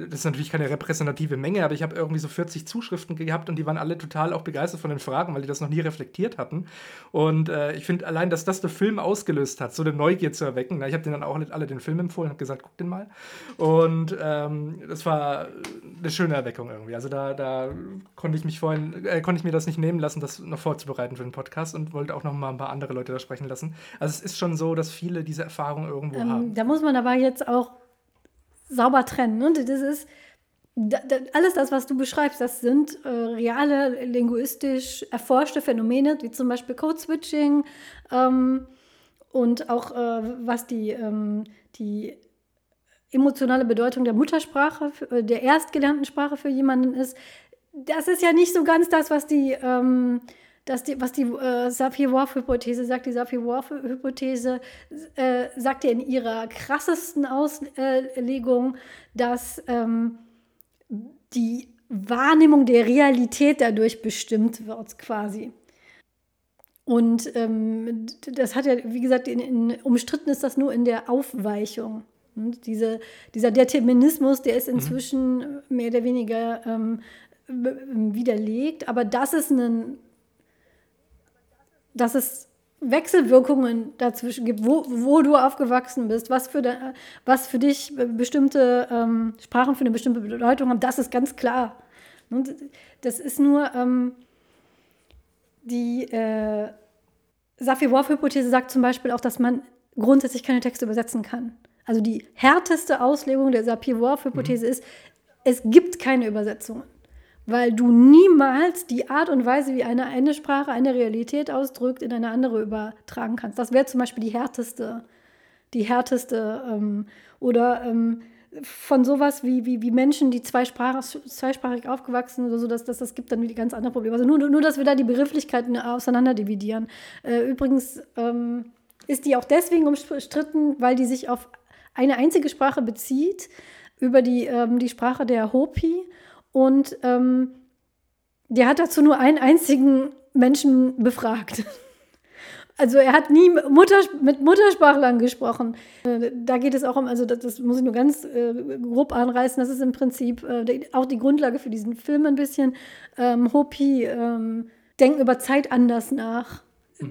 das ist natürlich keine repräsentative Menge, aber ich habe irgendwie so 40 Zuschriften gehabt und die waren alle total auch begeistert von den Fragen, weil die das noch nie reflektiert hatten. Und äh, ich finde allein, dass das der Film ausgelöst hat, so eine Neugier zu erwecken. Na, ich habe denen dann auch alle den Film empfohlen, habe gesagt, guck den mal. Und ähm, das war eine schöne Erweckung irgendwie. Also da, da konnte ich mich vorhin, äh, konnte ich mir das nicht nehmen lassen, das noch vorzubereiten für den Podcast und wollte auch noch mal ein paar andere Leute da sprechen lassen. Also es ist schon so, dass viele diese Erfahrung irgendwo ähm, haben. Da muss man aber jetzt auch sauber trennen. Ne? Das ist alles das, was du beschreibst, das sind äh, reale linguistisch erforschte Phänomene, wie zum Beispiel Code-Switching ähm, und auch äh, was die, ähm, die emotionale Bedeutung der Muttersprache, äh, der erstgelernten Sprache für jemanden ist. Das ist ja nicht so ganz das, was die, ähm, das die was die äh, Sapir-Whorf-Hypothese sagt. Die Sapir-Whorf-Hypothese äh, sagt ja in ihrer krassesten Auslegung, dass ähm, die Wahrnehmung der Realität dadurch bestimmt wird, quasi. Und ähm, das hat ja, wie gesagt, in, in, umstritten ist das nur in der Aufweichung. Und diese, dieser Determinismus, der ist mhm. inzwischen mhm. mehr oder weniger ähm, widerlegt, aber das ist ein, das ist Wechselwirkungen dazwischen gibt, wo, wo du aufgewachsen bist, was für, de, was für dich bestimmte ähm, Sprachen für eine bestimmte Bedeutung haben, das ist ganz klar. Und das ist nur ähm, die äh, Sapir-Whorf-Hypothese sagt zum Beispiel auch, dass man grundsätzlich keine Texte übersetzen kann. Also die härteste Auslegung der Sapir-Whorf-Hypothese mhm. ist, es gibt keine Übersetzungen weil du niemals die Art und Weise, wie eine, eine Sprache eine Realität ausdrückt, in eine andere übertragen kannst. Das wäre zum Beispiel die härteste, die härteste ähm, oder ähm, von sowas wie, wie, wie Menschen, die zweisprachig, zweisprachig aufgewachsen oder so, dass, dass das gibt dann wieder ganz andere Probleme. Also nur, nur, dass wir da die Begrifflichkeiten auseinander dividieren. Äh, übrigens ähm, ist die auch deswegen umstritten, weil die sich auf eine einzige Sprache bezieht, über die, ähm, die Sprache der Hopi und ähm, der hat dazu nur einen einzigen Menschen befragt. Also er hat nie Mutter, mit Muttersprachlern gesprochen. Äh, da geht es auch um, also das, das muss ich nur ganz äh, grob anreißen, das ist im Prinzip äh, auch die Grundlage für diesen Film ein bisschen. Ähm, Hopi ähm, denken über Zeit anders nach.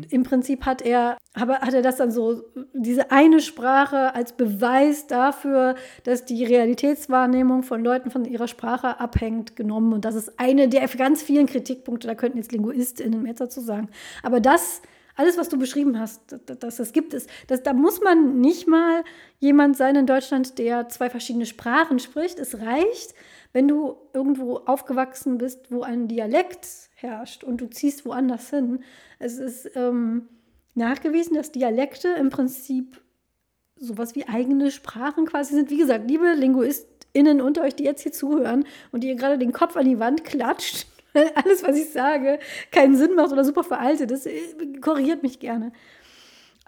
Im Prinzip hat er, hat er das dann so, diese eine Sprache als Beweis dafür, dass die Realitätswahrnehmung von Leuten von ihrer Sprache abhängt, genommen. Und das ist eine der ganz vielen Kritikpunkte, da könnten jetzt LinguistInnen mehr dazu sagen. Aber das, alles, was du beschrieben hast, das, das gibt es. Das, da muss man nicht mal jemand sein in Deutschland, der zwei verschiedene Sprachen spricht. Es reicht, wenn du irgendwo aufgewachsen bist, wo ein Dialekt herrscht und du ziehst woanders hin. Es ist ähm, nachgewiesen, dass Dialekte im Prinzip sowas wie eigene Sprachen quasi sind. Wie gesagt, liebe LinguistInnen unter euch, die jetzt hier zuhören und die ihr gerade den Kopf an die Wand klatscht, weil alles, was ich sage, keinen Sinn macht oder super veraltet ist, äh, korrigiert mich gerne.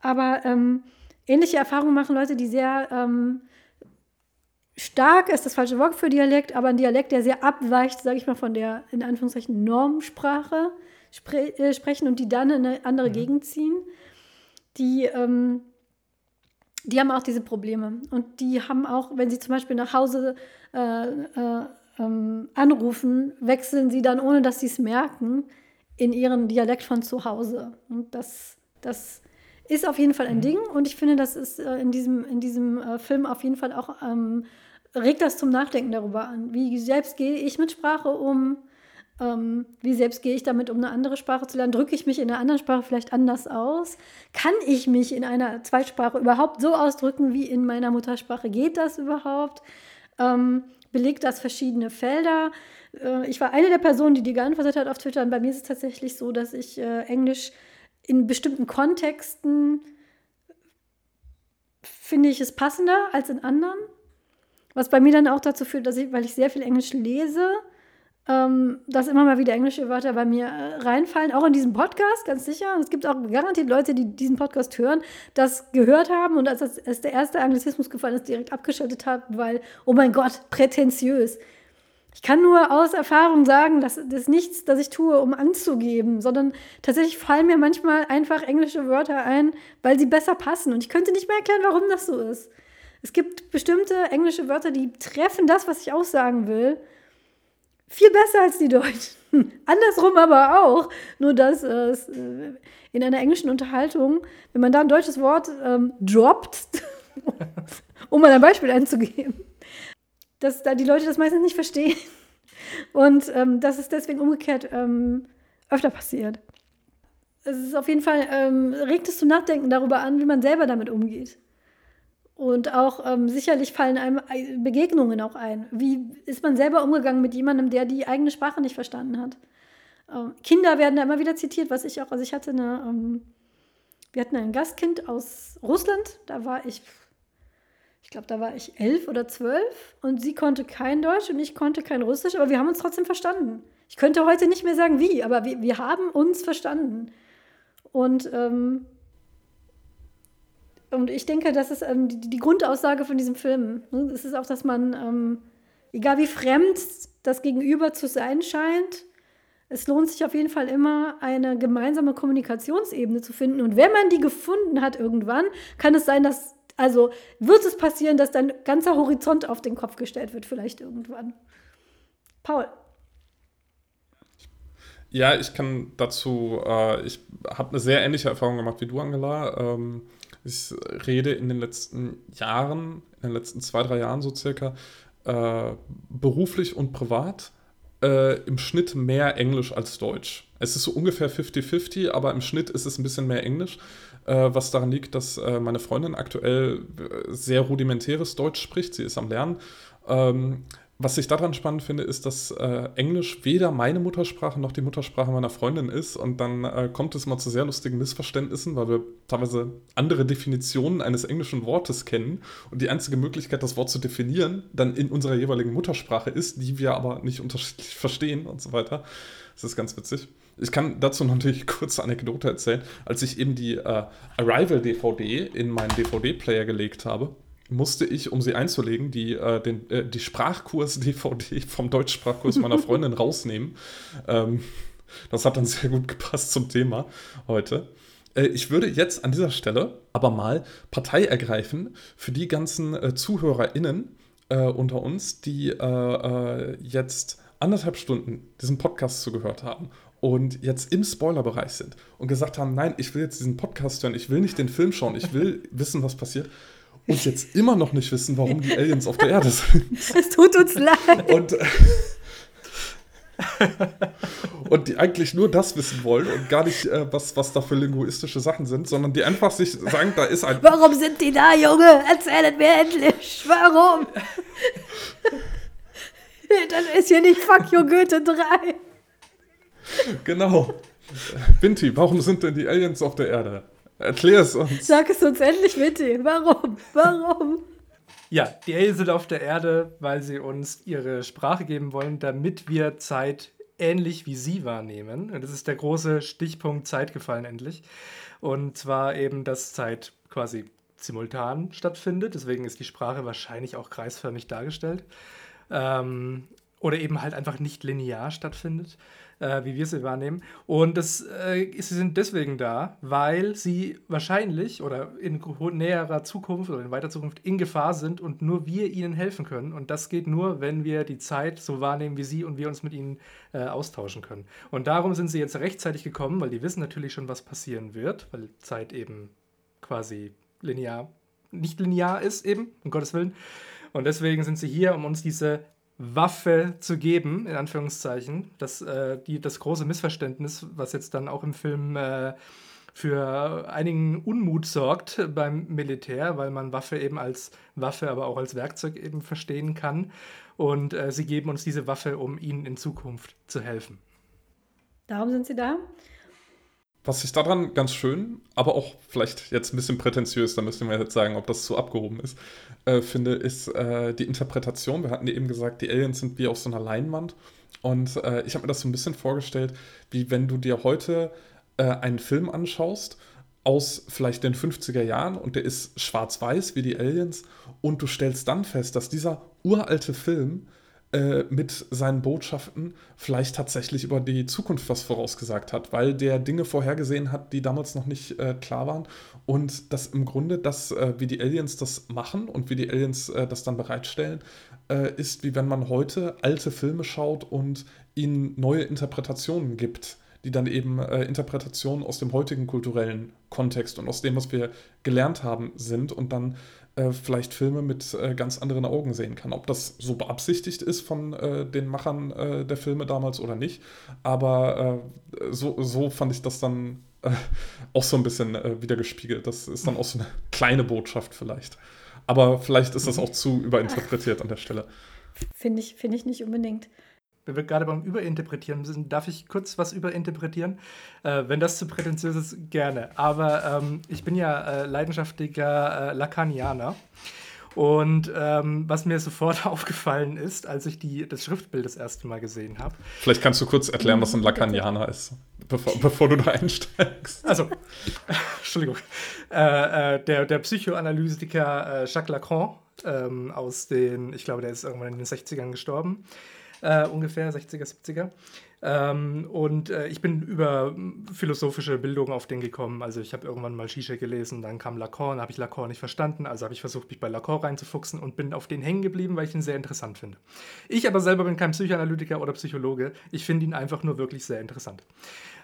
Aber ähm, ähnliche Erfahrungen machen Leute, die sehr ähm, stark ist das falsche Wort für Dialekt, aber ein Dialekt, der sehr abweicht, sage ich mal, von der in Anführungszeichen Normsprache spre äh, sprechen und die dann in eine andere mhm. Gegend ziehen, die, ähm, die haben auch diese Probleme. Und die haben auch, wenn sie zum Beispiel nach Hause äh, äh, ähm, anrufen, wechseln sie dann, ohne dass sie es merken, in ihren Dialekt von zu Hause. Und das, das ist auf jeden Fall ein mhm. Ding und ich finde, das ist äh, in diesem, in diesem äh, Film auf jeden Fall auch, ähm, regt das zum Nachdenken darüber an. Wie selbst gehe ich mit Sprache um? Ähm, wie selbst gehe ich damit um, eine andere Sprache zu lernen? Drücke ich mich in einer anderen Sprache vielleicht anders aus? Kann ich mich in einer Zweitsprache überhaupt so ausdrücken wie in meiner Muttersprache? Geht das überhaupt? Ähm, belegt das verschiedene Felder? Äh, ich war eine der Personen, die dir geantwortet hat auf Twitter. Und bei mir ist es tatsächlich so, dass ich äh, Englisch in bestimmten Kontexten finde ich es passender als in anderen. Was bei mir dann auch dazu führt, dass ich, weil ich sehr viel Englisch lese, ähm, dass immer mal wieder englische Wörter bei mir äh, reinfallen, auch in diesem Podcast, ganz sicher. Und es gibt auch garantiert Leute, die diesen Podcast hören, das gehört haben und als, als der erste Anglizismus gefallen ist, direkt abgeschaltet haben, weil, oh mein Gott, prätentiös. Ich kann nur aus Erfahrung sagen, dass das nichts, das ich tue, um anzugeben, sondern tatsächlich fallen mir manchmal einfach englische Wörter ein, weil sie besser passen. Und ich könnte nicht mehr erklären, warum das so ist. Es gibt bestimmte englische Wörter, die treffen das, was ich aussagen will, viel besser als die Deutschen. Andersrum aber auch. Nur dass äh, in einer englischen Unterhaltung, wenn man da ein deutsches Wort ähm, droppt, um mal ein Beispiel einzugeben, dass da die Leute das meistens nicht verstehen. Und ähm, dass es deswegen umgekehrt ähm, öfter passiert. Es ist auf jeden Fall, ähm, regt es zum Nachdenken darüber an, wie man selber damit umgeht. Und auch ähm, sicherlich fallen einem Begegnungen auch ein. Wie ist man selber umgegangen mit jemandem, der die eigene Sprache nicht verstanden hat? Ähm, Kinder werden da immer wieder zitiert, was ich auch, also ich hatte eine, ähm, wir hatten ein Gastkind aus Russland, da war ich ich glaube, da war ich elf oder zwölf und sie konnte kein Deutsch und ich konnte kein Russisch, aber wir haben uns trotzdem verstanden. Ich könnte heute nicht mehr sagen, wie, aber wir, wir haben uns verstanden. Und, ähm, und ich denke, das ist ähm, die, die, Grundaussage von diesem Film. Ne? Es ist auch, dass man, ähm, egal wie fremd das Gegenüber zu sein scheint, es lohnt sich auf jeden Fall immer, eine gemeinsame Kommunikationsebene zu finden. Und wenn man die gefunden hat irgendwann, kann es sein, dass also wird es passieren, dass dein ganzer Horizont auf den Kopf gestellt wird, vielleicht irgendwann. Paul. Ja, ich kann dazu, äh, ich habe eine sehr ähnliche Erfahrung gemacht wie du, Angela. Ähm, ich rede in den letzten Jahren, in den letzten zwei, drei Jahren so circa, äh, beruflich und privat äh, im Schnitt mehr Englisch als Deutsch. Es ist so ungefähr 50-50, aber im Schnitt ist es ein bisschen mehr Englisch äh, was daran liegt, dass äh, meine Freundin aktuell äh, sehr rudimentäres Deutsch spricht. Sie ist am Lernen. Ähm, was ich daran spannend finde, ist, dass äh, Englisch weder meine Muttersprache noch die Muttersprache meiner Freundin ist. Und dann äh, kommt es mal zu sehr lustigen Missverständnissen, weil wir teilweise andere Definitionen eines englischen Wortes kennen. Und die einzige Möglichkeit, das Wort zu definieren, dann in unserer jeweiligen Muttersprache ist, die wir aber nicht unterschiedlich verstehen und so weiter. Das ist ganz witzig. Ich kann dazu natürlich kurze Anekdote erzählen. Als ich eben die äh, Arrival-DVD in meinen DVD-Player gelegt habe, musste ich, um sie einzulegen, die, äh, den, äh, die Sprachkurs-DVD vom Deutschsprachkurs meiner Freundin rausnehmen. Ähm, das hat dann sehr gut gepasst zum Thema heute. Äh, ich würde jetzt an dieser Stelle aber mal Partei ergreifen für die ganzen äh, ZuhörerInnen äh, unter uns, die äh, jetzt anderthalb Stunden diesen Podcast zugehört haben und jetzt im Spoilerbereich sind und gesagt haben, nein, ich will jetzt diesen Podcast hören, ich will nicht den Film schauen, ich will wissen, was passiert. Und jetzt immer noch nicht wissen, warum die Aliens auf der Erde sind. Es tut uns leid. Und, und die eigentlich nur das wissen wollen und gar nicht, äh, was, was da für linguistische Sachen sind, sondern die einfach sich sagen, da ist ein. Warum sind die da, Junge? Erzählen mir endlich. Warum? Dann ist hier nicht Fuck You Goethe 3. Genau. Vinti, warum sind denn die Aliens auf der Erde? Erklär es uns. Sag es uns endlich, Vinti. Warum? Warum? Ja, die Aliens sind auf der Erde, weil sie uns ihre Sprache geben wollen, damit wir Zeit ähnlich wie sie wahrnehmen. Und das ist der große Stichpunkt Zeit gefallen endlich. Und zwar eben, dass Zeit quasi simultan stattfindet. Deswegen ist die Sprache wahrscheinlich auch kreisförmig dargestellt. Ähm, oder eben halt einfach nicht linear stattfindet äh, wie wir sie wahrnehmen. Und das, äh, sie sind deswegen da, weil sie wahrscheinlich oder in näherer Zukunft oder in weiter Zukunft in Gefahr sind und nur wir ihnen helfen können. Und das geht nur, wenn wir die Zeit so wahrnehmen wie sie und wir uns mit ihnen äh, austauschen können. Und darum sind sie jetzt rechtzeitig gekommen, weil die wissen natürlich schon, was passieren wird, weil Zeit eben quasi linear, nicht linear ist eben, um Gottes Willen. Und deswegen sind sie hier, um uns diese Waffe zu geben, in Anführungszeichen. Das, äh, die, das große Missverständnis, was jetzt dann auch im Film äh, für einigen Unmut sorgt beim Militär, weil man Waffe eben als Waffe, aber auch als Werkzeug eben verstehen kann. Und äh, sie geben uns diese Waffe, um ihnen in Zukunft zu helfen. Darum sind sie da. Was ich daran ganz schön, aber auch vielleicht jetzt ein bisschen prätentiös, da müssen wir jetzt sagen, ob das zu abgehoben ist, äh, finde, ist äh, die Interpretation. Wir hatten eben gesagt, die Aliens sind wie auf so einer Leinwand. Und äh, ich habe mir das so ein bisschen vorgestellt, wie wenn du dir heute äh, einen Film anschaust aus vielleicht den 50er Jahren und der ist schwarz-weiß wie die Aliens und du stellst dann fest, dass dieser uralte Film äh, mit seinen Botschaften vielleicht tatsächlich über die Zukunft was vorausgesagt hat, weil der Dinge vorhergesehen hat, die damals noch nicht äh, klar waren. Und dass im Grunde das, äh, wie die Aliens das machen und wie die Aliens äh, das dann bereitstellen, äh, ist wie wenn man heute alte Filme schaut und ihnen neue Interpretationen gibt die dann eben äh, Interpretationen aus dem heutigen kulturellen Kontext und aus dem, was wir gelernt haben, sind und dann äh, vielleicht Filme mit äh, ganz anderen Augen sehen kann. Ob das so beabsichtigt ist von äh, den Machern äh, der Filme damals oder nicht. Aber äh, so, so fand ich das dann äh, auch so ein bisschen wieder gespiegelt. Das ist dann auch so eine kleine Botschaft vielleicht. Aber vielleicht ist das auch zu überinterpretiert an der Stelle. Finde ich, find ich nicht unbedingt wir gerade beim Überinterpretieren sind, darf ich kurz was überinterpretieren? Äh, wenn das zu prätentiös ist, gerne. Aber ähm, ich bin ja äh, leidenschaftlicher äh, Lacanianer. Und ähm, was mir sofort aufgefallen ist, als ich die, das Schriftbild das erste Mal gesehen habe. Vielleicht kannst du kurz erklären, was ein Lacanianer ist, bevor, bevor du da einsteigst. Also, Entschuldigung. Äh, äh, der, der Psychoanalytiker äh, Jacques Lacan ähm, aus den, ich glaube, der ist irgendwann in den 60ern gestorben äh, ungefähr, 60er, 70er. Ähm, und äh, ich bin über philosophische Bildung auf den gekommen. Also ich habe irgendwann mal Shisha gelesen, dann kam Lacan, habe ich Lacan nicht verstanden, also habe ich versucht, mich bei Lacan reinzufuchsen und bin auf den hängen geblieben, weil ich ihn sehr interessant finde. Ich aber selber bin kein Psychoanalytiker oder Psychologe, ich finde ihn einfach nur wirklich sehr interessant.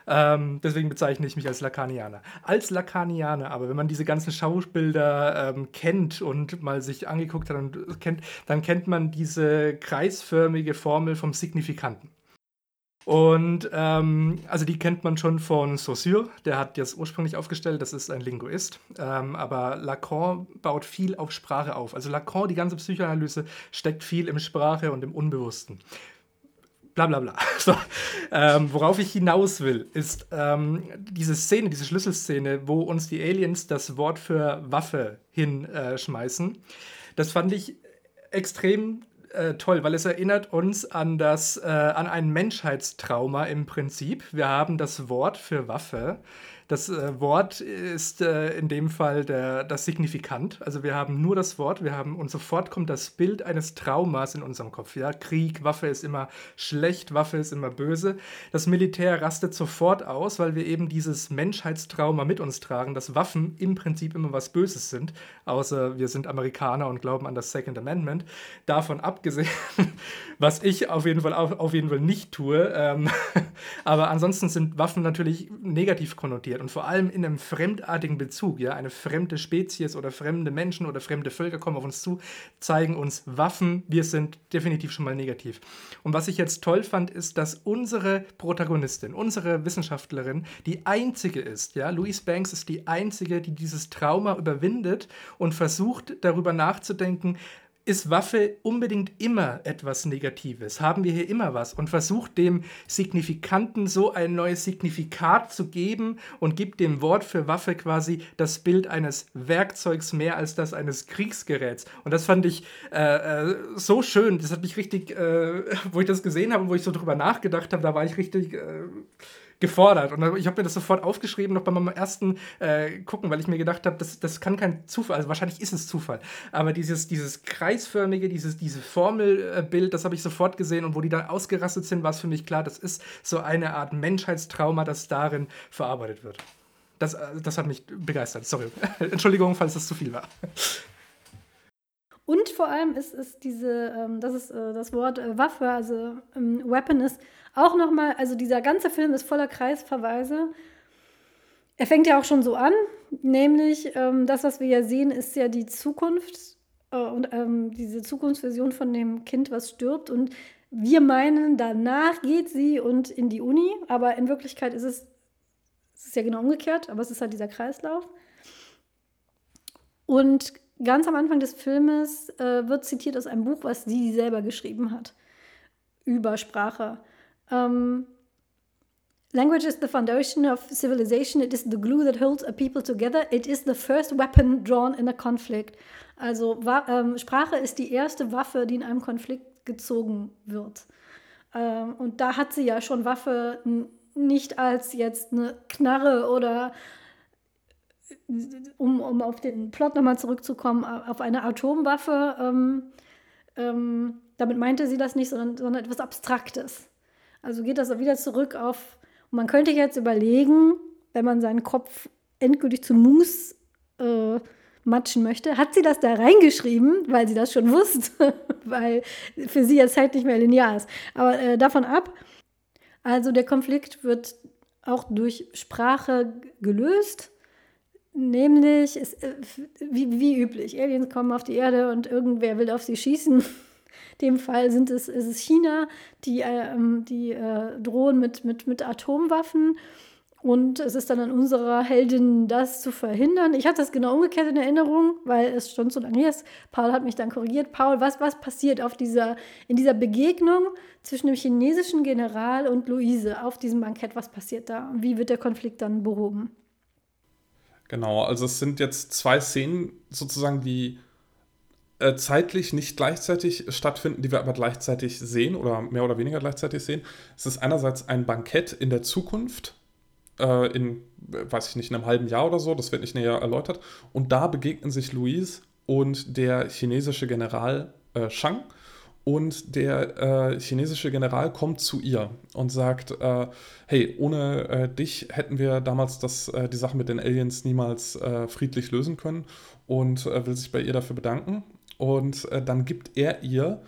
Ähm, deswegen bezeichne ich mich als Lacanianer. Als Lacanianer, aber wenn man diese ganzen Schaubilder ähm, kennt und mal sich angeguckt hat und kennt, dann kennt man diese kreisförmige Formel vom Signifikanten. Und ähm, also die kennt man schon von Saussure, der hat das ursprünglich aufgestellt, das ist ein Linguist. Ähm, aber Lacan baut viel auf Sprache auf. Also Lacan, die ganze Psychoanalyse, steckt viel im Sprache und im Unbewussten bla bla bla. So, ähm, worauf ich hinaus will, ist ähm, diese Szene, diese Schlüsselszene, wo uns die Aliens das Wort für Waffe hinschmeißen. das fand ich extrem äh, toll, weil es erinnert uns an das, äh, an ein Menschheitstrauma im Prinzip. Wir haben das Wort für Waffe das äh, Wort ist äh, in dem Fall der, das Signifikant. Also wir haben nur das Wort, wir haben und sofort kommt das Bild eines Traumas in unserem Kopf. Ja, Krieg, Waffe ist immer schlecht, Waffe ist immer böse. Das Militär rastet sofort aus, weil wir eben dieses Menschheitstrauma mit uns tragen, dass Waffen im Prinzip immer was Böses sind, außer wir sind Amerikaner und glauben an das Second Amendment. Davon abgesehen, was ich auf jeden Fall auf, auf jeden Fall nicht tue. Ähm, aber ansonsten sind Waffen natürlich negativ konnotiert wird und vor allem in einem fremdartigen Bezug, ja, eine fremde Spezies oder fremde Menschen oder fremde Völker kommen auf uns zu, zeigen uns Waffen, wir sind definitiv schon mal negativ. Und was ich jetzt toll fand, ist, dass unsere Protagonistin, unsere Wissenschaftlerin, die einzige ist, ja, Louise Banks ist die einzige, die dieses Trauma überwindet und versucht darüber nachzudenken, ist Waffe unbedingt immer etwas Negatives? Haben wir hier immer was? Und versucht dem Signifikanten so ein neues Signifikat zu geben und gibt dem Wort für Waffe quasi das Bild eines Werkzeugs mehr als das eines Kriegsgeräts. Und das fand ich äh, äh so schön. Das hat mich richtig, äh, wo ich das gesehen habe und wo ich so drüber nachgedacht habe, da war ich richtig. Äh, gefordert. Und ich habe mir das sofort aufgeschrieben, noch bei meinem ersten äh, Gucken, weil ich mir gedacht habe, das, das kann kein Zufall, also wahrscheinlich ist es Zufall. Aber dieses, dieses kreisförmige, dieses diese Formelbild, das habe ich sofort gesehen und wo die dann ausgerastet sind, war es für mich klar, das ist so eine Art Menschheitstrauma, das darin verarbeitet wird. Das, äh, das hat mich begeistert. Sorry. Entschuldigung, falls das zu viel war. Und vor allem ist, ist diese, ähm, das ist äh, das Wort äh, Waffe, also ähm, Weapon ist auch nochmal, also dieser ganze Film ist voller Kreisverweise. er fängt ja auch schon so an, nämlich ähm, das, was wir ja sehen, ist ja die Zukunft äh, und ähm, diese Zukunftsvision von dem Kind, was stirbt. Und wir meinen, danach geht sie und in die Uni, aber in Wirklichkeit ist es, es ist ja genau umgekehrt, aber es ist halt dieser Kreislauf. Und ganz am Anfang des Filmes äh, wird zitiert aus einem Buch, was sie selber geschrieben hat über Sprache. Ähm, Language is the foundation of civilization. It is the glue that holds a people together. It is the first weapon drawn in a conflict. Also ähm, Sprache ist die erste Waffe, die in einem Konflikt gezogen wird. Ähm, und da hat sie ja schon Waffe nicht als jetzt eine Knarre oder um, um auf den Plot nochmal zurückzukommen, auf eine Atomwaffe. Ähm, damit meinte sie das nicht, sondern, sondern etwas Abstraktes. Also geht das auch wieder zurück auf, man könnte jetzt überlegen, wenn man seinen Kopf endgültig zu Mousse äh, matschen möchte, hat sie das da reingeschrieben, weil sie das schon wusste, weil für sie jetzt halt nicht mehr linear ist. Aber äh, davon ab, also der Konflikt wird auch durch Sprache gelöst. Nämlich, ist, äh, wie, wie üblich, Aliens kommen auf die Erde und irgendwer will auf sie schießen dem Fall sind es, ist es China, die, äh, die äh, drohen mit, mit, mit Atomwaffen. Und es ist dann an unserer Heldin, das zu verhindern. Ich hatte das genau umgekehrt in Erinnerung, weil es schon so lange ist. Paul hat mich dann korrigiert. Paul, was, was passiert auf dieser, in dieser Begegnung zwischen dem chinesischen General und Luise auf diesem Bankett? Was passiert da? Wie wird der Konflikt dann behoben? Genau, also es sind jetzt zwei Szenen sozusagen, die äh, zeitlich nicht gleichzeitig stattfinden, die wir aber gleichzeitig sehen oder mehr oder weniger gleichzeitig sehen. Es ist einerseits ein Bankett in der Zukunft, äh, in, weiß ich nicht, in einem halben Jahr oder so, das wird nicht näher erläutert. Und da begegnen sich Louise und der chinesische General äh, Shang. Und der äh, chinesische General kommt zu ihr und sagt, äh, hey, ohne äh, dich hätten wir damals das, äh, die Sache mit den Aliens niemals äh, friedlich lösen können und will sich bei ihr dafür bedanken. Und äh, dann gibt er ihr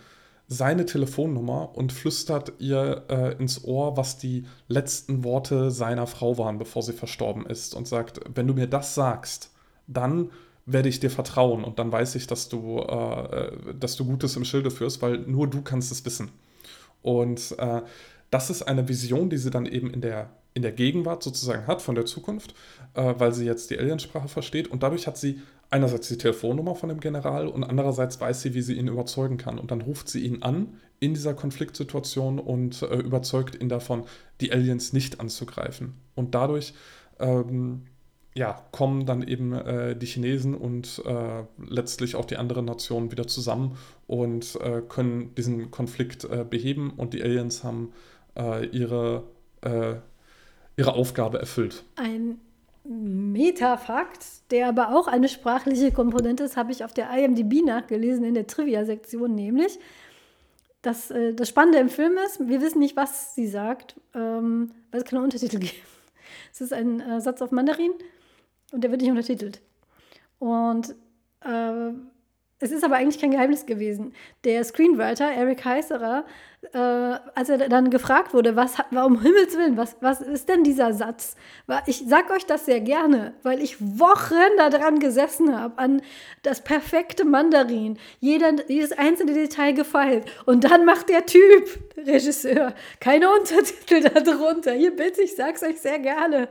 seine Telefonnummer und flüstert ihr äh, ins Ohr, was die letzten Worte seiner Frau waren, bevor sie verstorben ist. Und sagt, wenn du mir das sagst, dann werde ich dir vertrauen und dann weiß ich, dass du, äh, dass du Gutes im Schilde führst, weil nur du kannst es wissen. Und äh, das ist eine Vision, die sie dann eben in der, in der Gegenwart sozusagen hat, von der Zukunft, äh, weil sie jetzt die Aliensprache versteht. Und dadurch hat sie einerseits die Telefonnummer von dem General und andererseits weiß sie, wie sie ihn überzeugen kann. Und dann ruft sie ihn an in dieser Konfliktsituation und äh, überzeugt ihn davon, die Aliens nicht anzugreifen. Und dadurch ähm, ja, kommen dann eben äh, die Chinesen und äh, letztlich auch die anderen Nationen wieder zusammen und äh, können diesen Konflikt äh, beheben und die Aliens haben äh, ihre, ihre Aufgabe erfüllt. Ein Metafakt, der aber auch eine sprachliche Komponente ist, habe ich auf der IMDb nachgelesen in der Trivia-Sektion, nämlich, dass äh, das Spannende im Film ist, wir wissen nicht, was sie sagt, ähm, weil es keine Untertitel gibt. Es ist ein äh, Satz auf Mandarin und der wird nicht untertitelt. Und äh, es ist aber eigentlich kein Geheimnis gewesen. Der Screenwriter, Eric Heiserer, äh, als er dann gefragt wurde, was warum Himmels Willen, was, was ist denn dieser Satz? Ich sag euch das sehr gerne, weil ich Wochen daran gesessen habe, an das perfekte Mandarin, jeder, jedes einzelne Detail gefeilt. Und dann macht der Typ, Regisseur, keine Untertitel darunter. Hier bitte, ich sag's euch sehr gerne.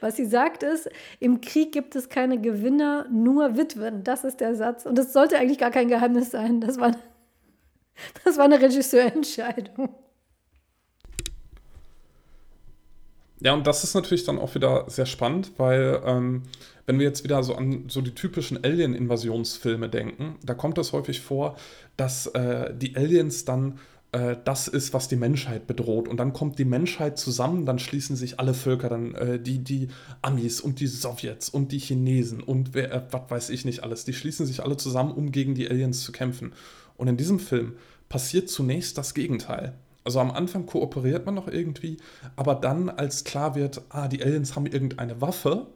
Was sie sagt ist, im Krieg gibt es keine Gewinner, nur Witwen. Das ist der Satz. Und das sollte eigentlich gar kein Geheimnis sein. Das war, das war eine Regisseurentscheidung. Ja, und das ist natürlich dann auch wieder sehr spannend, weil ähm, wenn wir jetzt wieder so an so die typischen Alien-Invasionsfilme denken, da kommt es häufig vor, dass äh, die Aliens dann äh, das ist, was die Menschheit bedroht. Und dann kommt die Menschheit zusammen, dann schließen sich alle Völker, dann äh, die, die Amis und die Sowjets und die Chinesen und wer, äh, was weiß ich nicht alles, die schließen sich alle zusammen, um gegen die Aliens zu kämpfen. Und in diesem Film passiert zunächst das Gegenteil. Also am Anfang kooperiert man noch irgendwie, aber dann, als klar wird, ah, die Aliens haben irgendeine Waffe,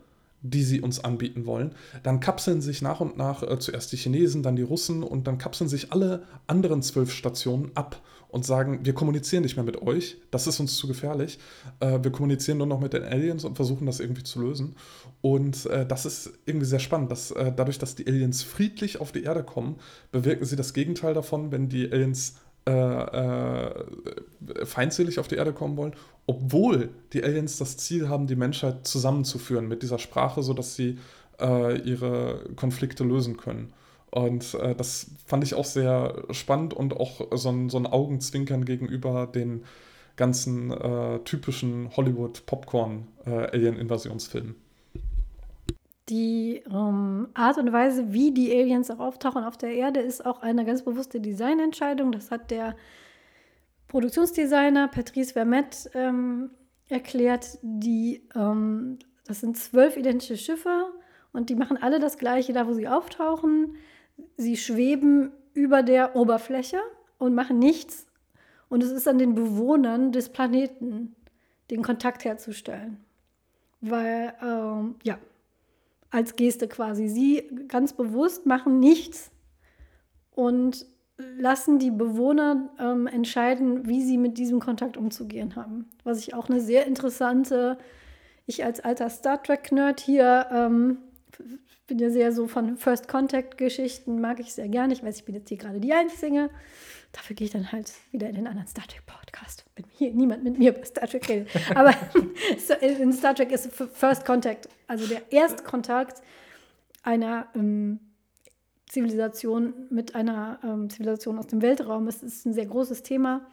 die sie uns anbieten wollen, dann kapseln sich nach und nach äh, zuerst die Chinesen, dann die Russen und dann kapseln sich alle anderen zwölf Stationen ab und sagen, wir kommunizieren nicht mehr mit euch, das ist uns zu gefährlich, äh, wir kommunizieren nur noch mit den Aliens und versuchen das irgendwie zu lösen. Und äh, das ist irgendwie sehr spannend, dass äh, dadurch, dass die Aliens friedlich auf die Erde kommen, bewirken sie das Gegenteil davon, wenn die Aliens äh, äh, feindselig auf die Erde kommen wollen, obwohl die Aliens das Ziel haben, die Menschheit zusammenzuführen mit dieser Sprache, sodass sie äh, ihre Konflikte lösen können. Und äh, das fand ich auch sehr spannend und auch so ein, so ein Augenzwinkern gegenüber den ganzen äh, typischen Hollywood-Popcorn-Alien-Invasionsfilmen. Die ähm, Art und Weise, wie die Aliens auch auftauchen auf der Erde, ist auch eine ganz bewusste Designentscheidung. Das hat der Produktionsdesigner Patrice Vermette ähm, erklärt. Die, ähm, das sind zwölf identische Schiffe und die machen alle das Gleiche da, wo sie auftauchen. Sie schweben über der Oberfläche und machen nichts. Und es ist an den Bewohnern des Planeten, den Kontakt herzustellen. Weil, ähm, ja, als Geste quasi. Sie ganz bewusst machen nichts und lassen die Bewohner ähm, entscheiden, wie sie mit diesem Kontakt umzugehen haben. Was ich auch eine sehr interessante, ich als alter Star Trek-Nerd hier ähm, bin ja sehr so von First Contact-Geschichten, mag ich sehr gerne. Ich weiß, ich bin jetzt hier gerade die Einzige. Dafür gehe ich dann halt wieder in den anderen Star Trek Podcast, wenn hier niemand mit mir über Star Trek redet. Aber in Star Trek ist First Contact, also der Erstkontakt einer ähm, Zivilisation mit einer ähm, Zivilisation aus dem Weltraum. Es ist ein sehr großes Thema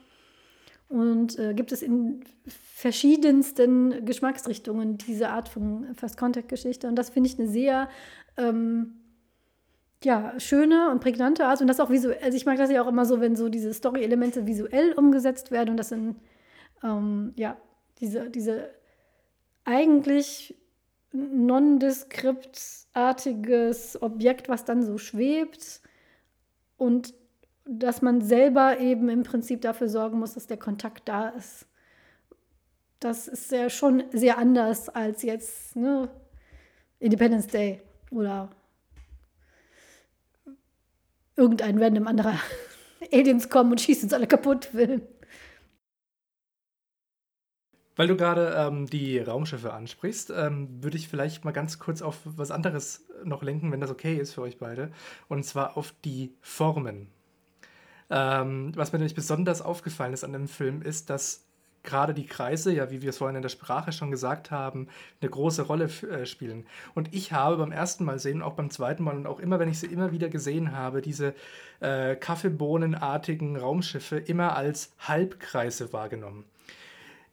und äh, gibt es in verschiedensten Geschmacksrichtungen diese Art von First Contact Geschichte. Und das finde ich eine sehr ähm, ja, schöne und prägnante Art. Und das auch visuell. Also ich mag das ja auch immer so, wenn so diese Story-Elemente visuell umgesetzt werden und das sind ähm, ja diese, diese eigentlich nondeskriptartiges Objekt, was dann so schwebt und dass man selber eben im Prinzip dafür sorgen muss, dass der Kontakt da ist. Das ist ja schon sehr anders als jetzt ne, Independence Day oder irgendein random anderer Aliens kommen und schießen uns alle kaputt will. Weil du gerade ähm, die Raumschiffe ansprichst, ähm, würde ich vielleicht mal ganz kurz auf was anderes noch lenken, wenn das okay ist für euch beide. Und zwar auf die Formen. Ähm, was mir nämlich besonders aufgefallen ist an dem Film, ist, dass gerade die Kreise, ja, wie wir es vorhin in der Sprache schon gesagt haben, eine große Rolle äh, spielen. Und ich habe beim ersten Mal sehen, auch beim zweiten Mal und auch immer, wenn ich sie immer wieder gesehen habe, diese äh, Kaffeebohnenartigen Raumschiffe immer als Halbkreise wahrgenommen.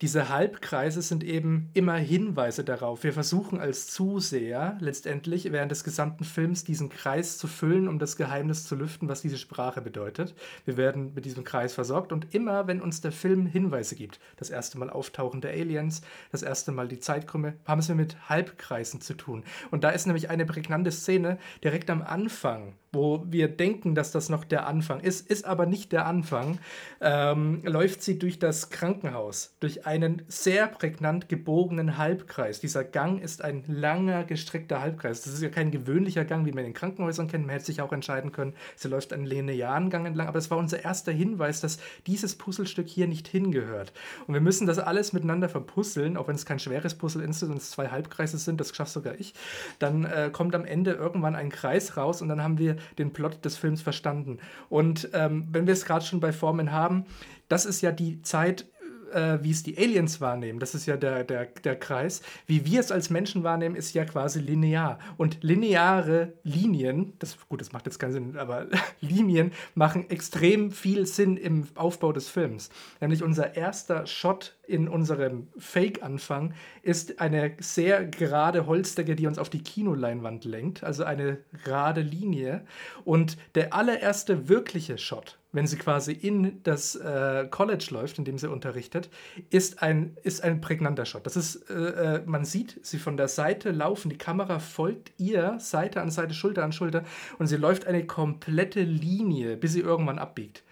Diese Halbkreise sind eben immer Hinweise darauf. Wir versuchen als Zuseher letztendlich während des gesamten Films diesen Kreis zu füllen, um das Geheimnis zu lüften, was diese Sprache bedeutet. Wir werden mit diesem Kreis versorgt und immer, wenn uns der Film Hinweise gibt, das erste Mal Auftauchen der Aliens, das erste Mal die Zeitkrümme, haben es mit Halbkreisen zu tun. Und da ist nämlich eine prägnante Szene direkt am Anfang, wo wir denken, dass das noch der Anfang ist, ist aber nicht der Anfang, ähm, läuft sie durch das Krankenhaus, durch einen sehr prägnant gebogenen Halbkreis. Dieser Gang ist ein langer, gestreckter Halbkreis. Das ist ja kein gewöhnlicher Gang, wie man in Krankenhäusern kennt. Man hätte sich auch entscheiden können, sie läuft einen linearen Gang entlang. Aber es war unser erster Hinweis, dass dieses Puzzlestück hier nicht hingehört. Und wir müssen das alles miteinander verpuzzeln, auch wenn es kein schweres Puzzle ist und es zwei Halbkreise sind, das schafft sogar ich. Dann äh, kommt am Ende irgendwann ein Kreis raus und dann haben wir den Plot des Films verstanden. Und ähm, wenn wir es gerade schon bei Formen haben, das ist ja die Zeit, äh, wie es die Aliens wahrnehmen, das ist ja der, der, der Kreis, wie wir es als Menschen wahrnehmen, ist ja quasi linear. Und lineare Linien, das, gut, das macht jetzt keinen Sinn, aber Linien machen extrem viel Sinn im Aufbau des Films. Nämlich unser erster Shot in unserem Fake-Anfang ist eine sehr gerade Holzdecke, die uns auf die Kinoleinwand lenkt, also eine gerade Linie. Und der allererste wirkliche Shot, wenn sie quasi in das äh, College läuft, in dem sie unterrichtet, ist ein, ist ein prägnanter Shot. Das ist, äh, äh, man sieht sie von der Seite laufen, die Kamera folgt ihr Seite an Seite, Schulter an Schulter und sie läuft eine komplette Linie, bis sie irgendwann abbiegt.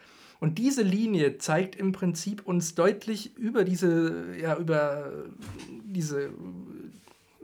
Und diese Linie zeigt im Prinzip uns deutlich über diese, ja, über diese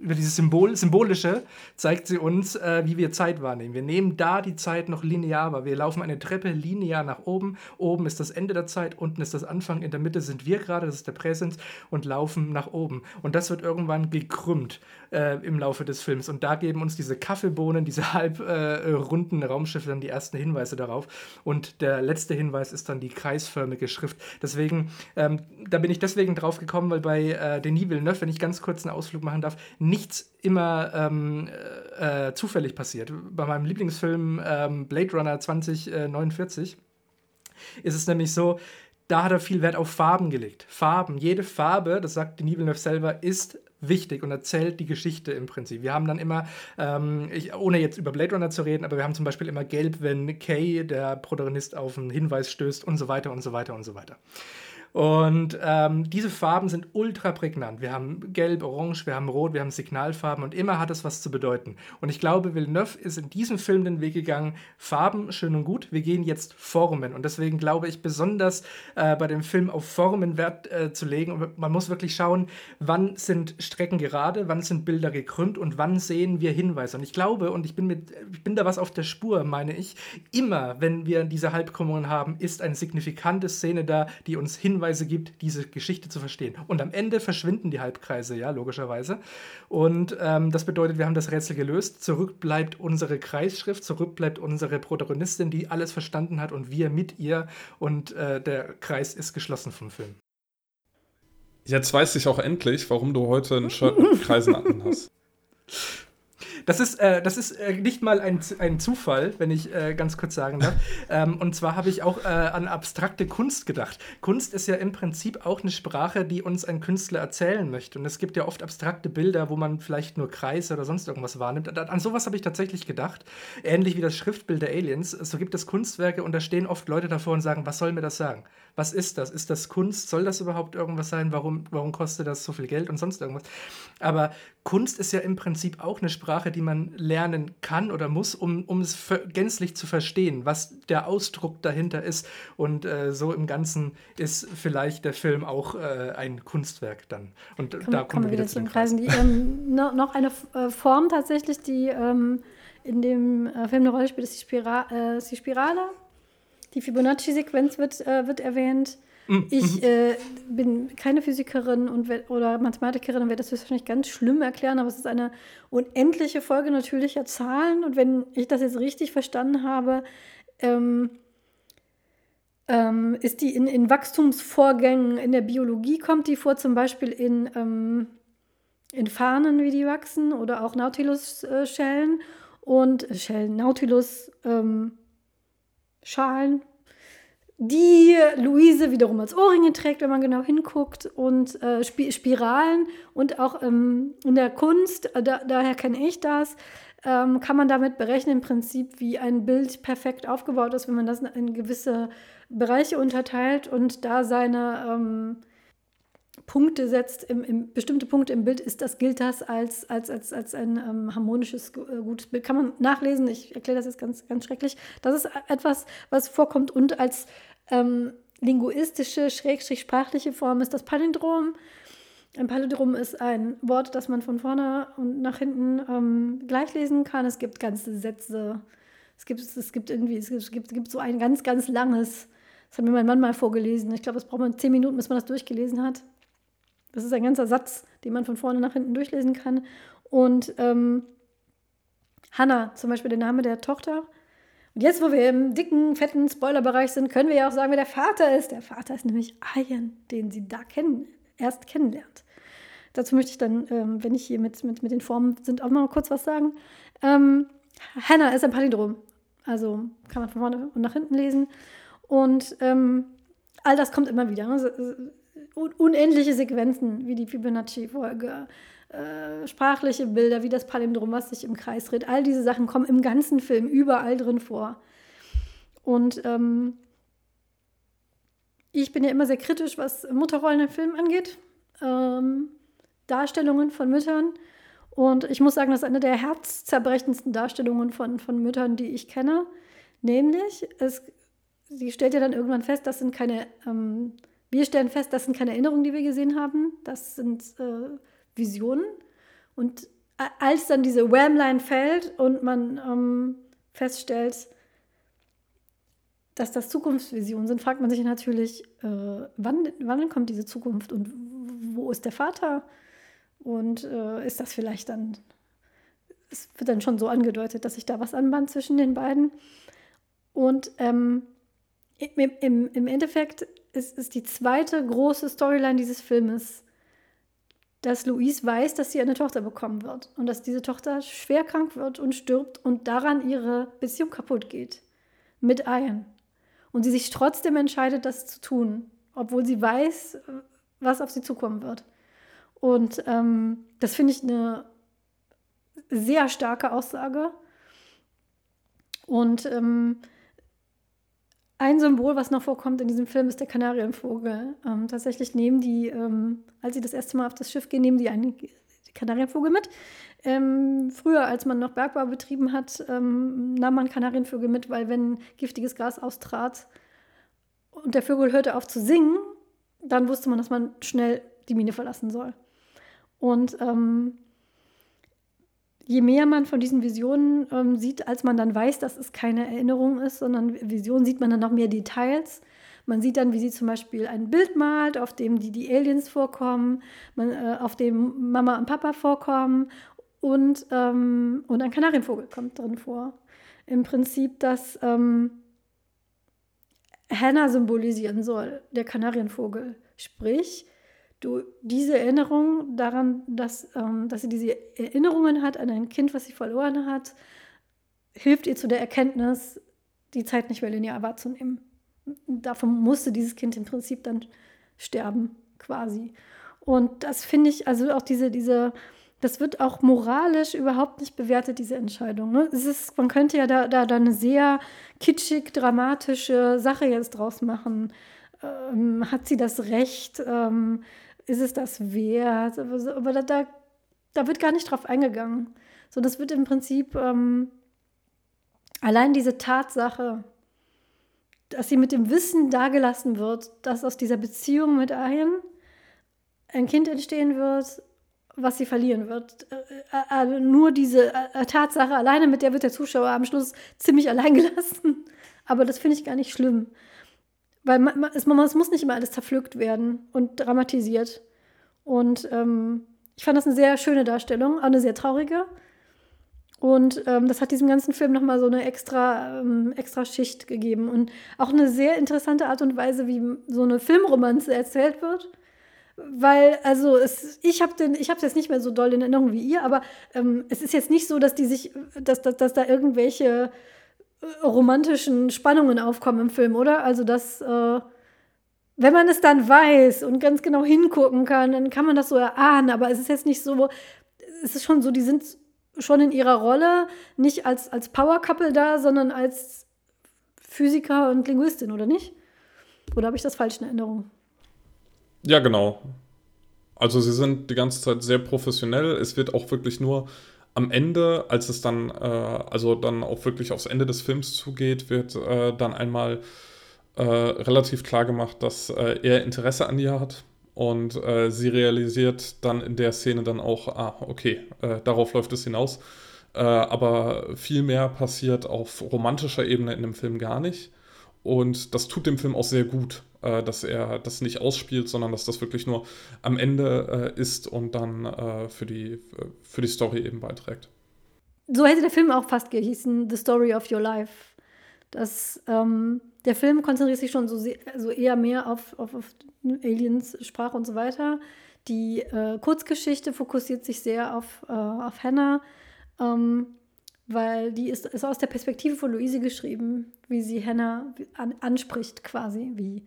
über dieses Symbol, Symbolische zeigt sie uns, äh, wie wir Zeit wahrnehmen. Wir nehmen da die Zeit noch linear wahr. Wir laufen eine Treppe linear nach oben. Oben ist das Ende der Zeit, unten ist das Anfang, in der Mitte sind wir gerade, das ist der Präsens, und laufen nach oben. Und das wird irgendwann gekrümmt äh, im Laufe des Films. Und da geben uns diese Kaffeebohnen, diese halb äh, Raumschiffe dann die ersten Hinweise darauf. Und der letzte Hinweis ist dann die kreisförmige Schrift. Deswegen, ähm, da bin ich deswegen drauf gekommen, weil bei äh, Denis Villeneuve, wenn ich ganz kurz einen Ausflug machen darf, nichts immer ähm, äh, äh, zufällig passiert. Bei meinem Lieblingsfilm ähm, Blade Runner 2049 ist es nämlich so, da hat er viel Wert auf Farben gelegt. Farben, jede Farbe, das sagt Denis Villeneuve selber, ist wichtig und erzählt die Geschichte im Prinzip. Wir haben dann immer, ähm, ich, ohne jetzt über Blade Runner zu reden, aber wir haben zum Beispiel immer Gelb, wenn Kay, der Protagonist, auf einen Hinweis stößt und so weiter und so weiter und so weiter. Und ähm, diese Farben sind ultra prägnant. Wir haben Gelb, Orange, wir haben Rot, wir haben Signalfarben und immer hat es was zu bedeuten. Und ich glaube, Villeneuve ist in diesem Film den Weg gegangen, Farben schön und gut, wir gehen jetzt Formen. Und deswegen glaube ich besonders äh, bei dem Film auf Formen Wert äh, zu legen. Und man muss wirklich schauen, wann sind Strecken gerade, wann sind Bilder gekrümmt und wann sehen wir Hinweise. Und ich glaube, und ich bin, mit, ich bin da was auf der Spur, meine ich, immer, wenn wir diese Halbkrümmungen haben, ist eine signifikante Szene da, die uns Hinweise Hinweise gibt, diese Geschichte zu verstehen. Und am Ende verschwinden die Halbkreise, ja, logischerweise. Und ähm, das bedeutet, wir haben das Rätsel gelöst. Zurück bleibt unsere Kreisschrift, zurück bleibt unsere Protagonistin, die alles verstanden hat und wir mit ihr. Und äh, der Kreis ist geschlossen vom Film. Jetzt weiß ich auch endlich, warum du heute ein Shirt mit Kreisen hast. Das ist, äh, das ist äh, nicht mal ein, ein Zufall, wenn ich äh, ganz kurz sagen darf. ähm, und zwar habe ich auch äh, an abstrakte Kunst gedacht. Kunst ist ja im Prinzip auch eine Sprache, die uns ein Künstler erzählen möchte. Und es gibt ja oft abstrakte Bilder, wo man vielleicht nur Kreise oder sonst irgendwas wahrnimmt. An sowas habe ich tatsächlich gedacht. Ähnlich wie das Schriftbild der Aliens. So gibt es Kunstwerke und da stehen oft Leute davor und sagen, was soll mir das sagen? Was ist das? Ist das Kunst? Soll das überhaupt irgendwas sein? Warum, warum kostet das so viel Geld und sonst irgendwas? Aber Kunst ist ja im Prinzip auch eine Sprache, die man lernen kann oder muss, um, um es gänzlich zu verstehen, was der Ausdruck dahinter ist. Und äh, so im Ganzen ist vielleicht der Film auch äh, ein Kunstwerk dann. Und Komm, da kommen wir wieder zu den Kreisen. Die, ähm, noch eine äh, Form tatsächlich, die ähm, in dem äh, Film eine Rolle spielt, ist die, Spira äh, ist die Spirale. Die Fibonacci-Sequenz wird, äh, wird erwähnt. Mm, ich mhm. äh, bin keine Physikerin und, oder Mathematikerin und werde das wahrscheinlich ganz schlimm erklären, aber es ist eine unendliche Folge natürlicher Zahlen. Und wenn ich das jetzt richtig verstanden habe, ähm, ähm, ist die in, in, Wachstumsvorgängen in der Biologie, kommt die vor, zum Beispiel in, ähm, in Fahnen, wie die wachsen, oder auch Nautilus-Schellen und äh, Schellen, Nautilus. Die Luise wiederum als Ohrringe trägt, wenn man genau hinguckt, und äh, Sp Spiralen und auch ähm, in der Kunst, äh, da, daher kenne ich das, ähm, kann man damit berechnen im Prinzip, wie ein Bild perfekt aufgebaut ist, wenn man das in gewisse Bereiche unterteilt und da seine ähm, Punkte setzt, im, im, bestimmte Punkte im Bild, ist das, gilt das als, als, als, als ein ähm, harmonisches, äh, gutes Bild. Kann man nachlesen, ich erkläre das jetzt ganz, ganz schrecklich. Das ist etwas, was vorkommt und als ähm, linguistische, schrägstrich sprachliche Form ist das Palindrom. Ein Palindrom ist ein Wort, das man von vorne und nach hinten ähm, gleich kann. Es gibt ganze Sätze. Es gibt, es gibt irgendwie, es gibt, es gibt so ein ganz, ganz langes, das hat mir mein Mann mal vorgelesen. Ich glaube, es braucht man zehn Minuten, bis man das durchgelesen hat. Das ist ein ganzer Satz, den man von vorne nach hinten durchlesen kann. Und ähm, Hannah, zum Beispiel der Name der Tochter. Und jetzt, wo wir im dicken, fetten Spoilerbereich sind, können wir ja auch sagen, wer der Vater ist. Der Vater ist nämlich Ian, den sie da kennen, erst kennenlernt. Dazu möchte ich dann, ähm, wenn ich hier mit, mit, mit den Formen sind, auch mal kurz was sagen. Ähm, Hannah ist ein Palindrom. Also kann man von vorne und nach hinten lesen. Und ähm, all das kommt immer wieder. Ne? unendliche Sequenzen wie die Fibonacci-Folge, äh, sprachliche Bilder wie das Palindrom, was sich im Kreis dreht. All diese Sachen kommen im ganzen Film überall drin vor. Und ähm, ich bin ja immer sehr kritisch, was Mutterrollen im Film angeht. Ähm, Darstellungen von Müttern. Und ich muss sagen, das ist eine der herzzerbrechendsten Darstellungen von, von Müttern, die ich kenne. Nämlich, es, sie stellt ja dann irgendwann fest, das sind keine ähm, wir stellen fest, das sind keine Erinnerungen, die wir gesehen haben, das sind äh, Visionen. Und als dann diese Wham-Line fällt und man ähm, feststellt, dass das Zukunftsvisionen sind, fragt man sich natürlich, äh, wann, wann kommt diese Zukunft und wo ist der Vater? Und äh, ist das vielleicht dann, es wird dann schon so angedeutet, dass sich da was anbahnt zwischen den beiden. Und ähm, im, im, im Endeffekt ist, ist die zweite große Storyline dieses Filmes, dass Louise weiß, dass sie eine Tochter bekommen wird und dass diese Tochter schwer krank wird und stirbt und daran ihre Beziehung kaputt geht mit Ian. Und sie sich trotzdem entscheidet, das zu tun, obwohl sie weiß, was auf sie zukommen wird. Und ähm, das finde ich eine sehr starke Aussage. Und ähm, ein Symbol, was noch vorkommt in diesem Film, ist der Kanarienvogel. Ähm, tatsächlich nehmen die, ähm, als sie das erste Mal auf das Schiff gehen, nehmen die einen Kanarienvogel mit. Ähm, früher, als man noch Bergbau betrieben hat, ähm, nahm man Kanarienvögel mit, weil wenn giftiges Gas austrat und der Vogel hörte auf zu singen, dann wusste man, dass man schnell die Mine verlassen soll. Und ähm, je mehr man von diesen Visionen ähm, sieht, als man dann weiß, dass es keine Erinnerung ist, sondern Vision, sieht man dann noch mehr Details. Man sieht dann, wie sie zum Beispiel ein Bild malt, auf dem die, die Aliens vorkommen, man, äh, auf dem Mama und Papa vorkommen und, ähm, und ein Kanarienvogel kommt drin vor. Im Prinzip, dass ähm, Hannah symbolisieren soll, der Kanarienvogel. Sprich, du diese Erinnerung daran, dass, ähm, dass sie diese Erinnerungen hat an ein Kind, was sie verloren hat, hilft ihr zu der Erkenntnis, die Zeit nicht mehr linear wahrzunehmen. Davon musste dieses Kind im Prinzip dann sterben, quasi. Und das finde ich, also auch diese, diese, das wird auch moralisch überhaupt nicht bewertet, diese Entscheidung. Ne? Es ist, man könnte ja da, da, da eine sehr kitschig, dramatische Sache jetzt draus machen. Ähm, hat sie das Recht? Ähm, ist es das wert? Aber da, da, da wird gar nicht drauf eingegangen. So, das wird im Prinzip ähm, allein diese Tatsache, dass sie mit dem Wissen dagelassen wird, dass aus dieser Beziehung mit einem ein Kind entstehen wird, was sie verlieren wird. Äh, äh, nur diese äh, Tatsache alleine, mit der wird der Zuschauer am Schluss ziemlich allein gelassen. Aber das finde ich gar nicht schlimm. Weil man, man, es, man, es, muss nicht immer alles zerpflückt werden und dramatisiert. Und ähm, ich fand das eine sehr schöne Darstellung, auch eine sehr traurige. Und ähm, das hat diesem ganzen Film nochmal so eine extra, ähm, extra Schicht gegeben. Und auch eine sehr interessante Art und Weise, wie so eine Filmromanze erzählt wird. Weil, also, es, ich habe es jetzt nicht mehr so doll in Erinnerung wie ihr, aber ähm, es ist jetzt nicht so, dass die sich, dass, dass, dass da irgendwelche romantischen Spannungen aufkommen im Film, oder? Also, dass, äh, wenn man es dann weiß und ganz genau hingucken kann, dann kann man das so erahnen. Aber es ist jetzt nicht so, es ist schon so, die sind schon in ihrer Rolle nicht als, als Power-Couple da, sondern als Physiker und Linguistin, oder nicht? Oder habe ich das falsch in Erinnerung? Ja, genau. Also sie sind die ganze Zeit sehr professionell. Es wird auch wirklich nur am Ende, als es dann, äh, also dann auch wirklich aufs Ende des Films zugeht, wird äh, dann einmal äh, relativ klar gemacht, dass äh, er Interesse an ihr hat. Und äh, sie realisiert dann in der Szene dann auch, ah, okay, äh, darauf läuft es hinaus. aber viel mehr passiert auf romantischer Ebene in dem Film gar nicht. Und das tut dem Film auch sehr gut, äh, dass er das nicht ausspielt, sondern dass das wirklich nur am Ende äh, ist und dann äh, für, die, für die Story eben beiträgt. So hätte der Film auch fast gehießen, The Story of Your Life. Das, ähm, der Film konzentriert sich schon so, sehr, also eher mehr auf, auf, auf Aliens, Sprache und so weiter. Die äh, Kurzgeschichte fokussiert sich sehr auf, äh, auf Hannah. Ähm, weil die ist, ist aus der Perspektive von Luise geschrieben, wie sie Hannah an, anspricht quasi, wie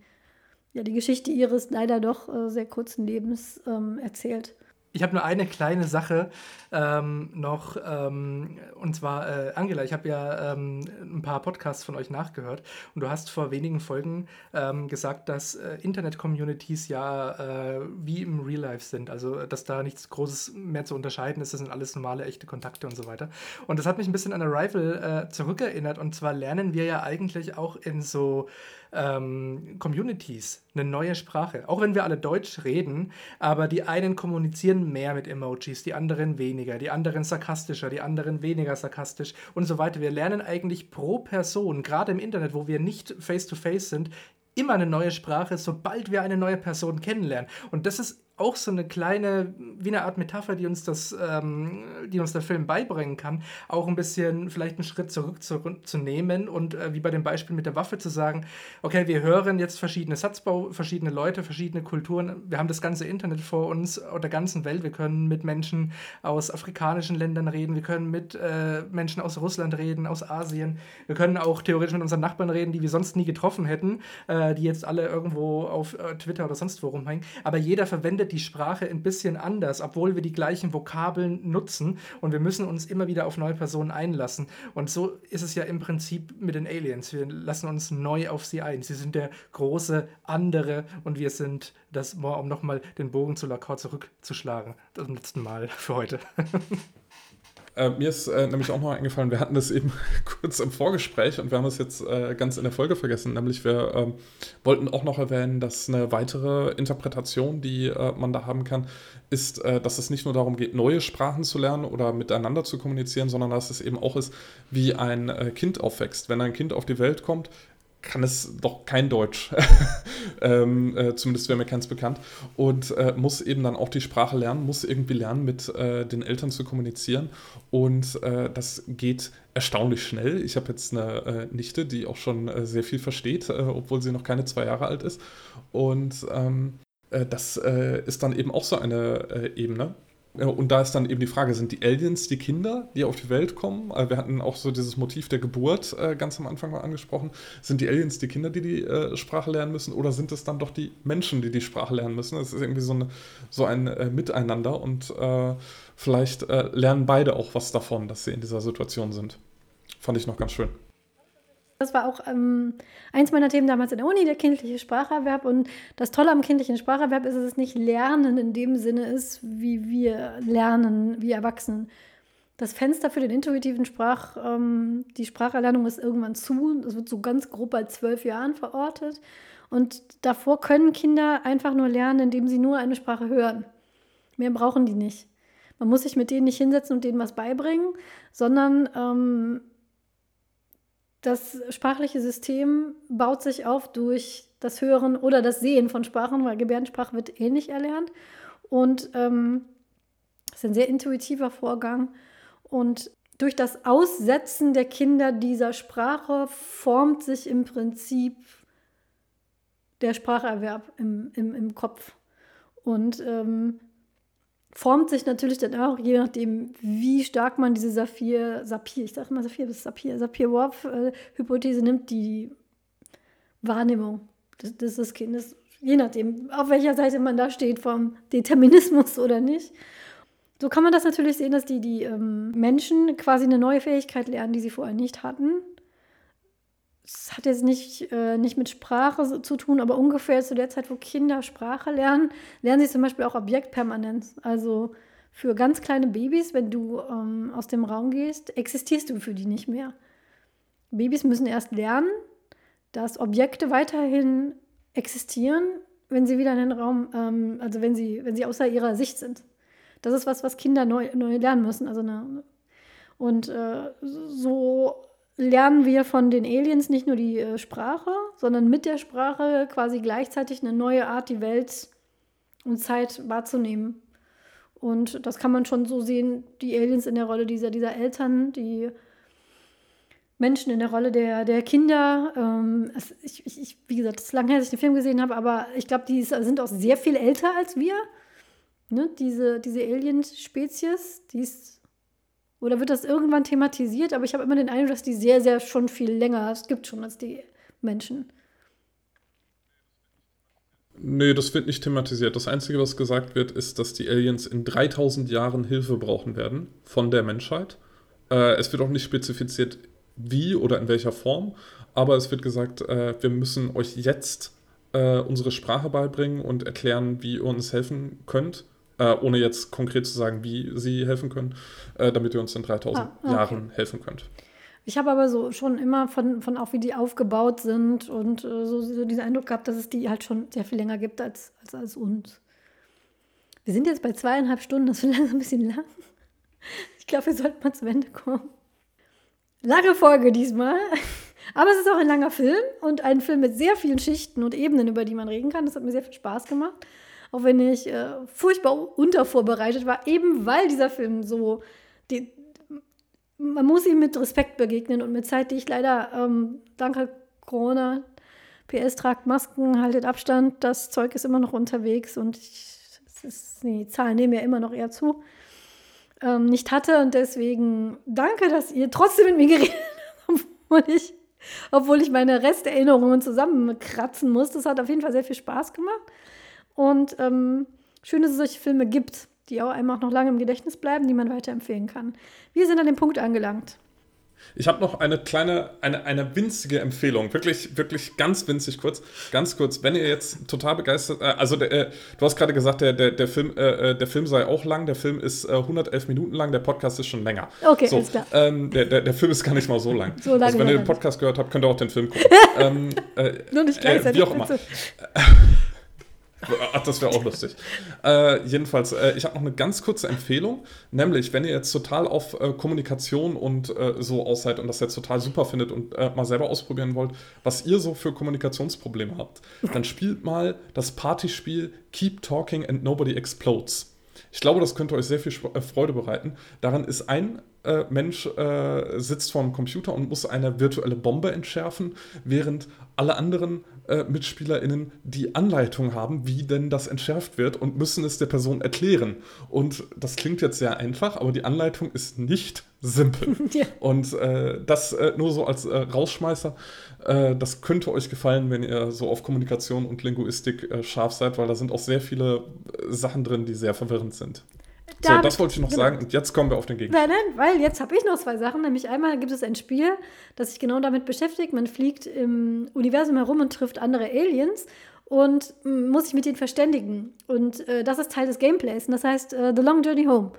ja die Geschichte ihres leider doch äh, sehr kurzen Lebens ähm, erzählt. Ich habe nur eine kleine Sache ähm, noch, ähm, und zwar äh, Angela, ich habe ja ähm, ein paar Podcasts von euch nachgehört und du hast vor wenigen Folgen ähm, gesagt, dass äh, Internet-Communities ja äh, wie im Real Life sind, also dass da nichts Großes mehr zu unterscheiden ist, das sind alles normale, echte Kontakte und so weiter. Und das hat mich ein bisschen an Arrival äh, zurückerinnert und zwar lernen wir ja eigentlich auch in so ähm, Communities eine neue Sprache. Auch wenn wir alle Deutsch reden, aber die einen kommunizieren mehr mit Emojis, die anderen weniger, die anderen sarkastischer, die anderen weniger sarkastisch und so weiter. Wir lernen eigentlich pro Person, gerade im Internet, wo wir nicht face-to-face -face sind, immer eine neue Sprache, sobald wir eine neue Person kennenlernen. Und das ist auch so eine kleine, wie eine Art Metapher, die uns das, ähm, die uns der Film beibringen kann, auch ein bisschen vielleicht einen Schritt zurück zu, und äh, wie bei dem Beispiel mit der Waffe zu sagen, okay, wir hören jetzt verschiedene Satzbau, verschiedene Leute, verschiedene Kulturen, wir haben das ganze Internet vor uns auf der ganzen Welt, wir können mit Menschen aus afrikanischen Ländern reden, wir können mit äh, Menschen aus Russland reden, aus Asien, wir können auch theoretisch mit unseren Nachbarn reden, die wir sonst nie getroffen hätten, äh, die jetzt alle irgendwo auf äh, Twitter oder sonst wo rumhängen, aber jeder verwendet verwendet die Sprache ein bisschen anders, obwohl wir die gleichen Vokabeln nutzen und wir müssen uns immer wieder auf neue Personen einlassen. Und so ist es ja im Prinzip mit den Aliens. Wir lassen uns neu auf sie ein. Sie sind der große andere und wir sind das, um nochmal den Bogen zu Lacan zurückzuschlagen, das letzte Mal für heute. Äh, mir ist äh, nämlich auch noch eingefallen, wir hatten das eben kurz im Vorgespräch und wir haben es jetzt äh, ganz in der Folge vergessen. Nämlich wir ähm, wollten auch noch erwähnen, dass eine weitere Interpretation, die äh, man da haben kann, ist, äh, dass es nicht nur darum geht, neue Sprachen zu lernen oder miteinander zu kommunizieren, sondern dass es eben auch ist, wie ein äh, Kind aufwächst. Wenn ein Kind auf die Welt kommt, kann es doch kein Deutsch. ähm, äh, zumindest wäre mir keins bekannt. Und äh, muss eben dann auch die Sprache lernen, muss irgendwie lernen, mit äh, den Eltern zu kommunizieren. Und äh, das geht erstaunlich schnell. Ich habe jetzt eine äh, Nichte, die auch schon äh, sehr viel versteht, obwohl sie noch keine zwei Jahre alt ist. Und ähm, das ist dann eben auch so eine Ebene. Und da ist dann eben die Frage, sind die Aliens die Kinder, die auf die Welt kommen? Also wir hatten auch so dieses Motiv der Geburt äh, ganz am Anfang mal angesprochen. Sind die Aliens die Kinder, die die äh, Sprache lernen müssen? Oder sind es dann doch die Menschen, die die Sprache lernen müssen? Es ist irgendwie so, eine, so ein äh, Miteinander und vielleicht lernen beide auch was davon, dass sie in dieser Situation sind. Fand ich noch ganz schön. Das war auch ähm, eins meiner Themen damals in der Uni, der kindliche Spracherwerb. Und das Tolle am kindlichen Spracherwerb ist, dass es nicht Lernen in dem Sinne ist, wie wir lernen, wie Erwachsenen. Das Fenster für den intuitiven Sprach, ähm, die Spracherlernung ist irgendwann zu. Das wird so ganz grob bei zwölf Jahren verortet. Und davor können Kinder einfach nur lernen, indem sie nur eine Sprache hören. Mehr brauchen die nicht. Man muss sich mit denen nicht hinsetzen und denen was beibringen, sondern ähm, das sprachliche System baut sich auf durch das Hören oder das Sehen von Sprachen, weil Gebärdensprache wird ähnlich erlernt. Und ähm, ist ein sehr intuitiver Vorgang. Und durch das Aussetzen der Kinder dieser Sprache formt sich im Prinzip der Spracherwerb im, im, im Kopf. Und ähm, formt sich natürlich dann auch, je nachdem, wie stark man diese Saphir, Saphir, ich sage mal Saphir bis Saphir, Saphir-Whorf-Hypothese nimmt, die Wahrnehmung des, des Kindes, je nachdem, auf welcher Seite man da steht, vom Determinismus oder nicht. So kann man das natürlich sehen, dass die, die ähm, Menschen quasi eine neue Fähigkeit lernen, die sie vorher nicht hatten es hat jetzt nicht, äh, nicht mit Sprache zu tun, aber ungefähr zu der Zeit, wo Kinder Sprache lernen, lernen sie zum Beispiel auch Objektpermanenz. Also für ganz kleine Babys, wenn du ähm, aus dem Raum gehst, existierst du für die nicht mehr. Babys müssen erst lernen, dass Objekte weiterhin existieren, wenn sie wieder in den Raum, ähm, also wenn sie, wenn sie außer ihrer Sicht sind. Das ist was, was Kinder neu, neu lernen müssen. Also eine, und äh, so lernen wir von den Aliens nicht nur die äh, Sprache, sondern mit der Sprache quasi gleichzeitig eine neue Art, die Welt und Zeit wahrzunehmen. Und das kann man schon so sehen, die Aliens in der Rolle dieser, dieser Eltern, die Menschen in der Rolle der, der Kinder. Ähm, ich, ich, wie gesagt, es ist lange her, dass ich den Film gesehen habe, aber ich glaube, die sind auch sehr viel älter als wir. Ne? Diese, diese Alien-Spezies, die ist oder wird das irgendwann thematisiert? Aber ich habe immer den Eindruck, dass die sehr, sehr schon viel länger es gibt schon als die Menschen. Nee, das wird nicht thematisiert. Das Einzige, was gesagt wird, ist, dass die Aliens in 3000 Jahren Hilfe brauchen werden von der Menschheit. Äh, es wird auch nicht spezifiziert, wie oder in welcher Form, aber es wird gesagt, äh, wir müssen euch jetzt äh, unsere Sprache beibringen und erklären, wie ihr uns helfen könnt äh, ohne jetzt konkret zu sagen, wie sie helfen können, äh, damit ihr uns in 3000 ah, okay. Jahren helfen könnt. Ich habe aber so schon immer von, von auch wie die aufgebaut sind und äh, so, so diesen Eindruck gehabt, dass es die halt schon sehr viel länger gibt als, als, als uns. Wir sind jetzt bei zweieinhalb Stunden, das ist ein bisschen lang. Ich glaube, wir sollten mal zum Ende kommen. Lange Folge diesmal. Aber es ist auch ein langer Film und ein Film mit sehr vielen Schichten und Ebenen, über die man reden kann. Das hat mir sehr viel Spaß gemacht. Auch wenn ich äh, furchtbar untervorbereitet war, eben weil dieser Film so. Die, man muss ihm mit Respekt begegnen und mit Zeit, die ich leider ähm, dank Corona, PS tragt Masken, haltet Abstand, das Zeug ist immer noch unterwegs und ich, ist, die Zahlen nehmen ja immer noch eher zu, ähm, nicht hatte. Und deswegen danke, dass ihr trotzdem mit mir geredet habt, obwohl ich, obwohl ich meine Resterinnerungen zusammenkratzen muss. Das hat auf jeden Fall sehr viel Spaß gemacht. Und ähm, schön, dass es solche Filme gibt die auch einem auch noch lange im Gedächtnis bleiben, die man weiterempfehlen kann. Wir sind an dem Punkt angelangt. Ich habe noch eine kleine, eine, eine winzige Empfehlung, wirklich, wirklich ganz winzig kurz, ganz kurz. Wenn ihr jetzt total begeistert, äh, also der, äh, du hast gerade gesagt, der, der, der, Film, äh, äh der Film sei auch lang, der Film ist 111 äh, Minuten lang, der Podcast ist schon länger. Okay, so, alles klar. Ähm, der, der, der Film ist gar nicht mal so lang. So lange also wenn ihr den Podcast gehört habt, könnt ihr auch den Film gucken. ähm, Nur nicht gleichzeitig. wie auch immer. Ach, das wäre auch lustig. Äh, jedenfalls, äh, ich habe noch eine ganz kurze Empfehlung, nämlich, wenn ihr jetzt total auf äh, Kommunikation und äh, so aus seid und das jetzt total super findet und äh, mal selber ausprobieren wollt, was ihr so für Kommunikationsprobleme habt, dann spielt mal das Partyspiel Keep Talking and Nobody Explodes. Ich glaube, das könnte euch sehr viel äh, Freude bereiten. Daran ist ein äh, Mensch äh, sitzt vor einem Computer und muss eine virtuelle Bombe entschärfen, während alle anderen äh, MitspielerInnen die Anleitung haben, wie denn das entschärft wird und müssen es der Person erklären. Und das klingt jetzt sehr einfach, aber die Anleitung ist nicht simpel. ja. Und äh, das äh, nur so als äh, Rausschmeißer. Äh, das könnte euch gefallen, wenn ihr so auf Kommunikation und Linguistik äh, scharf seid, weil da sind auch sehr viele Sachen drin, die sehr verwirrend sind. Da so, das wollte ich noch genau. sagen und jetzt kommen wir auf den Gegenstand. Nein, nein, weil jetzt habe ich noch zwei Sachen. Nämlich einmal gibt es ein Spiel, das sich genau damit beschäftigt. Man fliegt im Universum herum und trifft andere Aliens und muss sich mit denen verständigen. Und äh, das ist Teil des Gameplays. Und das heißt äh, The Long Journey Home.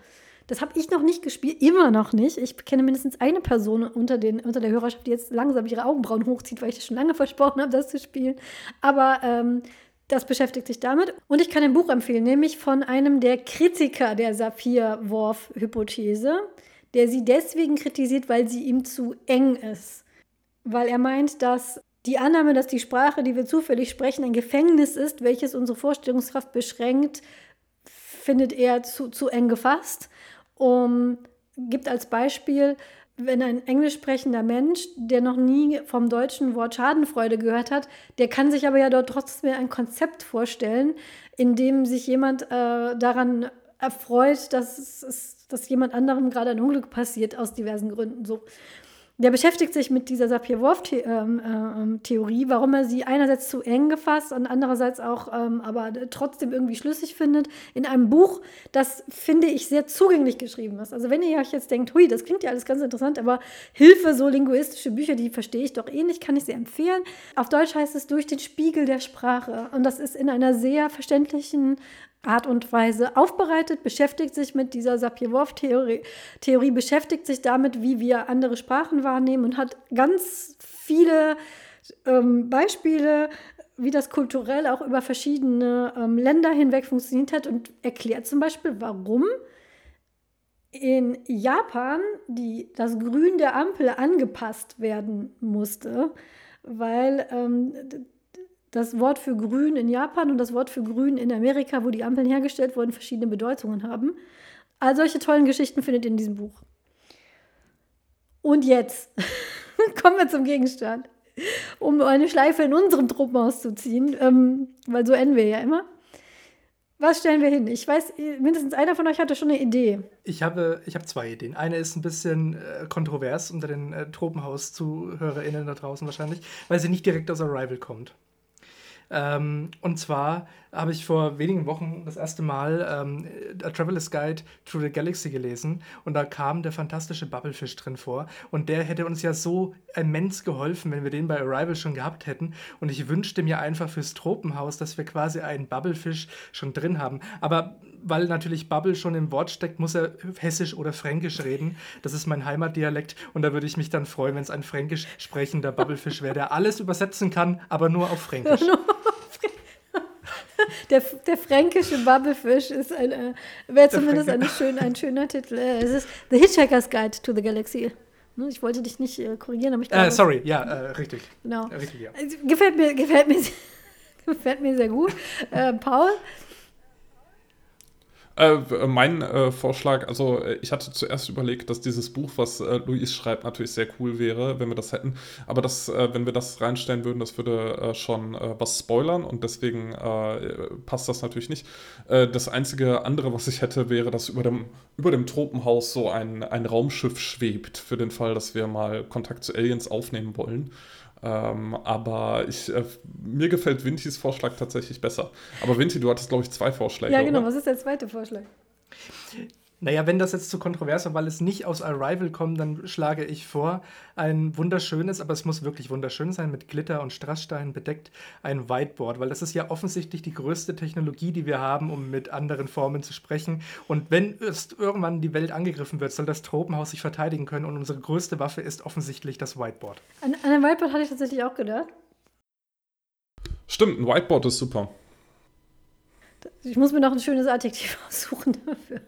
Das habe ich noch nicht gespielt, immer noch nicht. Ich kenne mindestens eine Person unter, den, unter der Hörerschaft, die jetzt langsam ihre Augenbrauen hochzieht, weil ich das schon lange versprochen habe, das zu spielen. Aber ähm, das beschäftigt sich damit. Und ich kann ein Buch empfehlen, nämlich von einem der Kritiker der Saphir-Worf-Hypothese, der sie deswegen kritisiert, weil sie ihm zu eng ist. Weil er meint, dass die Annahme, dass die Sprache, die wir zufällig sprechen, ein Gefängnis ist, welches unsere Vorstellungskraft beschränkt, findet er zu, zu eng gefasst. Um, gibt als Beispiel, wenn ein englisch sprechender Mensch, der noch nie vom deutschen Wort Schadenfreude gehört hat, der kann sich aber ja dort trotzdem ein Konzept vorstellen, in dem sich jemand äh, daran erfreut, dass, es, dass jemand anderem gerade ein Unglück passiert aus diversen Gründen. So der beschäftigt sich mit dieser Sapir-Whorf-Theorie, ähm, ähm, warum er sie einerseits zu eng gefasst und andererseits auch ähm, aber trotzdem irgendwie schlüssig findet, in einem Buch, das, finde ich, sehr zugänglich geschrieben ist. Also wenn ihr euch jetzt denkt, hui, das klingt ja alles ganz interessant, aber Hilfe, so linguistische Bücher, die verstehe ich doch eh nicht, kann ich sehr empfehlen. Auf Deutsch heißt es durch den Spiegel der Sprache und das ist in einer sehr verständlichen Art und Weise aufbereitet, beschäftigt sich mit dieser Sapir-Whorf-Theorie, Theorie, beschäftigt sich damit, wie wir andere Sprachen wahrnehmen und hat ganz viele ähm, Beispiele, wie das kulturell auch über verschiedene ähm, Länder hinweg funktioniert hat und erklärt zum Beispiel, warum in Japan die, das Grün der Ampel angepasst werden musste, weil ähm, das Wort für grün in Japan und das Wort für grün in Amerika, wo die Ampeln hergestellt wurden, verschiedene Bedeutungen haben. All solche tollen Geschichten findet ihr in diesem Buch. Und jetzt kommen wir zum Gegenstand, um eine Schleife in unserem Truppenhaus zu ziehen, ähm, weil so enden wir ja immer. Was stellen wir hin? Ich weiß, mindestens einer von euch hatte schon eine Idee. Ich habe, ich habe zwei Ideen. Eine ist ein bisschen äh, kontrovers unter den äh, Tropenhaus-ZuhörerInnen da draußen wahrscheinlich, weil sie nicht direkt aus Arrival kommt. Ähm, und zwar habe ich vor wenigen Wochen das erste Mal ähm, A Traveler's Guide Through the Galaxy gelesen. Und da kam der fantastische Bubblefish drin vor. Und der hätte uns ja so immens geholfen, wenn wir den bei Arrival schon gehabt hätten. Und ich wünschte mir einfach fürs Tropenhaus, dass wir quasi einen Bubblefish schon drin haben. Aber weil natürlich Bubble schon im Wort steckt, muss er hessisch oder fränkisch reden. Das ist mein Heimatdialekt und da würde ich mich dann freuen, wenn es ein fränkisch sprechender Bubblefisch wäre, der alles übersetzen kann, aber nur auf fränkisch. Der, der fränkische Bubblefish ist ein, äh, wäre zumindest eine schön, ein schöner Titel. Äh, es ist The Hitchhiker's Guide to the Galaxy. Ne, Ich wollte dich nicht äh, korrigieren, aber ich glaube. Äh, sorry, ja, äh, richtig. Genau. Richtig, ja. Also, Gefällt mir, gefällt mir, gefällt mir sehr gut. Äh, Paul, Äh, mein äh, Vorschlag, also äh, ich hatte zuerst überlegt, dass dieses Buch, was äh, Luis schreibt, natürlich sehr cool wäre, wenn wir das hätten. Aber das, äh, wenn wir das reinstellen würden, das würde äh, schon äh, was spoilern und deswegen äh, passt das natürlich nicht. Äh, das einzige andere, was ich hätte, wäre, dass über dem, über dem Tropenhaus so ein, ein Raumschiff schwebt, für den Fall, dass wir mal Kontakt zu Aliens aufnehmen wollen. Ähm, aber ich, äh, mir gefällt Vintis Vorschlag tatsächlich besser. Aber Vinti, du hattest, glaube ich, zwei Vorschläge. ja genau, oder? was ist der zweite Vorschlag? Naja, wenn das jetzt zu kontrovers war, weil es nicht aus Arrival kommt, dann schlage ich vor, ein wunderschönes, aber es muss wirklich wunderschön sein, mit Glitter und Strasssteinen bedeckt, ein Whiteboard, weil das ist ja offensichtlich die größte Technologie, die wir haben, um mit anderen Formen zu sprechen. Und wenn irgendwann die Welt angegriffen wird, soll das Tropenhaus sich verteidigen können und unsere größte Waffe ist offensichtlich das Whiteboard. An, an ein Whiteboard hatte ich tatsächlich auch gedacht. Stimmt, ein Whiteboard ist super. Ich muss mir noch ein schönes Adjektiv aussuchen dafür.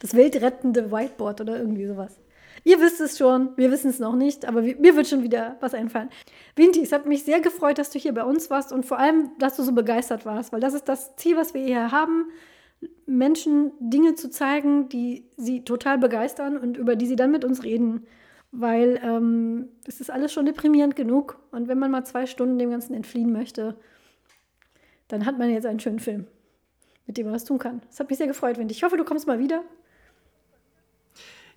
Das weltrettende Whiteboard oder irgendwie sowas. Ihr wisst es schon, wir wissen es noch nicht, aber mir wird schon wieder was einfallen. Vinti, es hat mich sehr gefreut, dass du hier bei uns warst und vor allem, dass du so begeistert warst, weil das ist das Ziel, was wir hier haben, Menschen Dinge zu zeigen, die sie total begeistern und über die sie dann mit uns reden, weil ähm, es ist alles schon deprimierend genug und wenn man mal zwei Stunden dem Ganzen entfliehen möchte, dann hat man jetzt einen schönen Film mit dem man was tun kann. Es hat mich sehr gefreut, Wendy. Ich hoffe, du kommst mal wieder.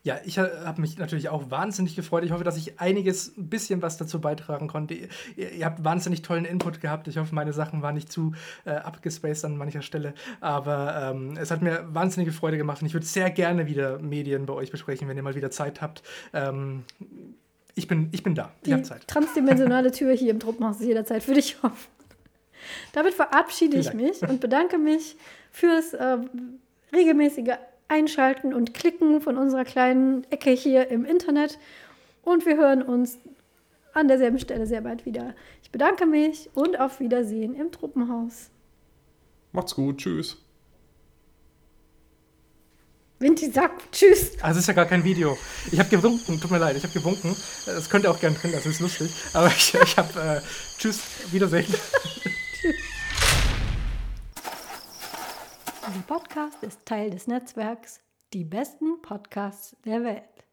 Ja, ich habe mich natürlich auch wahnsinnig gefreut. Ich hoffe, dass ich einiges, ein bisschen was dazu beitragen konnte. Ihr, ihr habt wahnsinnig tollen Input gehabt. Ich hoffe, meine Sachen waren nicht zu äh, abgespaced an mancher Stelle. Aber ähm, es hat mir wahnsinnige Freude gemacht und ich würde sehr gerne wieder Medien bei euch besprechen, wenn ihr mal wieder Zeit habt. Ähm, ich, bin, ich bin da. Ich Die habe Zeit. transdimensionale Tür hier im Truppenhaus ist jederzeit für dich offen. Damit verabschiede ich mich und bedanke mich fürs äh, regelmäßige Einschalten und Klicken von unserer kleinen Ecke hier im Internet. Und wir hören uns an derselben Stelle sehr bald wieder. Ich bedanke mich und auf Wiedersehen im Truppenhaus. Macht's gut, tschüss. Vinti sagt Tschüss. Also es ist ja gar kein Video. Ich habe gewunken, tut mir leid, ich habe gewunken. Das könnt ihr auch gerne drin, das ist lustig. Aber ich, ich habe, äh, tschüss, Wiedersehen. Dieser Podcast ist Teil des Netzwerks Die besten Podcasts der Welt.